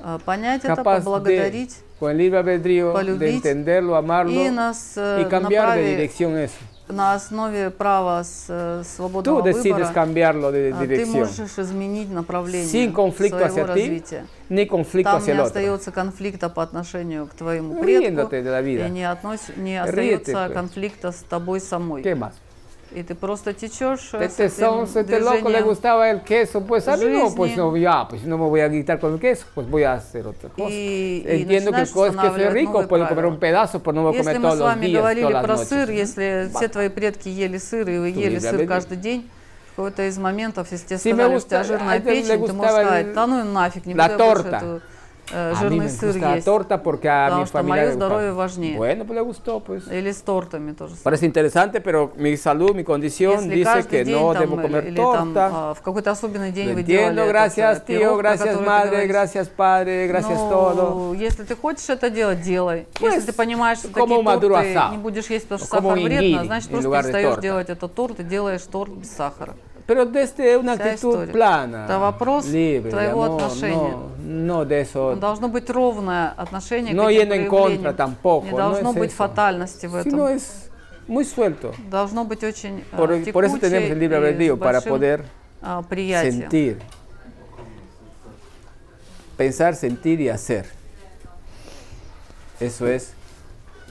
А, Понять это, capaz de, поблагодарить, con el libre albedrío, de полюбить entenderlo, amarlo и нас э, y cambiar de направи dirección eso. На основе права с, э, Tú свободного decides выбора, cambiarlo de а, ты dirección, можешь изменить направление sin conflicto своего hacia ti, развития. ni conflicto Там hacia не остается конфликта по отношению к твоему предку, de la vida. и не, относ- не Ríete, остается pues. конфликта с тобой самой. ¿Qué más? И ты просто течешь э, с Este sonso, este loco le gustaba el queso, pues a mí no, pues no, ya, pues no me voy a quitar con el queso, pues voy a hacer otra cosa. Y Entiendo que el queso es rico, puedo comer un pedazo, pero no voy a Если comer мы todos с los вами días, говорили todas las про noches. сыр, если все твои предки ели сыр, и вы ели сыр каждый день, какой-то из моментов, если тебе сказали, что у тебя жирная печень, ты можешь сказать, да ну и нафиг, не буду я больше torta. Э, me жирный сыр la есть. torta porque a Потому что мое здоровье важнее. Bueno, pues le gustó, pues. Или с тортами тоже. Parece interesante, pero mi salud, mi condición dice que день no там, debo comer или там, torta. а, в какой-то особенный день Lo вы делали entiendo, этот, gracias э, tío, пирог, gracias madre, gracias padre, gracias Ну, todo. Если ты хочешь это делать, делай. Pues, если ты понимаешь, что такие торты asado. не будешь есть, потому что O como сахар вредно, значит просто перестаешь делать этот торт и делаешь торт без сахара. Pero desde una Вся actitud история. plana, Это вопрос libre, твоего no, отношения. no, no de eso. Должно быть ровное отношение No к этим yendo en проявлениям. contra tampoco, Не no должно es быть eso. фатальности в этом. Sino es muy suelto. Должно быть очень э, Por, por eso текучее tenemos el libre и с albedrío, para большим, poder а, приятием. sentir. Pensar, sentir y hacer. Eso es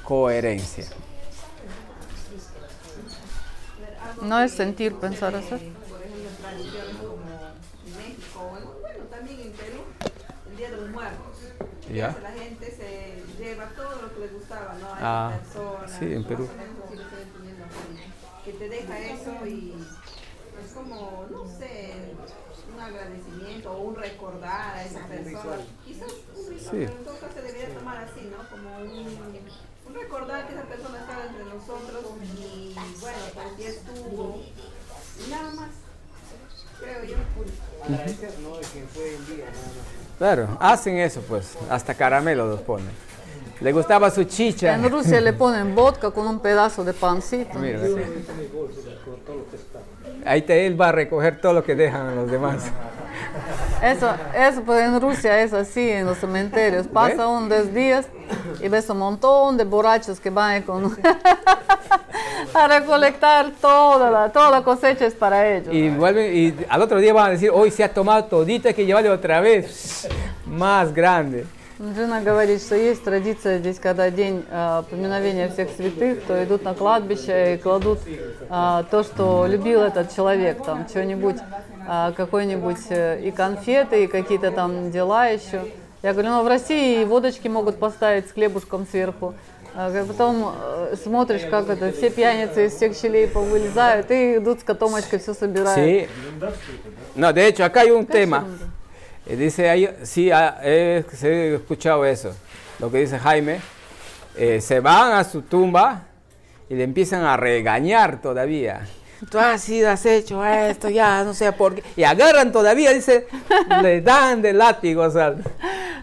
coherencia. No es sentir, pensar, hacer. tradiciones como en México, o bueno, también en Perú, el Día de los Muertos. Ya. Entonces, La gente se lleva todo lo que le gustaba, ¿no? A Ah, esa persona, sí, en Perú. menos Que te deja eso y es como, no sé, un agradecimiento o un recordar a esa persona. Quizás un ritual, Sí. pero en todo caso se debería tomar así, ¿no? Como un, un recordar que esa persona estaba entre nosotros y bueno, pues ya estuvo. Y nada más, creo yo. Agradecer, ¿no? De que fue el día, nada más. Claro, hacen eso pues, hasta caramelo los ponen. Le gustaba su chicha. En Rusia le ponen vodka con un pedazo de pancito. Mira, ahí te, él va a recoger todo lo que dejan los demás. Eso, eso pues en Rusia es así en los cementerios. Pasa un dos días y ves un montón de borrachos que van con a recolectar toda la, toda la cosecha es para ellos. Y vuelven y al otro día van a decir, hoy se ha tomado todita, hay que llevarle otra vez. Más grande. Джина говорит, что есть традиция здесь, когда день э, поминовения всех святых, то идут на кладбище и кладут э, то, что любил этот человек, там что-нибудь, э, какой-нибудь э, и конфеты, и какие-то там дела еще. Я говорю, ну в России и водочки могут поставить с хлебушком сверху. А Потом э, смотришь, как это, все пьяницы из всех щелей повылезают и идут с котомочкой все собирают. Sí. No, de hecho, acá hay un tema. Eh, Dice, ahí, sí, ah, he, he escuchado eso. Lo que dice Jaime. eh, se van a su tumba y le empiezan a regañar todavía. Tú has sido, has hecho esto, ya no sé por qué. Y agarran todavía, dice, le dan de látigos al.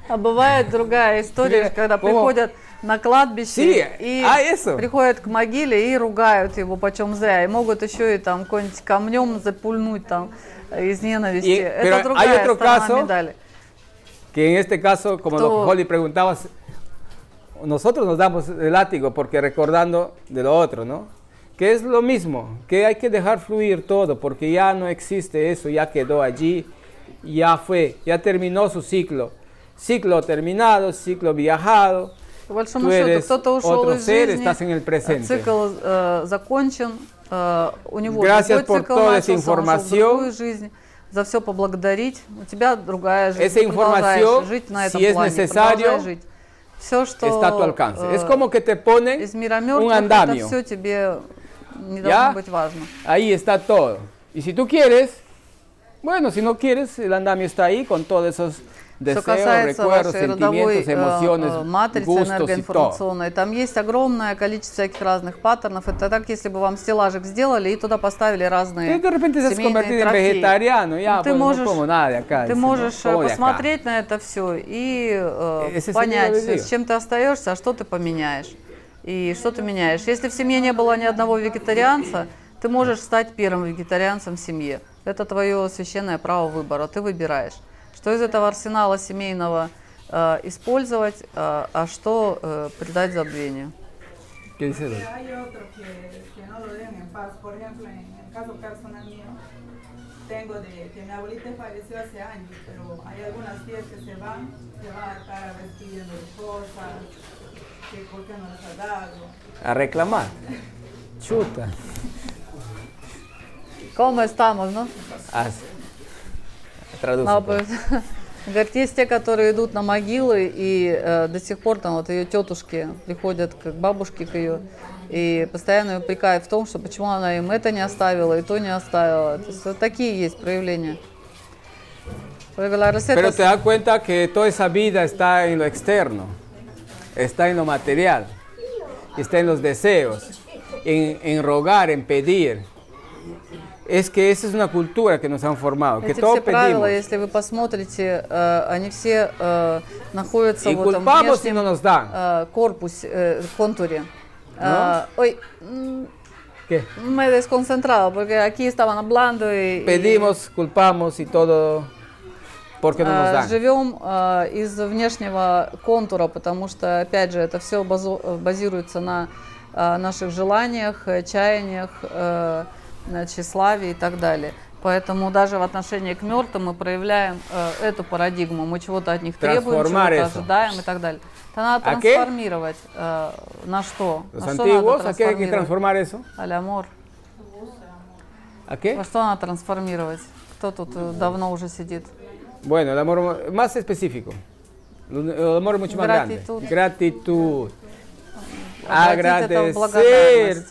А бывает другая история, Мira, когда cómo- приходят на кладбище Sí, и а eso. приходят к могиле и ругают его почем зря. И могут еще и там какой-нибудь камнем запульнуть там э, из ненависти. Y- pero Это другая hay otro сторона caso медали. Que en este caso, como lo Tú- que Holly preguntabas, nosotros nos damos el látigo porque recordando de lo otro, ¿no? Que es lo mismo, que hay que dejar fluir todo porque ya no existe eso, ya quedó allí, ya fue, ya terminó su ciclo. Ciclo terminado, ciclo viajado. По большому Tú счету, eres кто-то ушел otro из ser, жизни, estás en el presente. цикл э, закончен, э, у него Gracias другой цикл начался, он ушел в información. другую жизнь. За все поблагодарить. У тебя другая жизнь. Esa продолжаешь жить на этом si плане, продолжай жить. Все, что está a tu alcance. э, es como que te ponen из мира мертвых, это все тебе не ¿Ya? должно быть важно. Ahí está todo. Y si tú quieres, bueno, si no quieres, el andamio está ahí con todos esos Что касается recuerdos, вашей родовой э, матрицы энергоинформационной, там есть огромное количество всяких разных паттернов. Это так, если бы вам стеллажик сделали и туда поставили разные семейные трофеи. ya, Ну, ты pues, можешь, ты dice, можешь э, посмотреть на это все и э, понять, с чем ты остаешься, а что ты поменяешь. И что ты меняешь. Если в семье не было ни одного вегетарианца, ты можешь стать первым вегетарианцем в семье. Это твое священное право выбора, ты выбираешь. Что из этого арсенала семейного э, использовать, э, а что э, предать забвению. ¿Qué dice? Hay otro que, que no lo dejan en paz. Por ejemplo, en el caso personal mío, tengo de que mi abuelita falleció hace años, pero hay algunas tías que se van, se van a estar pidiendo cosas, que por qué no les ha dado. A reclamar. Chuta. ¿Cómo estamos, no? Haz. Pues, Говорит, есть те, которые идут на могилы, и э, до сих пор там вот ее тетушки приходят к бабушке к ее, и постоянно ее упрекают в том, что почему она им это не оставила, и то не оставила. То есть вот такие есть проявления. Pero te das cuenta que toda esa vida está en lo externo, está en lo material, está en los deseos, en, en rogar, en pedir. Es que esa es una cultura que nos han formado, que Эти todo все правила, pedimos. если вы посмотрите, э, они все э, находятся Y в этом culpamos y внешнем no nos dan. э, корпусе, э, контуре. ¿No? Э, ой, м, ¿Qué? me he desconcentrado porque aquí estaban hablando y... y, Pedimos, culpamos y todo porque no nos э, dan. живем э, из внешнего контура, потому что, опять же, это все базируется на э, наших желаниях, э, чаяниях, э, на тщеславии и так далее. Поэтому даже в отношении к мертвым мы проявляем э, эту парадигму. Мы чего-то от них требуем, чего-то ожидаем и так далее. Это надо трансформировать. э, на что? На что надо ¿a qué hay que трансформировать? qué? Во что надо трансформировать? Кто тут э, давно уже сидит? Bueno, el amor más específico. El amor mucho más grande. Gratitud. Обратить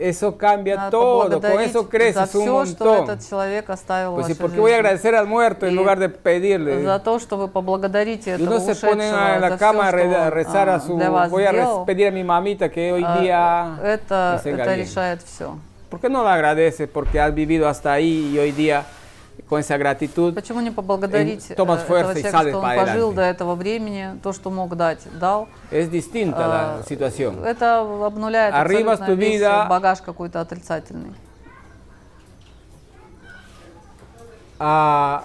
это в Agradecer. благодарность. Eso cambia Надо todo. Con поблагодарить eso за creces un все, что montón. этот человек оставил Pues в ¿y вашей por qué voy a жизни. agradecer al muerto en Y lugar de pedirle? За то, что вы поблагодарите Y этого uno se pone ушедшего en за la всё, cama a что re- a он, rezar а, a su. для вас Voy a res- сделал. pedir a mi mamita que hoy А, día. это, me tenga это bien. решает все. ¿Por qué no la agradeces? Porque has vivido hasta ahí y hoy día esa gratitud Почему не поблагодарить tomas э, этого человека, что он пожил до этого времени, то, что мог дать, дал. es distinta А, la situación. Это обнуляет Arribas tu vida. багаж какой-то отрицательный. a-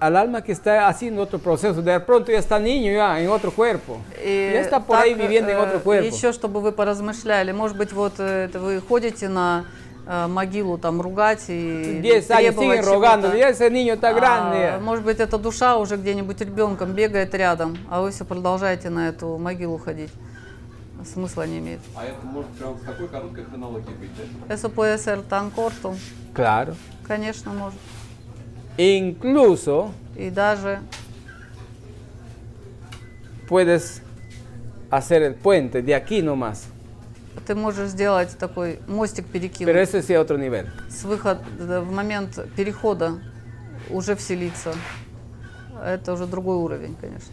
al alma que está haciendo otro proceso. De pronto ya está niño ya en otro cuerpo. И ya está por так, ahí viviendo en э, otro cuerpo. Еще, чтобы вы поразмышляли, может быть, вот э, это вы ходите на э, могилу там ругать и 10 años требовать ese niño está А, grande. может быть, эта душа уже где-нибудь ребенком бегает рядом, а вы все продолжаете на эту могилу ходить. Смысла не имеет. А это может прям в такой короткой хронологии быть, да? Eso puede ser tan corto, Claro. конечно, может. Incluso И даже puedes hacer el puente de aquí nomás. Ты можешь сделать такой мостик перекинуть. Pero ese sí es otro nivel. с выход в момент перехода уже вселиться. Это уже другой уровень, конечно.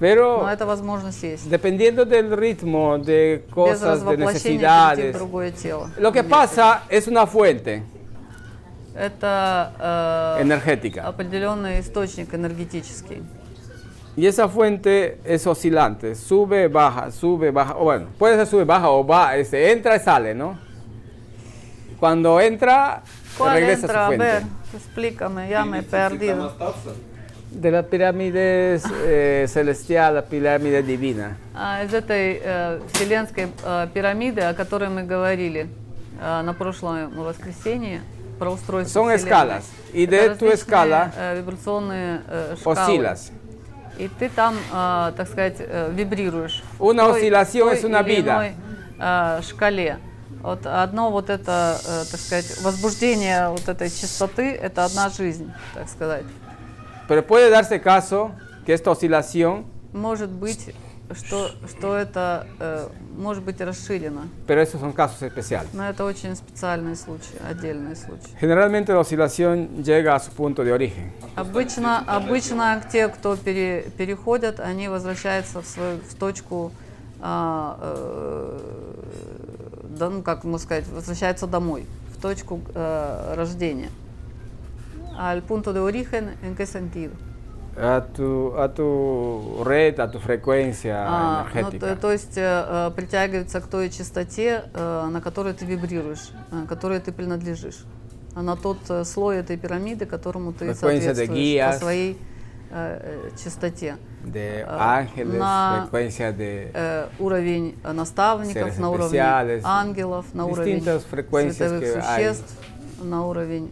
Pero Но эта возможность есть. dependiendo del ritmo, de Без cosas, de necesidades. другое тело. Lo que pasa es una fuente Это э, определенный источник энергетический. Y esa fuente es oscilante, sube, baja, sube, baja. O bueno, puede ser sube, baja o va, este, entra y sale, ¿no? Cuando entra, ¿Cuál regresa entra? a A su ver, fuente. explícame, ya me he Или всегда perdido. остаться? De la pirámide eh, celestial, la pirámide divina. А, из этой э, вселенской э, пирамиды, о которой мы говорили э, на прошлом воскресенье, про устройство Son Вселенной. escalas. Y de Это tu различные, escala э, вибрационные э, шкалы. Oscilas. И ты там, э, так сказать, э, вибрируешь. Una той- oscilación той es una vida. иной, э, шкале. Вот одно вот это, э, так сказать, возбуждение вот этой частоты, это одна жизнь, так сказать. Pero puede darse caso que esta oscilación, Может быть, что, что это э, может быть расширено. pero esos son casos especiales. Но это очень специальный случай, отдельный случай. Generalmente la oscilación llega a su punto de origen. Обычно, обычно те, кто пере- переходят, они возвращаются в свою в точку, а, э, да, ну как можно сказать, возвращаются домой, в точку э, рождения. Al punto de origen, ¿en qué sentido? A tu, a tu red, a tu frecuencia А, ну, energética. то, то есть э, э, притягивается к той частоте, э, на которой ты вибрируешь, э, которой ты принадлежишь, а на тот э, слой этой пирамиды, которому ты de соответствуешь по своей э, э, частоте. de а, ángeles, на frecuencia de э, уровень э, наставников, на уровень ангелов, на уровень световых que hay. существ, на уровень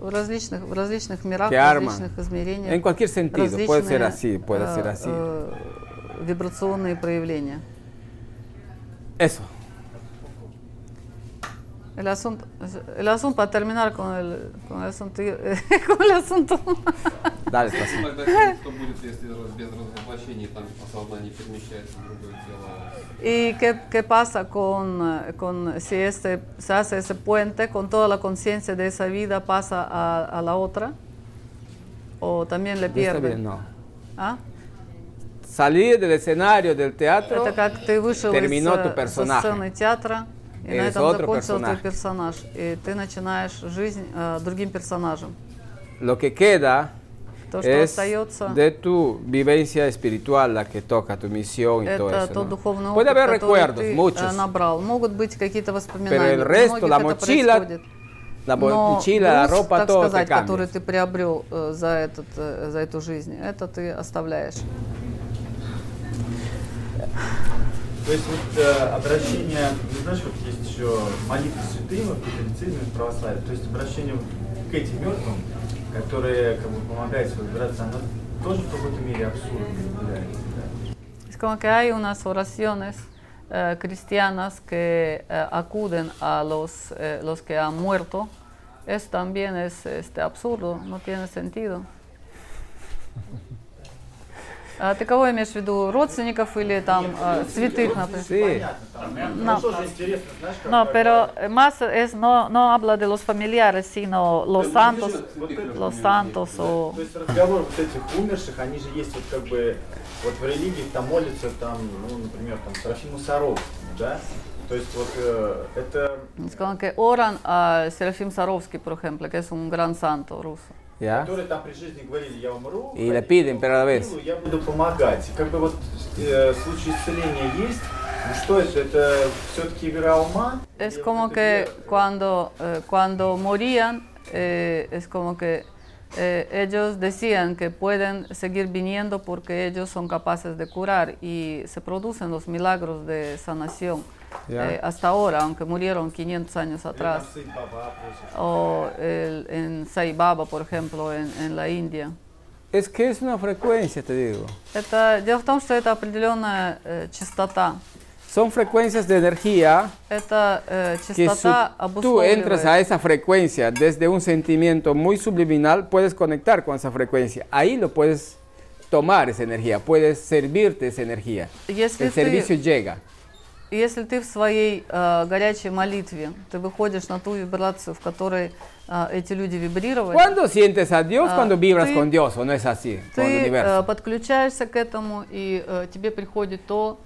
э, различных, в различных мирах, в arman. различных измерениях. En cualquier sentido, puede ser así, puede э, ser así. э, вибрационные проявления. Eso. El asunto, el asunto para terminar con el, con el asunto, con el asunto. Dale, спасибо. Что будет, если без развоплощений там осознание перемещается в другое тело? ¿Y qué, qué pasa con, eh, con si este, se hace ese puente, con toda la conciencia de esa vida pasa a, a la otra? o también le No está pierde. bien, no. ¿Ah? Salir del escenario del teatro, Это как ты вышел terminó из, tu э, со personaje. сцены театра, и на Eres этом otro закончил твой personaje. персонаж. И ты начинаешь жизнь э, другим персонажем. Lo que queda То, что es остается, de tu vivencia espiritual la que toca tu misión y todo это eso. тот духовный Puede опыт, haber который recuerdos, ты э, muchos, набрал. Могут быть какие-то воспоминания. pero el resto, la это mochila, происходит. la Но mochila, la груз, ropa, так todo сказать, который ты приобрел э, за, этот, э, за эту жизнь, это ты оставляешь. То есть вот э, обращение, ну, знаешь, вот есть еще молитвы святым в католицизме, в православии, то есть обращение к этим мертвым, которые как бы помогают выбираться, оно тоже в какой-то мере абсурдно является. Да? Es como que hay unas oraciones eh, cristianas que eh, acuden a los, eh, los que han muerto. Eso también es este, absurdo, no tiene sentido. А ты кого имеешь в виду? Родственников или там э, святых, например? No, как, pero más es no, no habla de los familiares, sino los santos, los santos o То есть разговор вот этих умерших, они же есть вот как бы, вот в религиях там молятся там, ну, например, там Серафиму Саровскому, да? То есть вот э, это... como que oran a Serafim Sarovsky, por ejemplo, que es un gran santo ruso. ¿Ya? Которые там при жизни говорили, я умру, Y le piden, pero a la vez. силу, я буду помогать. И как бы вот э, случай исцеления есть, ну что это, это все-таки игра ума? Es como que cuando, eh, cuando morían, eh, es como que eh, ellos decían que pueden seguir viniendo porque ellos son capaces de curar y se producen los milagros de sanación. Ya. eh, hasta ahora, aunque murieron 500 años atrás. Или там Сын Баба просит. O el- en Sai Baba, por ejemplo, en, en la India. Es que es una frecuencia, te digo. Это, дело в том, что это определенная э, частота. Son frecuencias de energía Это э, que su- частота tú entras a обусловливает. esa frecuencia desde un sentimiento muy subliminal, puedes conectar con esa frecuencia. Ahí lo puedes tomar esa energía, puedes servirte esa energía. Если El ты- servicio llega. Если ты в своей э, горячей молитве, ты выходишь на ту вибрацию, в которой э, эти люди вибрировали, ¿Cuándo sientes a Dios? Cuando vibras tú- con Dios, ¿o no es así? Con el ты universo. э, подключаешься к этому, и э, тебе приходит то,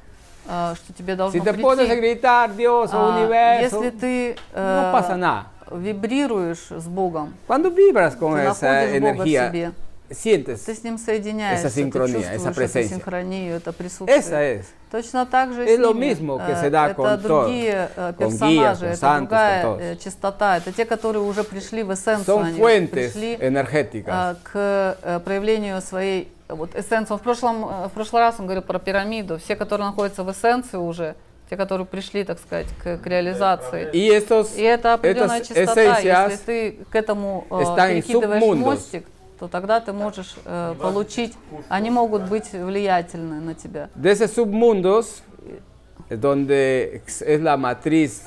э, что тебе должно Si te прийти. pones a gritar Dios А, universo, Если ты no pasa nada. вибрируешь с Богом, Cuando vibras con ты esa находишь Бога в energía, себе, sientes ты с Ним соединяешься, esa ты esa чувствуешь эту presencia. синхронию, это присутствие. Esa es. Точно так же и Es lo mismo que Э, se da это con todo, другие э, персонажи, guías, это santos, другая э, частота, это те, которые уже пришли в эссенцию, Son они пришли к проявлению своей вот эссенции. В прошлом, в прошлый раз он говорил про пирамиду. Все, которые находятся в эссенции уже, те, которые пришли, так сказать, к, к реализации. Y estos, И это определенная частота. Если ты к этому э, перекидываешь мостик, то тогда ты можешь э, получить, они могут быть влиятельны на тебя. de esos submundos, donde es la matriz,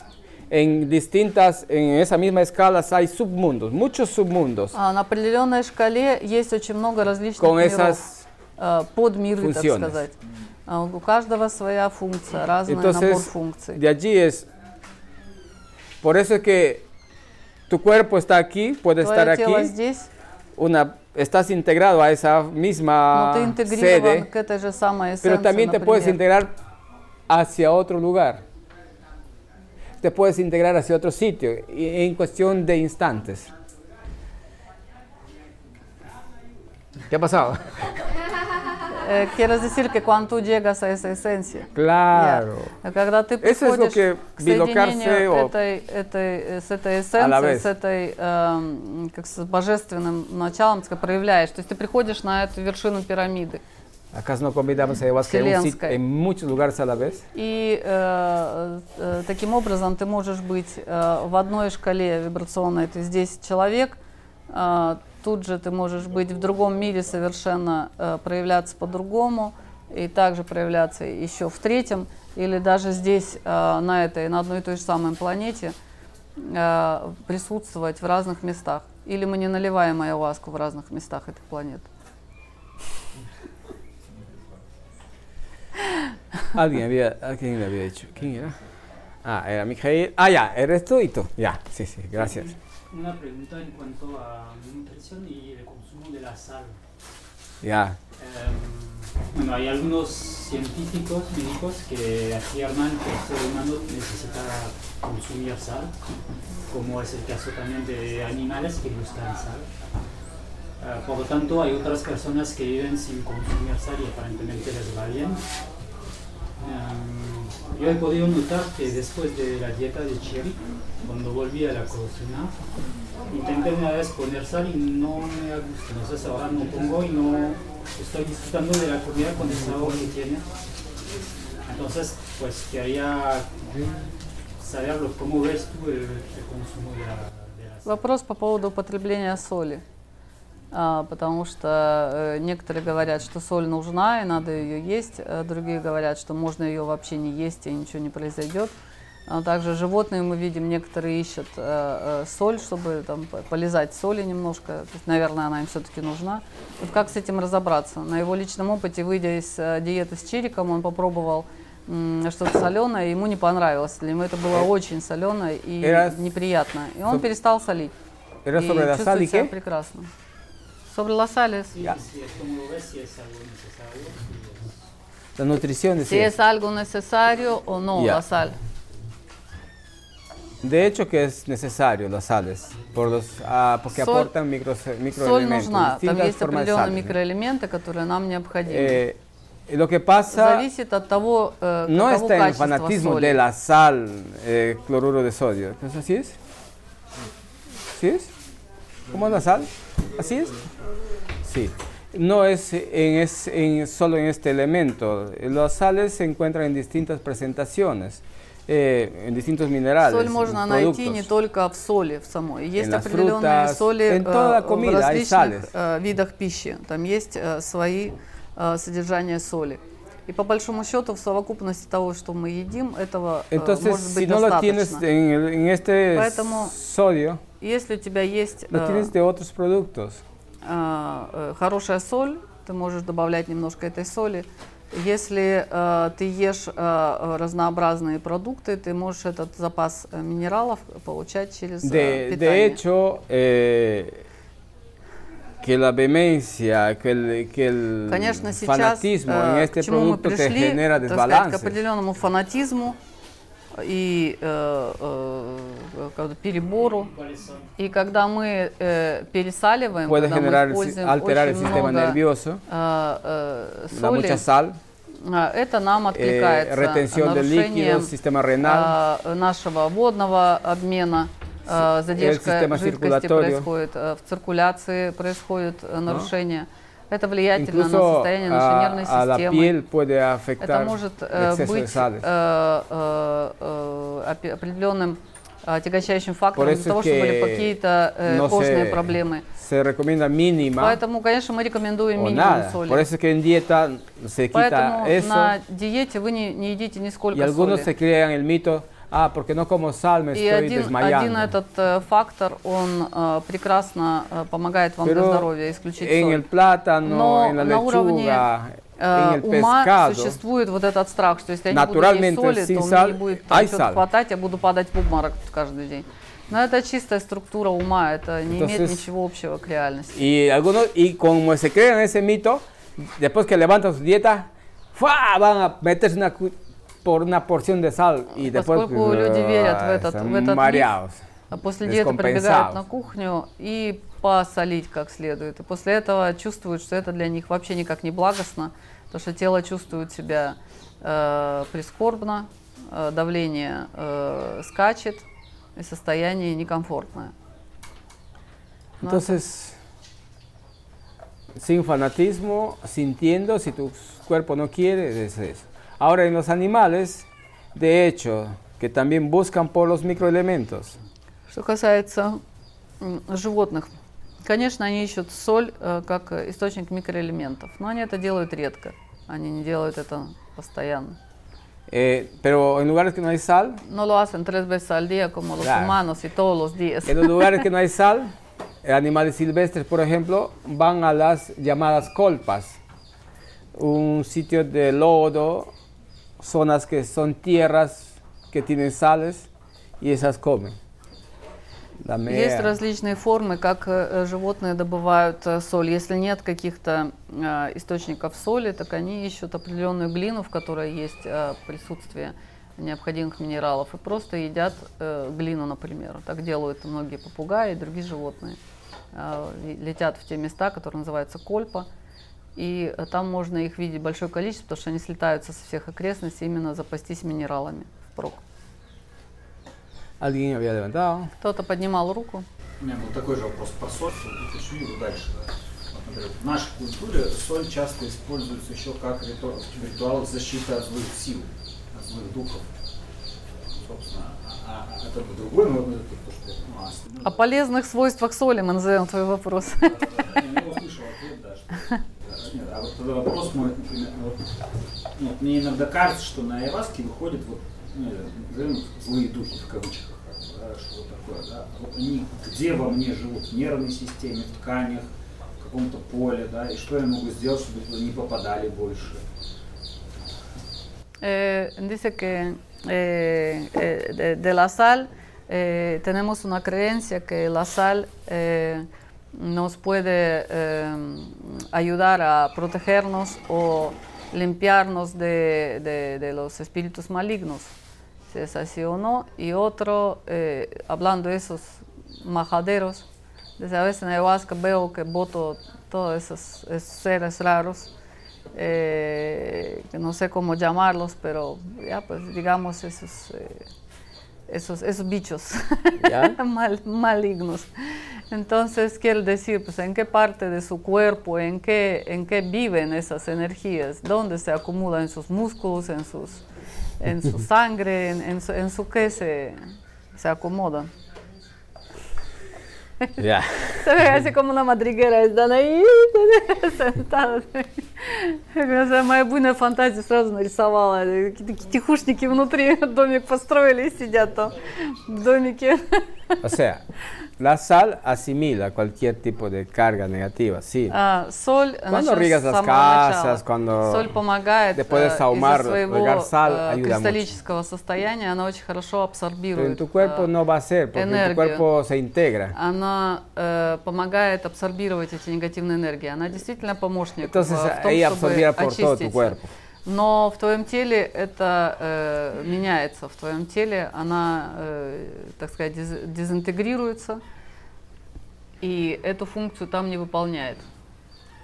en distintas, en esa misma escala hay submundos, muchos submundos, А, на определенной шкале есть очень много различных con миров, esas э, подмиры, так funciones. сказать. А У каждого своя функция, разный набор Entonces, функций. de allí es, por eso es que tu cuerpo está aquí, puede estar Твое тело aquí, здесь, una, estás integrado a esa но misma ты интегрирован sede, к этой же самой pero эссенции, también te puedes например. integrar hacia otro lugar. Te puedes integrar hacia otro sitio y- en cuestión de instantes. ¿Qué ha pasado? Э, Quiero decir que cuando tú llegas a esa esencia, Claro. я- когда ты Eso es lo que bilocarse o- этой, этой, э, с этой a эссенцией, с этой, эм, как с божественным началом, так проявляешь. То есть ты приходишь на эту вершину пирамиды. ¿Acaso no combinamos ayahuasca en, un sit- Вселенская. en muchos lugares a la vez? И э, э, таким образом ты можешь быть э, в одной шкале вибрационной, ты здесь человек, э, тут же ты можешь быть в другом мире совершенно э, проявляться по-другому и также проявляться еще в третьем, или даже здесь э, на этой, на одной и той же самой планете э, присутствовать в разных местах. Или мы не наливаем ayahuasку в разных местах этой планеты. Alguien había, alguien había dicho. ¿Quién era? Ah, era Mijail. Ah, ya, eres tú y tú. Ya, sí, sí, gracias. Una pregunta en cuanto a nutrición y el consumo de la sal. Ya. Em, bueno, hay algunos científicos médicos que afirman que el ser humano necesita consumir sal, como es el caso también de animales que gustan sal. Ah, por lo tanto, hay otras personas que viven sin consumir sal y aparentemente les va bien. Em, yo he podido notar que después de la dieta de Cherry, cuando volví a la cocina, intenté una vez poner sal y no me ha gustado. Entonces ahora no pongo y no estoy disfrutando de la comida con el sabor que tiene. Entonces, pues quería saberlo, cómo ves tú el, el consumo de la, de la sal. Вопрос по поводу употребления соли. А, потому что э, некоторые говорят, что соль нужна и надо ее есть, а другие говорят, что можно ее вообще не есть и ничего не произойдет. А также животные мы видим, некоторые ищут э, э, соль, чтобы там по- полизать соли немножко. То есть, наверное, она им все-таки нужна. Вот как с этим разобраться? На его личном опыте, выйдя из диеты с чириком, он попробовал что-то соленое, ему не понравилось. Для него это было очень соленое и неприятно. И он перестал солить. И чувствует себя прекрасно. Sobre la sal es- Sí, sí, es como lo ves, si es algo necesario. si es- La nutrición, si decía. es algo necesario o no Ya. la sal. De hecho que es necesario las sales, por los, ah, porque Соль- aportan micros, Соль microelementos. нужна. Там distintas есть formas de определенные sal. микроэлементы, которые нам необходимы. Eh, lo que pasa Зависит от того, э, no каково está en el качество fanatismo соли. de la sal, eh, cloruro de sodio. ¿Es así es? ¿Sí es? ¿Cómo es la sal? ¿Así es? Sí. No es, en, es en- solo en este elemento. Las sales se encuentran en distintas presentaciones, eh, en distintos minerales. Соль можно найти не только в соли в самой. Есть определенные frutas, соли э, в comida hay различных э, видах пищи. Там есть э, свои э, содержания соли. И по большому счету в совокупности того, что мы едим, этого э, Entonces, может si быть no lo достаточно. tienes en, en este Поэтому- sodio, Если у тебя есть lo э, tienes de otros productos. Э, э, хорошая соль, ты можешь добавлять немножко этой соли. Если э, ты ешь э, разнообразные продукты, ты можешь этот запас э, минералов получать через э, De, питание. de hecho, eh, que la vehemencia, que el, que el Конечно, сейчас fanatismo en э, este к чему мы producto te пришли, genera сказать, к desbalance. определенному фанатизму и э, э, перебору. И когда мы э, пересаливаем, Puede когда мы используем alterar el очень sistema много nervioso, э, э, соли, sal, а, это нам eh, откликается de нарушением renal, а, нашего водного обмена, а, задержка система жидкости происходит, а, в циркуляции происходит а, нарушение. Это влиятельно на состояние нашей a, нервной la системы. piel puede Это может э, быть э, э, э, определенным э, отягощающим фактором для того, чтобы были какие-то э, no кожные se, проблемы. se recomienda mínima Поэтому, конечно, мы рекомендуем минимум соли. Por eso es que en dieta se quita Поэтому eso на диете вы не, не едите y нисколько algunos соли. se crean el mito, porque no como sal me И один, desmayando. один этот э, фактор, он э, прекрасно э, помогает вам для Pero здоровья исключить en соль. el plátano, Но en la на уровне lechuga, э, en el ума pescado, существует вот этот страх, что если я не буду есть соли, то мне не будет что-то хватать, я буду падать в обморок каждый день. Но это чистая структура ума, это не имеет Entonces- ничего общего к реальности. Y algunos, y como se crean ese mito, después que levantan su dieta, ¡fua! van a meterse una, por una porción de y después Поскольку люди верят в ah, этот, в этот миф, а после диеты прибегают на кухню и посолить как следует. И после этого чувствуют, что это для них вообще никак не благостно, потому что тело чувствует себя э, прискорбно, э, давление э, скачет, и состояние некомфортное. Ну, Entonces, sin fanatismo, sintiendo, si tu cuerpo no quiere, es eso. Ahora, en los animales, de hecho, que también buscan por los microelementos. Что касается м, животных, конечно, они ищут соль э, как э, источник микроэлементов, но они это делают редко. Они не делают это постоянно. Eh, pero en lugares que no hay sal, No lo hacen tres veces al día como los Claro. humanos y todos los días. en los lugares que no hay sal, eh, animales silvestres, por ejemplo, van a las llamadas colpas, un sitio de lodo, zonas que son tierras que tienen sales y esas comen. Есть различные формы, как э, животные добывают э, соль. Если нет каких-то э, источников соли, так они ищут определенную глину, в которой есть присутствие необходимых минералов, и просто едят глину, например. Так делают многие попугаи и другие животные. И летят в те места, которые называются кольпа, и э, там можно их видеть большое количество, потому что они слетаются со всех окрестностей именно запастись минералами впрок. Кто-то поднимал руку. У меня был такой же вопрос про соль, уточню его дальше. Да. Вот, например, в нашей культуре соль часто используется еще как риту- в ритуалах защиты от злых сил, от злых духов. Собственно, а, а это другой, но это то, что ну, а остальное- О полезных свойствах соли мы назовем твой вопрос. Я не услышал ответ, да, что- Нет, а вот тогда вопрос мой, например, вот, ну, вот мне иногда кажется, что на Айваске выходят вот, ну, назовем злые духи в кавычках, да, что такое, да. Вот они где во мне живут? В нервной системе, в тканях, в каком-то поле, да, и что я могу сделать, чтобы туда не попадали больше? Eh, dice que eh, eh, de, de la sal eh, tenemos una creencia que la sal eh, nos puede eh, ayudar a protegernos o limpiarnos de, de- los espíritus malignos, si es así o no. Y otro, eh, hablando de esos majaderos, desde a veces en ayahuasca veo que voto todos esos, seres raros eh, que no sé cómo llamarlos, pero ya pues digamos esos, esos, esos bichos mal- malignos. Entonces quiero decir, pues en qué parte de su cuerpo, en qué, en qué viven esas energías, dónde se acumulan en sus músculos, en, sus, en su sangre, en, en su, en su qué se, se acomodan. Ya. Se ve así como una madriguera, están ahí сentados. Я моя буйная фантазия сразу нарисовала. э, Какие-то тихушники внутри домик построили и сидят там в домике. O sea, la sal asimila cualquier tipo de carga negativa, sí. А, соль, Cuando начнем riegas с las самого casas, начала. cuando соль помогает después de э, sahumar, из-за своего regar sal э, ayuda mucho. кристаллического состояния, она очень хорошо Pero абсорбирует en tu cuerpo э, no va a ser, porque en tu энергию. cuerpo se integra. Она э, помогает абсорбировать эти негативные энергии. Она действительно помощник Entonces, в, в том, ahí чтобы absorbida por todo tu очистить. cuerpo. Но в твоем теле это э, меняется. В твоем теле она, э, так сказать, дез- дезинтегрируется, и эту функцию там не выполняет.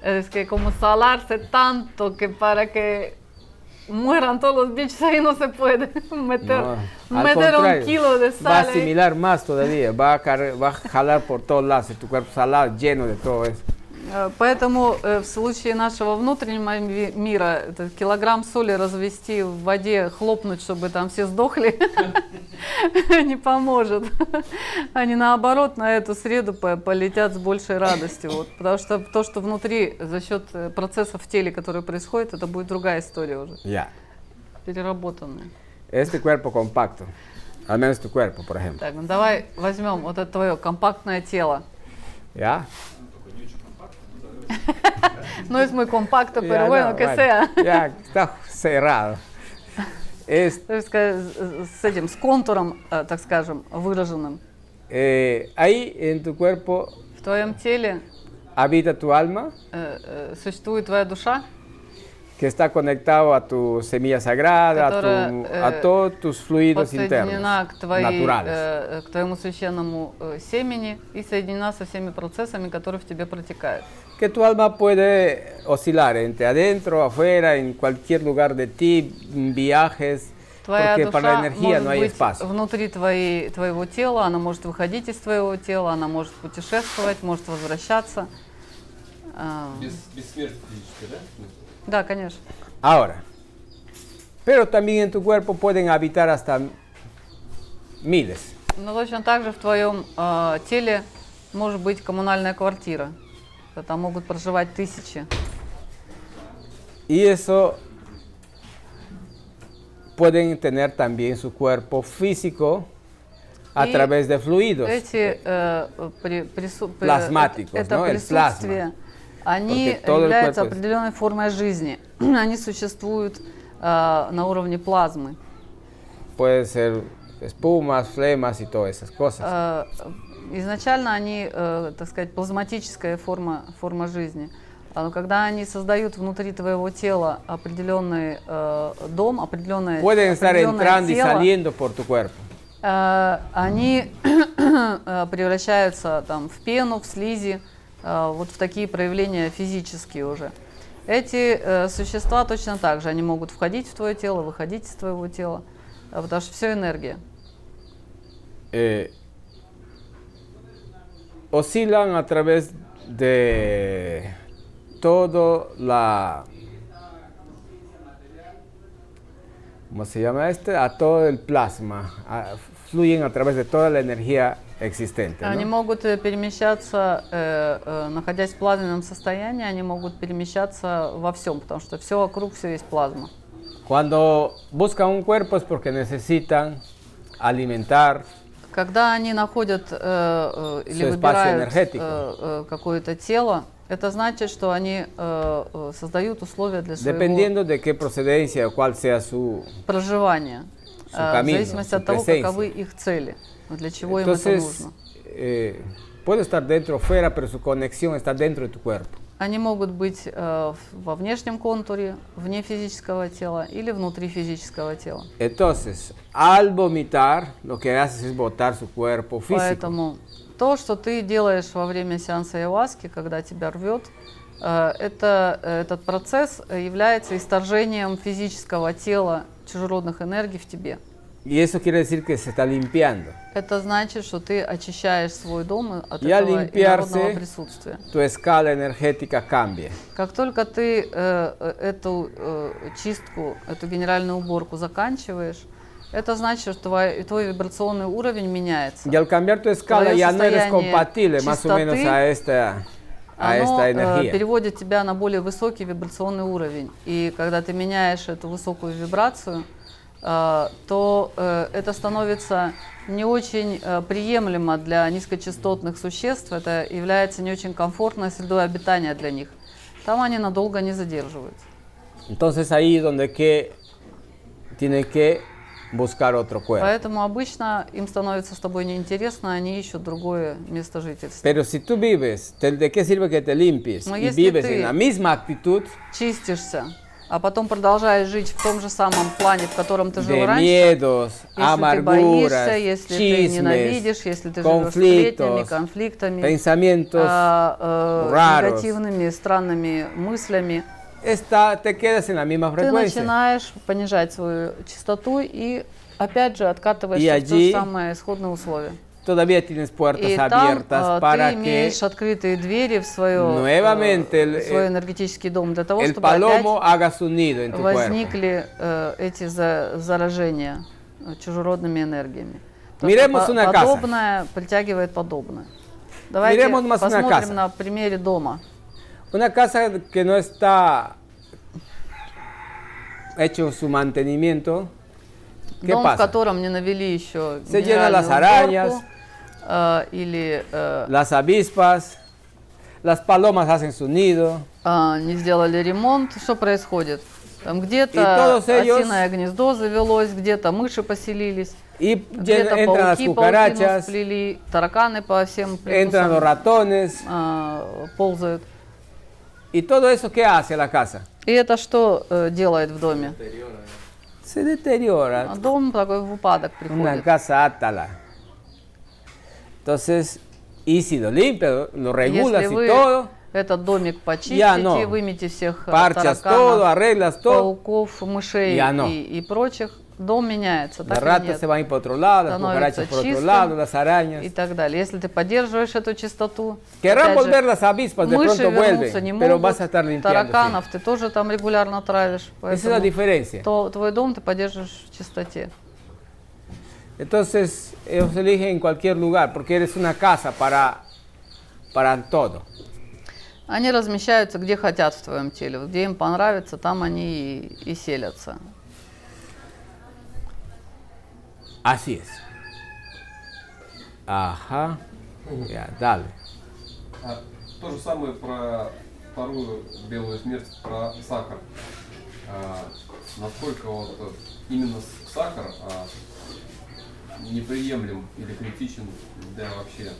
Es que como salarse tanto que para que mueran todos los bichos ahí no se puede meter, No, meter un kilo de va a sal. asimilar más todavía, va a, va a jalar por todos lados, tu cuerpo salado lleno de todo eso. Э, Поэтому э, в случае нашего внутреннего ми- мира килограмм соли развести в воде, хлопнуть, чтобы там все сдохли, не поможет. Они наоборот на эту среду по- полетят с большей радостью. Вот, потому что то, что внутри за счет э, процессов в теле, которые происходят, это будет другая история уже, Ya. переработанная. Este cuerpo compacto, al menos tu cuerpo, por ejemplo. Так, ну давай возьмем вот это твое компактное тело. ¿Ya? No es muy compacto, Ya, pero bueno, no, que bueno, sea. Ya, está cerrado. Есть, ска- с этим, с контуром, э, так скажем, выраженным. eh, ahí en tu cuerpo В твоем теле habita tu alma, э, э, существует твоя душа, que está conectado a tu semilla sagrada, a, Которая, tu- э, a todos tus fluidos internos, к, твоей, naturales. э, к твоему священному э, семени и соединена со всеми процессами, которые в тебе протекают. Que tu alma puede oscilar entre adentro, afuera, en cualquier lugar de ti, viajes, Твоя porque душа para la energía no hay espacio. внутри твоей, твоего тела, она может выходить из твоего тела, она может путешествовать, может возвращаться. А, Без, бессмертие физическое, да? В смысле? Да, конечно. Ahora, pero también en tu cuerpo pueden habitar hasta miles. Но точно так же в твоем э, теле может быть коммунальная квартира. Там могут проживать тысячи. Y eso pueden tener también su cuerpo físico a Y través de fluidos. Эти э, при- прису- при- Плазматикos, это ¿no? El присутствие, они являются определенной формой жизни. они существуют э, на уровне плазмы. puede ser espumas, flemas y todas esas cosas. Э, Изначально они, э, так сказать, плазматическая форма, форма жизни. А, Но когда они создают внутри твоего тела определенный э, дом, определенное, Pueden estar определенное entrando y тело, saliendo por tu cuerpo. э, они превращаются там, в пену, в слизи, вот в такие проявления физические уже. Эти э, существа точно так же, они могут входить в твое тело, выходить из твоего тела, э, потому что все энергия. Eh, oscilan a través de todo la ¿cómo se llama este? A todo el plasma, a- fluyen a través de toda la energía ¿no? Они могут э, перемещаться, э, э, находясь в плазменном состоянии, они могут перемещаться во всем, потому что все вокруг, все есть плазма. Cuando buscan un cuerpo es porque necesitan alimentar Когда они находят э, э, или выбирают э, э, какое-то тело, это значит, что они э, э, создают условия для своего dependiendo de qué procedencia cuál sea su проживания, Su э, в camino, зависимости su от того, presencia. каковы их цели, для чего им это Entonces, нужно. eh, puede estar dentro o fuera, pero su conexión está dentro de tu cuerpo. Они могут быть э, во внешнем контуре, вне физического тела или внутри физического тела. Entonces, al vomitar, lo que haces es botar su cuerpo físico. Поэтому то, что ты делаешь во время сеанса ayahuasca, когда тебя рвет, э, это, э, этот процесс является исторжением физического тела чужеродных энергий в тебе. Y eso quiere decir que se está limpiando. Это значит, что ты очищаешь свой дом от Y этого инородного присутствия. tu escala energética cambia. Как только ты э, э, эту э, чистку, эту генеральную уборку заканчиваешь, это значит, что твой, твой вибрационный уровень меняется. Y al cambiar tu escala ya no eres compatible más o menos a esta, оно esta э, energía. переводит тебя на более высокий вибрационный уровень. И когда ты меняешь эту высокую вибрацию, то э, это становится не очень э, приемлемо для низкочастотных существ, это является не очень комфортной средой обитания для них. Там они надолго не задерживаются. Entonces ahí es donde que tiene que buscar otro cuerpo. Поэтому обычно им становится с тобой неинтересно, они ищут другое место жительства. Pero si tú vives, ¿de qué sirve que te limpies? Но Y vives ты en la misma actitud чистишься, а потом продолжаешь жить в том же самом плане, в котором ты жил de раньше, miedos, если ты боишься, amarguras, если ты ненавидишь, chismes, если ты живешь сплетнями, конфликтами, а, э, негативными, странными мыслями, está, te quedas en la misma ты начинаешь понижать свою частоту и опять же откатываешься Y в то allí самое исходное условие. Todavía tienes puertas там abiertas а, para ты que имеешь открытые двери в, свое, nuevamente el, в свой энергетический дом для того, el чтобы palomo haga su nido en tu возникли э, эти за- заражения э, чужеродными энергиями. Miremos что una по- casa. подобное притягивает подобное. Давайте Miremos más una посмотрим casa. на примере дома. Una casa que no está hecho su mantenimiento, ¿qué Дом, в pasa? котором не навели еще Se llenan las arañas, э, или э, las avispas, las palomas hacen su nido, а, не сделали ремонт, что происходит? Там И где-то ellos- осиное гнездо завелось, где-то мыши поселились, y где-то пауки паутину сплели, тараканы по всем entran los ratones, а, ползают. y todo eso ¿qué hace la casa? И это что э, делает в доме? Se deteriora. Дом такой в упадок Una приходит. casa átala. Entonces, y si lo limpias, lo regulas Если y todo, этот домик почистите, Ya no. вымете всех э, тараканов, todo, пауков, мышей Ya no. и, и прочих, дом меняется, так нет? se van por otro lado, Становится por otro lado, las arañas. и так далее. Если ты поддерживаешь эту чистоту, Querrán volver las avispas, de pronto vuelven, не pero могут, vas a estar тараканов ты тоже там регулярно травишь, поэтому то, твой дом ты поддерживаешь в чистоте. Entonces, ellos eligen en cualquier lugar, porque eres una casa para, para todo. Они размещаются где хотят в твоем теле, где им понравится, там они и, и селятся. Así es. Ajá. Ya, dale. А, то же самое про вторую белую смерть, про сахар. А, насколько вот именно с- сахар а, неприемлем или критичен для вообще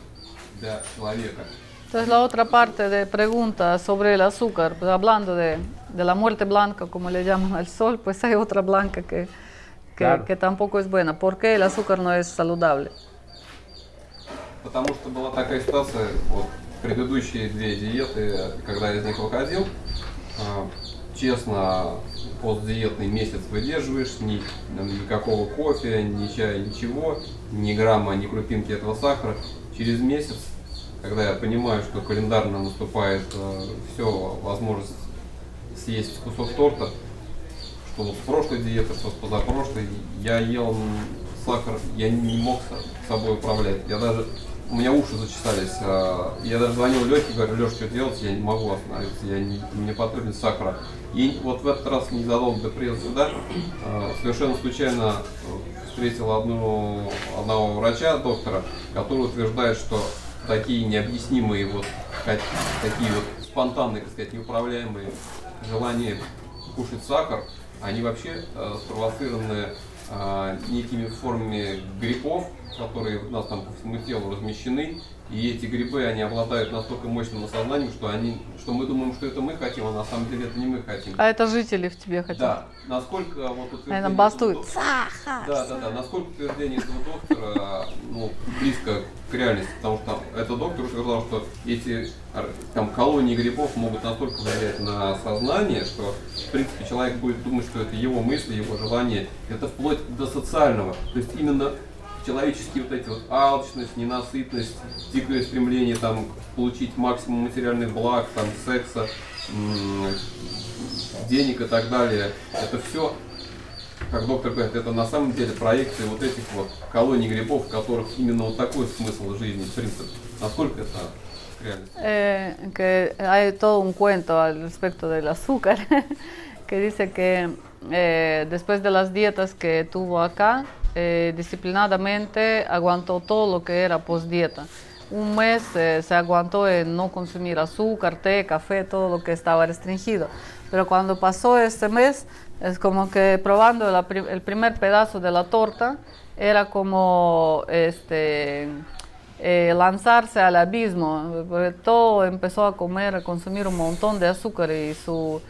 для человека. Entonces la otra parte de pregunta sobre el azúcar, pues, hablando de, de la muerte blanca, como le llaman al sol, pues hay otra blanca que, que, Claro. que tampoco es buena. ¿Por qué el azúcar no es saludable? Потому что была такая ситуация, вот предыдущие две диеты, когда я из них выходил, а, честно, постдиетный месяц выдерживаешь, ни, никакого кофе, ни чая, ничего, ни грамма, ни крупинки этого сахара. Через месяц, когда я понимаю, что календарно наступает все, возможность съесть кусок торта, что вот с прошлой диеты, что с позапрошлой, я ел сахар, я не мог с собой управлять. Я даже, у меня уши зачесались. а, Я даже звонил Лехе, говорю, Леш, что делать, я не могу остановиться, я не, мне потребен сахара. И вот в этот раз, незадолго до приезда сюда, а, совершенно случайно э, встретил одну, одного врача, доктора, который утверждает, что такие необъяснимые вот, такие вот спонтанные, так сказать, неуправляемые желания кушать сахар, они вообще э, спровоцированы э, некими формами грибов, которые у нас там по всему телу размещены. И эти грибы, они обладают настолько мощным осознанием, что, они, что мы думаем, что это мы хотим, а на самом деле это не мы хотим. А это жители в тебе хотят. Да, насколько вот утверждение... Наверное, Сахар! Да, да, да. Насколько утверждение этого доктора ну, близко к реальности, потому что там, этот доктор утверждал, что эти там, колонии грибов могут настолько влиять на сознание, что в принципе человек будет думать, что это его мысли, его желания, это вплоть до социального. То есть именно человеческие вот эти вот алчность, ненасытность, дикое стремление там получить максимум материальных благ, там секса, денег и так далее. Это все как доктор говорит, это на самом деле проекция вот этих вот колоний грибов, у которых именно вот такой смысл жизни, принцип. Насколько это? Eh, que hay todo un cuento al respecto del azúcar, que dice que eh, después de las dietas que tuvo acá, eh, disciplinadamente aguantó todo lo que era postdieta. Un mes eh, se aguantó en no consumir azúcar, té, café, todo lo que estaba restringido. Pero cuando pasó este mes, es como que probando la el primer pedazo de la torta, era como este, eh, lanzarse al abismo, todo empezó a comer, a consumir un montón de azúcar y su,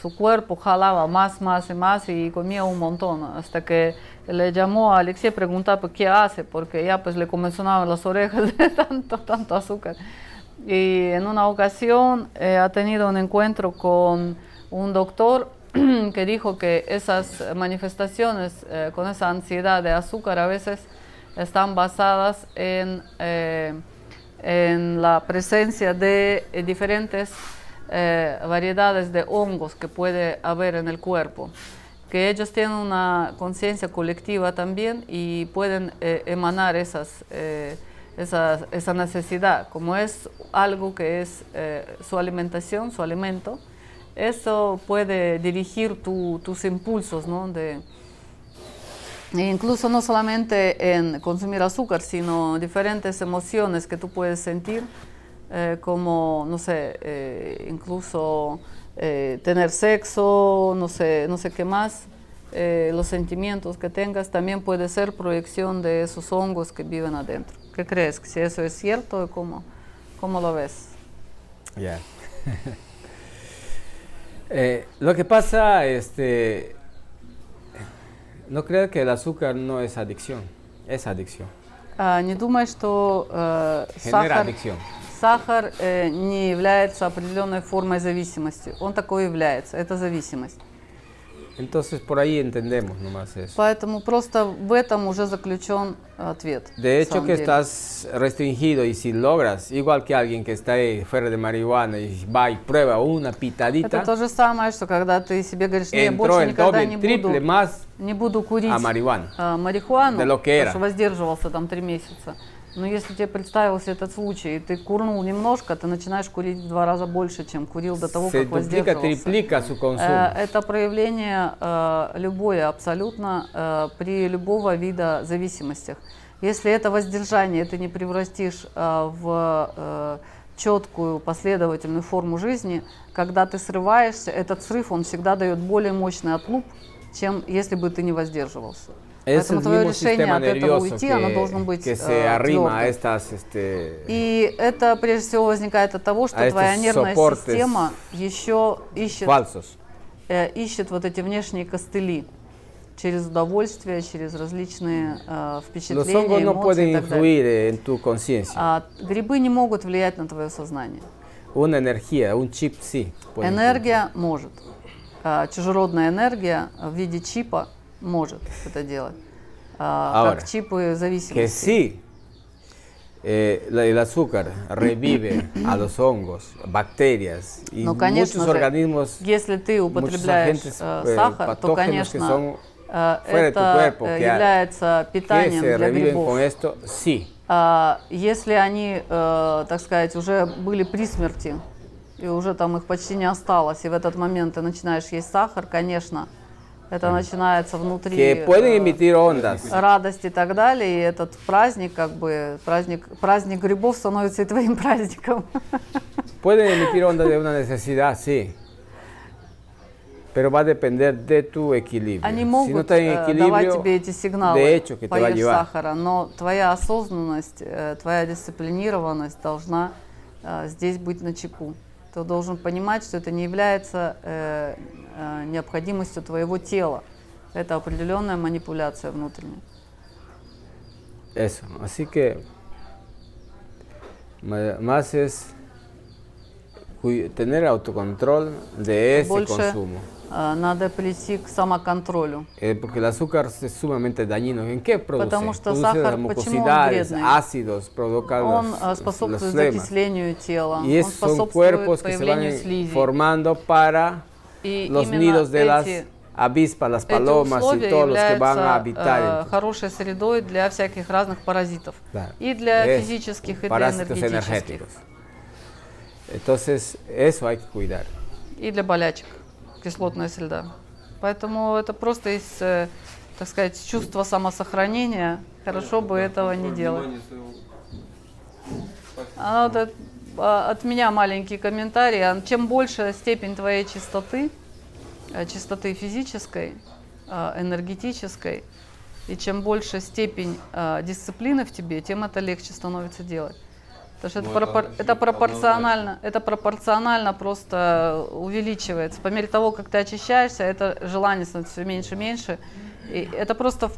su cuerpo jalaba más, más y más y comía un montón, hasta que le llamó a Alexei preguntaba pues, qué hace, porque ya pues le comenzaban las orejas de tanto, tanto azúcar. Y en una ocasión eh, ha tenido un encuentro con un doctor que dijo que esas manifestaciones eh, con esa ansiedad de azúcar a veces están basadas en, eh, en la presencia de diferentes eh, variedades de hongos que puede haber en el cuerpo, que ellos tienen una conciencia colectiva también y pueden eh, emanar esas, eh, esa necesidad, como es algo que es eh, su alimentación, su alimento, eso puede dirigir tu- tus impulsos, ¿no? De, e incluso no solamente en consumir azúcar, sino diferentes emociones que tú puedes sentir, eh, como, no sé, incluso eh, tener sexo, no sé, no sé qué más, eh, los sentimientos que tengas, también puede ser proyección de esos hongos que viven adentro. ¿Qué crees? Si eso es cierto, ¿cómo, cómo lo ves? Ya. Eh, lo que pasa, este, no creo que el azúcar no es adicción, es adicción. А, не думай, что э, Genera сахар, adicción. Сахар э, не является определенной формой зависимости. Он такой является. Это зависимость. Entonces por ahí entendemos nomás eso. Поэтому просто в этом уже заключен ответ. De hecho que деле. estás restringido y si logras, igual que alguien que está ahí fuera de marihuana y va y prueba una Это pitadita, то же самое, что когда ты себе говоришь, не, больше никогда не буду, más не буду курить а, марихуану, De lo que потому era. что воздерживался там три месяца. Но если тебе представился этот случай, и ты курнул немножко, ты начинаешь курить в два раза больше, чем курил до того, Se как воздерживался. su Э. Это проявление э, любое абсолютно э, при любого вида зависимостях. Если это воздержание ты не превратишь э, в э, четкую последовательную форму жизни, когда ты срываешься, этот срыв он всегда дает более мощный отлуп, чем если бы ты не воздерживался. Es Поэтому твое решение от этого уйти, оно que, должно быть que э, se arrima a твёрдым. estas este, И это прежде всего возникает от того, что А твоя нервная система еще ищет, э, ищет вот эти внешние костыли через удовольствие, через различные э, впечатления, no эмоции и так далее. influir en tu. А грибы не могут влиять на твое сознание. Una energía, un chip sí. Энергия может. А, чужеродная энергия в виде чипа может это делать. А, Ahora, как чипы Que зависимости. eh, el azúcar revive a los hongos, bacterias y Ну, конечно muchos же, organismos, если ты употребляешь agentes э, eh, сахар, то, конечно, э, это cuerpo, э, ha- является питанием для грибов. esto, sí. А, если они, э, так сказать, уже были при смерти, и уже там их почти не осталось, и в этот момент ты начинаешь есть сахар, конечно, это начинается внутри Que pueden э, emitir ondas. радость и так далее, и этот праздник, как бы, праздник, праздник грибов становится и твоим праздником. Pueden emitir ondas de una necesidad, sí. Pero va a depender de tu equilibrio. Они si no могут está en э, давать equilibrio, тебе эти сигналы, de hecho, que te va a поешь llevar. сахара, но твоя осознанность, э, твоя дисциплинированность должна здесь быть на чеку. Ты должен понимать, что это не является необходимостью твоего тела. Это определенная манипуляция внутренняя. Eso, así que más es tener autocontrol de ese Больше consumo. э, надо прийти к самоконтролю. Eh, porque el azúcar es sumamente dañino. ¿En qué produce? Потому что produce сахар, почему он вредный? ácidos, provoca Он los, э, los способствует flemas. закислению тела, Y он son способствует cuerpos que se van слизи. formando para И los nidos de las avispas, las palomas условия todos los que van a habitar. э, хорошей средой для всяких разных паразитов. Да. И для Es физических, и для энергетических. Entonces, eso hay que cuidar. И для болячек. Кислотная среда. Поэтому это просто из, э, так сказать, чувства самосохранения. Хорошо бы этого не делать. А вот от, а, от меня маленький комментарий. А Чем больше степень твоей чистоты, э, чистоты физической, э, энергетической, и чем больше степень дисциплины в тебе, тем это легче становится делать. Потому что это, Ну, это пропор- это однозначно. пропорционально, это пропорционально просто увеличивается. По мере того, как ты очищаешься, это желание становится все меньше и меньше. И это просто,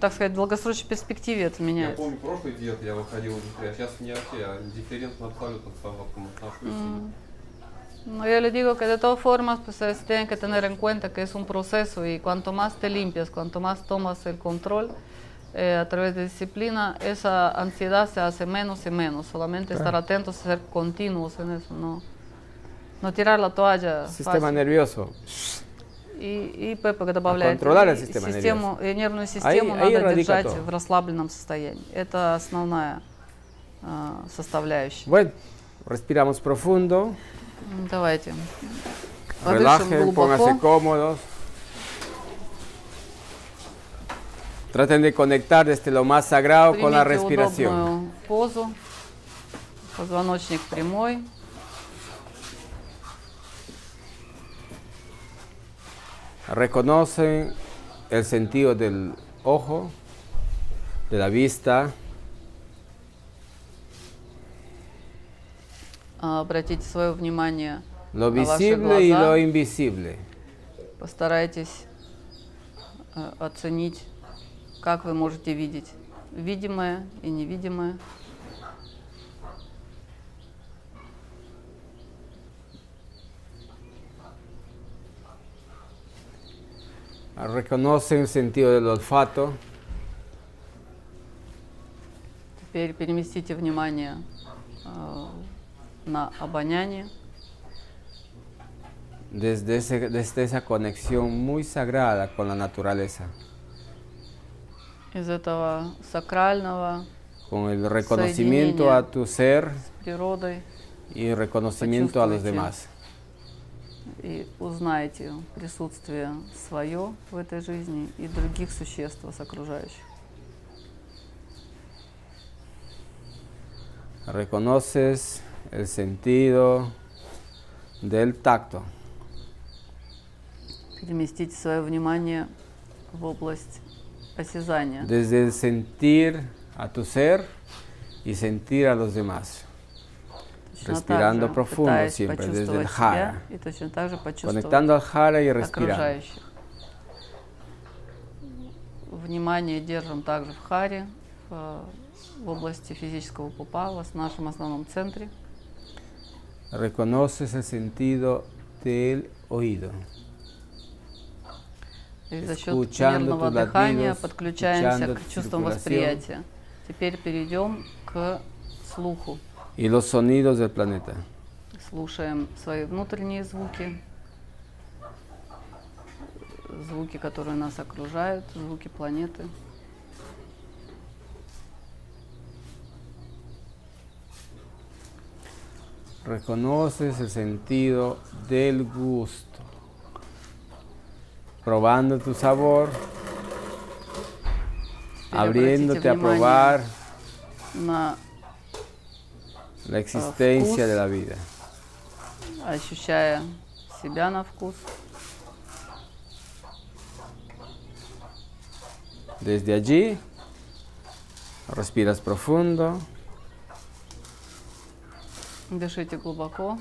так сказать, в долгосрочной перспективе это Я меняется. помню прошлый диет, я выходил из а сейчас не вообще, я индифферентно абсолютно к салатам отношусь. Mm. No, yo le digo que de todas formas pues se tienen que tener en cuenta que es un proceso y cuanto más te limpias, cuanto más tomas el control eh, a través de disciplina, esa ansiedad se hace menos y menos. Solamente estar Claro. atentos y ser continuos en eso, no, no tirar la toalla. Sistema fácil. nervioso. И, и Пеппа добавляет, контролировать и систему и нервную Ahí- систему ahí надо radica держать в расслабленном состоянии. Это основная а, составляющая. Bueno, respiramos profundo. Давайте. Relajen, pónganse cómodos. Traten de conectar desde lo más sagrado con la Примите respiración. позу. Позвоночник прямой. Reconocen el sentido del ojo, de la vista, А, Обратите свое внимание lo на ваши visible y lo глаза. invisible. Постарайтесь э, оценить, как вы можете видеть видимое и невидимое. Reconocen el sentido del olfato, Теперь переместите внимание э, на обоняние. desde, ese- desde esa conexión muy sagrada con la naturaleza, Из этого сакрального con el reconocimiento a tu ser с природой y reconocimiento a los Почувствуйте. demás. И узнайте присутствие свое в этой жизни и других существ вас окружающих. Reconoces el sentido del tacto. Переместите свое внимание в область осязания. Desde sentir a tu ser y sentir a los demás. Точно Respirando так же, profundo siempre, desde el себя и точно так же почувствовать Conectando al jara y respirando. окружающих. Внимание держим также в харе, в, в области физического пупа, в нашем основном центре. Reconoces el sentido del oído. И за счет Escuchando мерного tus дыхания latidos, подключаемся escuchando к tu чувствам circulación. восприятия. Теперь перейдем к слуху. Y los sonidos del planeta. Слушаем свои внутренние звуки, звуки, которые нас окружают, звуки планеты. Reconoces el sentido del gusto, probando tu sabor, Теперь abriéndote a обратите внимание probar на la existencia вкус. de la vida. ощущая себя на вкус. Desde allí, respiras profundo, Дышите глубоко.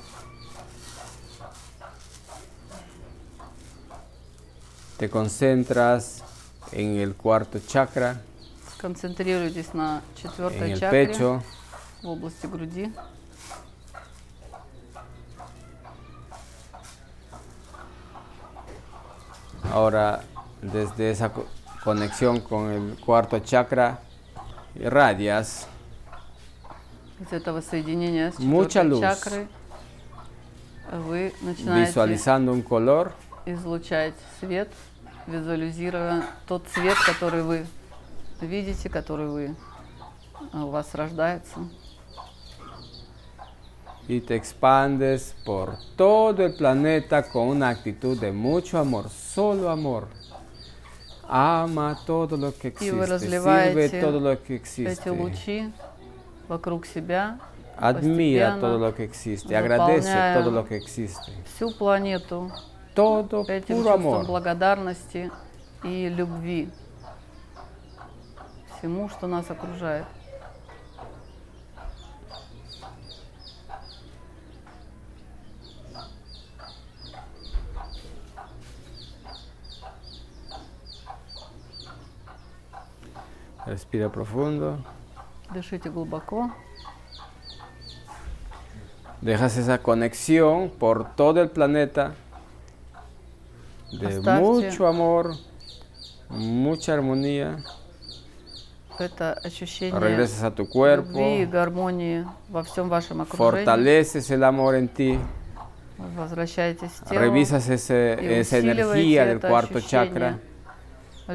te concentras en el cuarto chakra, Концентрируйтесь на en четвертой el чакре pecho, В области груди. Ahora, desde esa co- conexión con el cuarto chakra, irradias Из этого соединения с Mucha luz. чакрой вы начинаете visualizando un color излучать свет, визуализируя тот цвет, который вы видите, который вы, а, у вас рождается. Y te expandes por todo el planeta con una actitud de mucho amor, solo amor. Ama todo lo que existe, sirve todo lo que existe, вокруг себя, admira todo lo que existe, agradece todo lo que existe. всю планету Todo этим puro amor. благодарности и любви всему, что нас окружает. Respira profundo. Дышите глубоко. Dejas esa conexión por todo el planeta de Оставьте. mucho amor, mucha armonía. Это ощущение Regresas a tu cuerpo, любви и гармонии во всем вашем окружении. fortaleces el amor en ti, Возвращайтесь в тело revisas ese- и esa усиливаете energía del это cuarto ощущение chakra,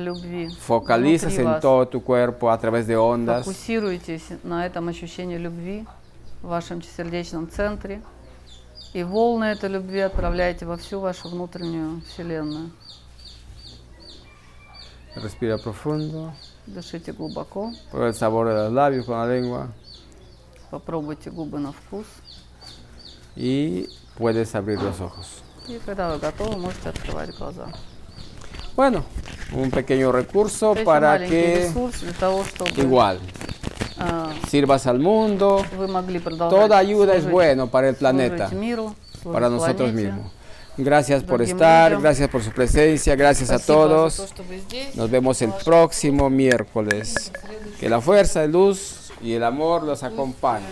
Любви внутри en todo tu cuerpo a través de ondas. Фокусируйтесь на этом ощущении любви в вашем сердечном центре. И волны этой любви отправляйте во всю вашу внутреннюю вселенную. Respira profundo, Дышите глубоко, prueba el sabor de los labios con la lengua попробуйте губы на вкус. y puedes abrir los ojos. И когда вы готовы, можете открывать глаза. Bueno, un pequeño recurso para que igual sirvas al mundo. Toda ayuda es bueno para el planeta, para nosotros mismos. Gracias por estar, gracias por su presencia, gracias a todos. Nos vemos el próximo miércoles. Que la fuerza, la luz y el amor los acompañen.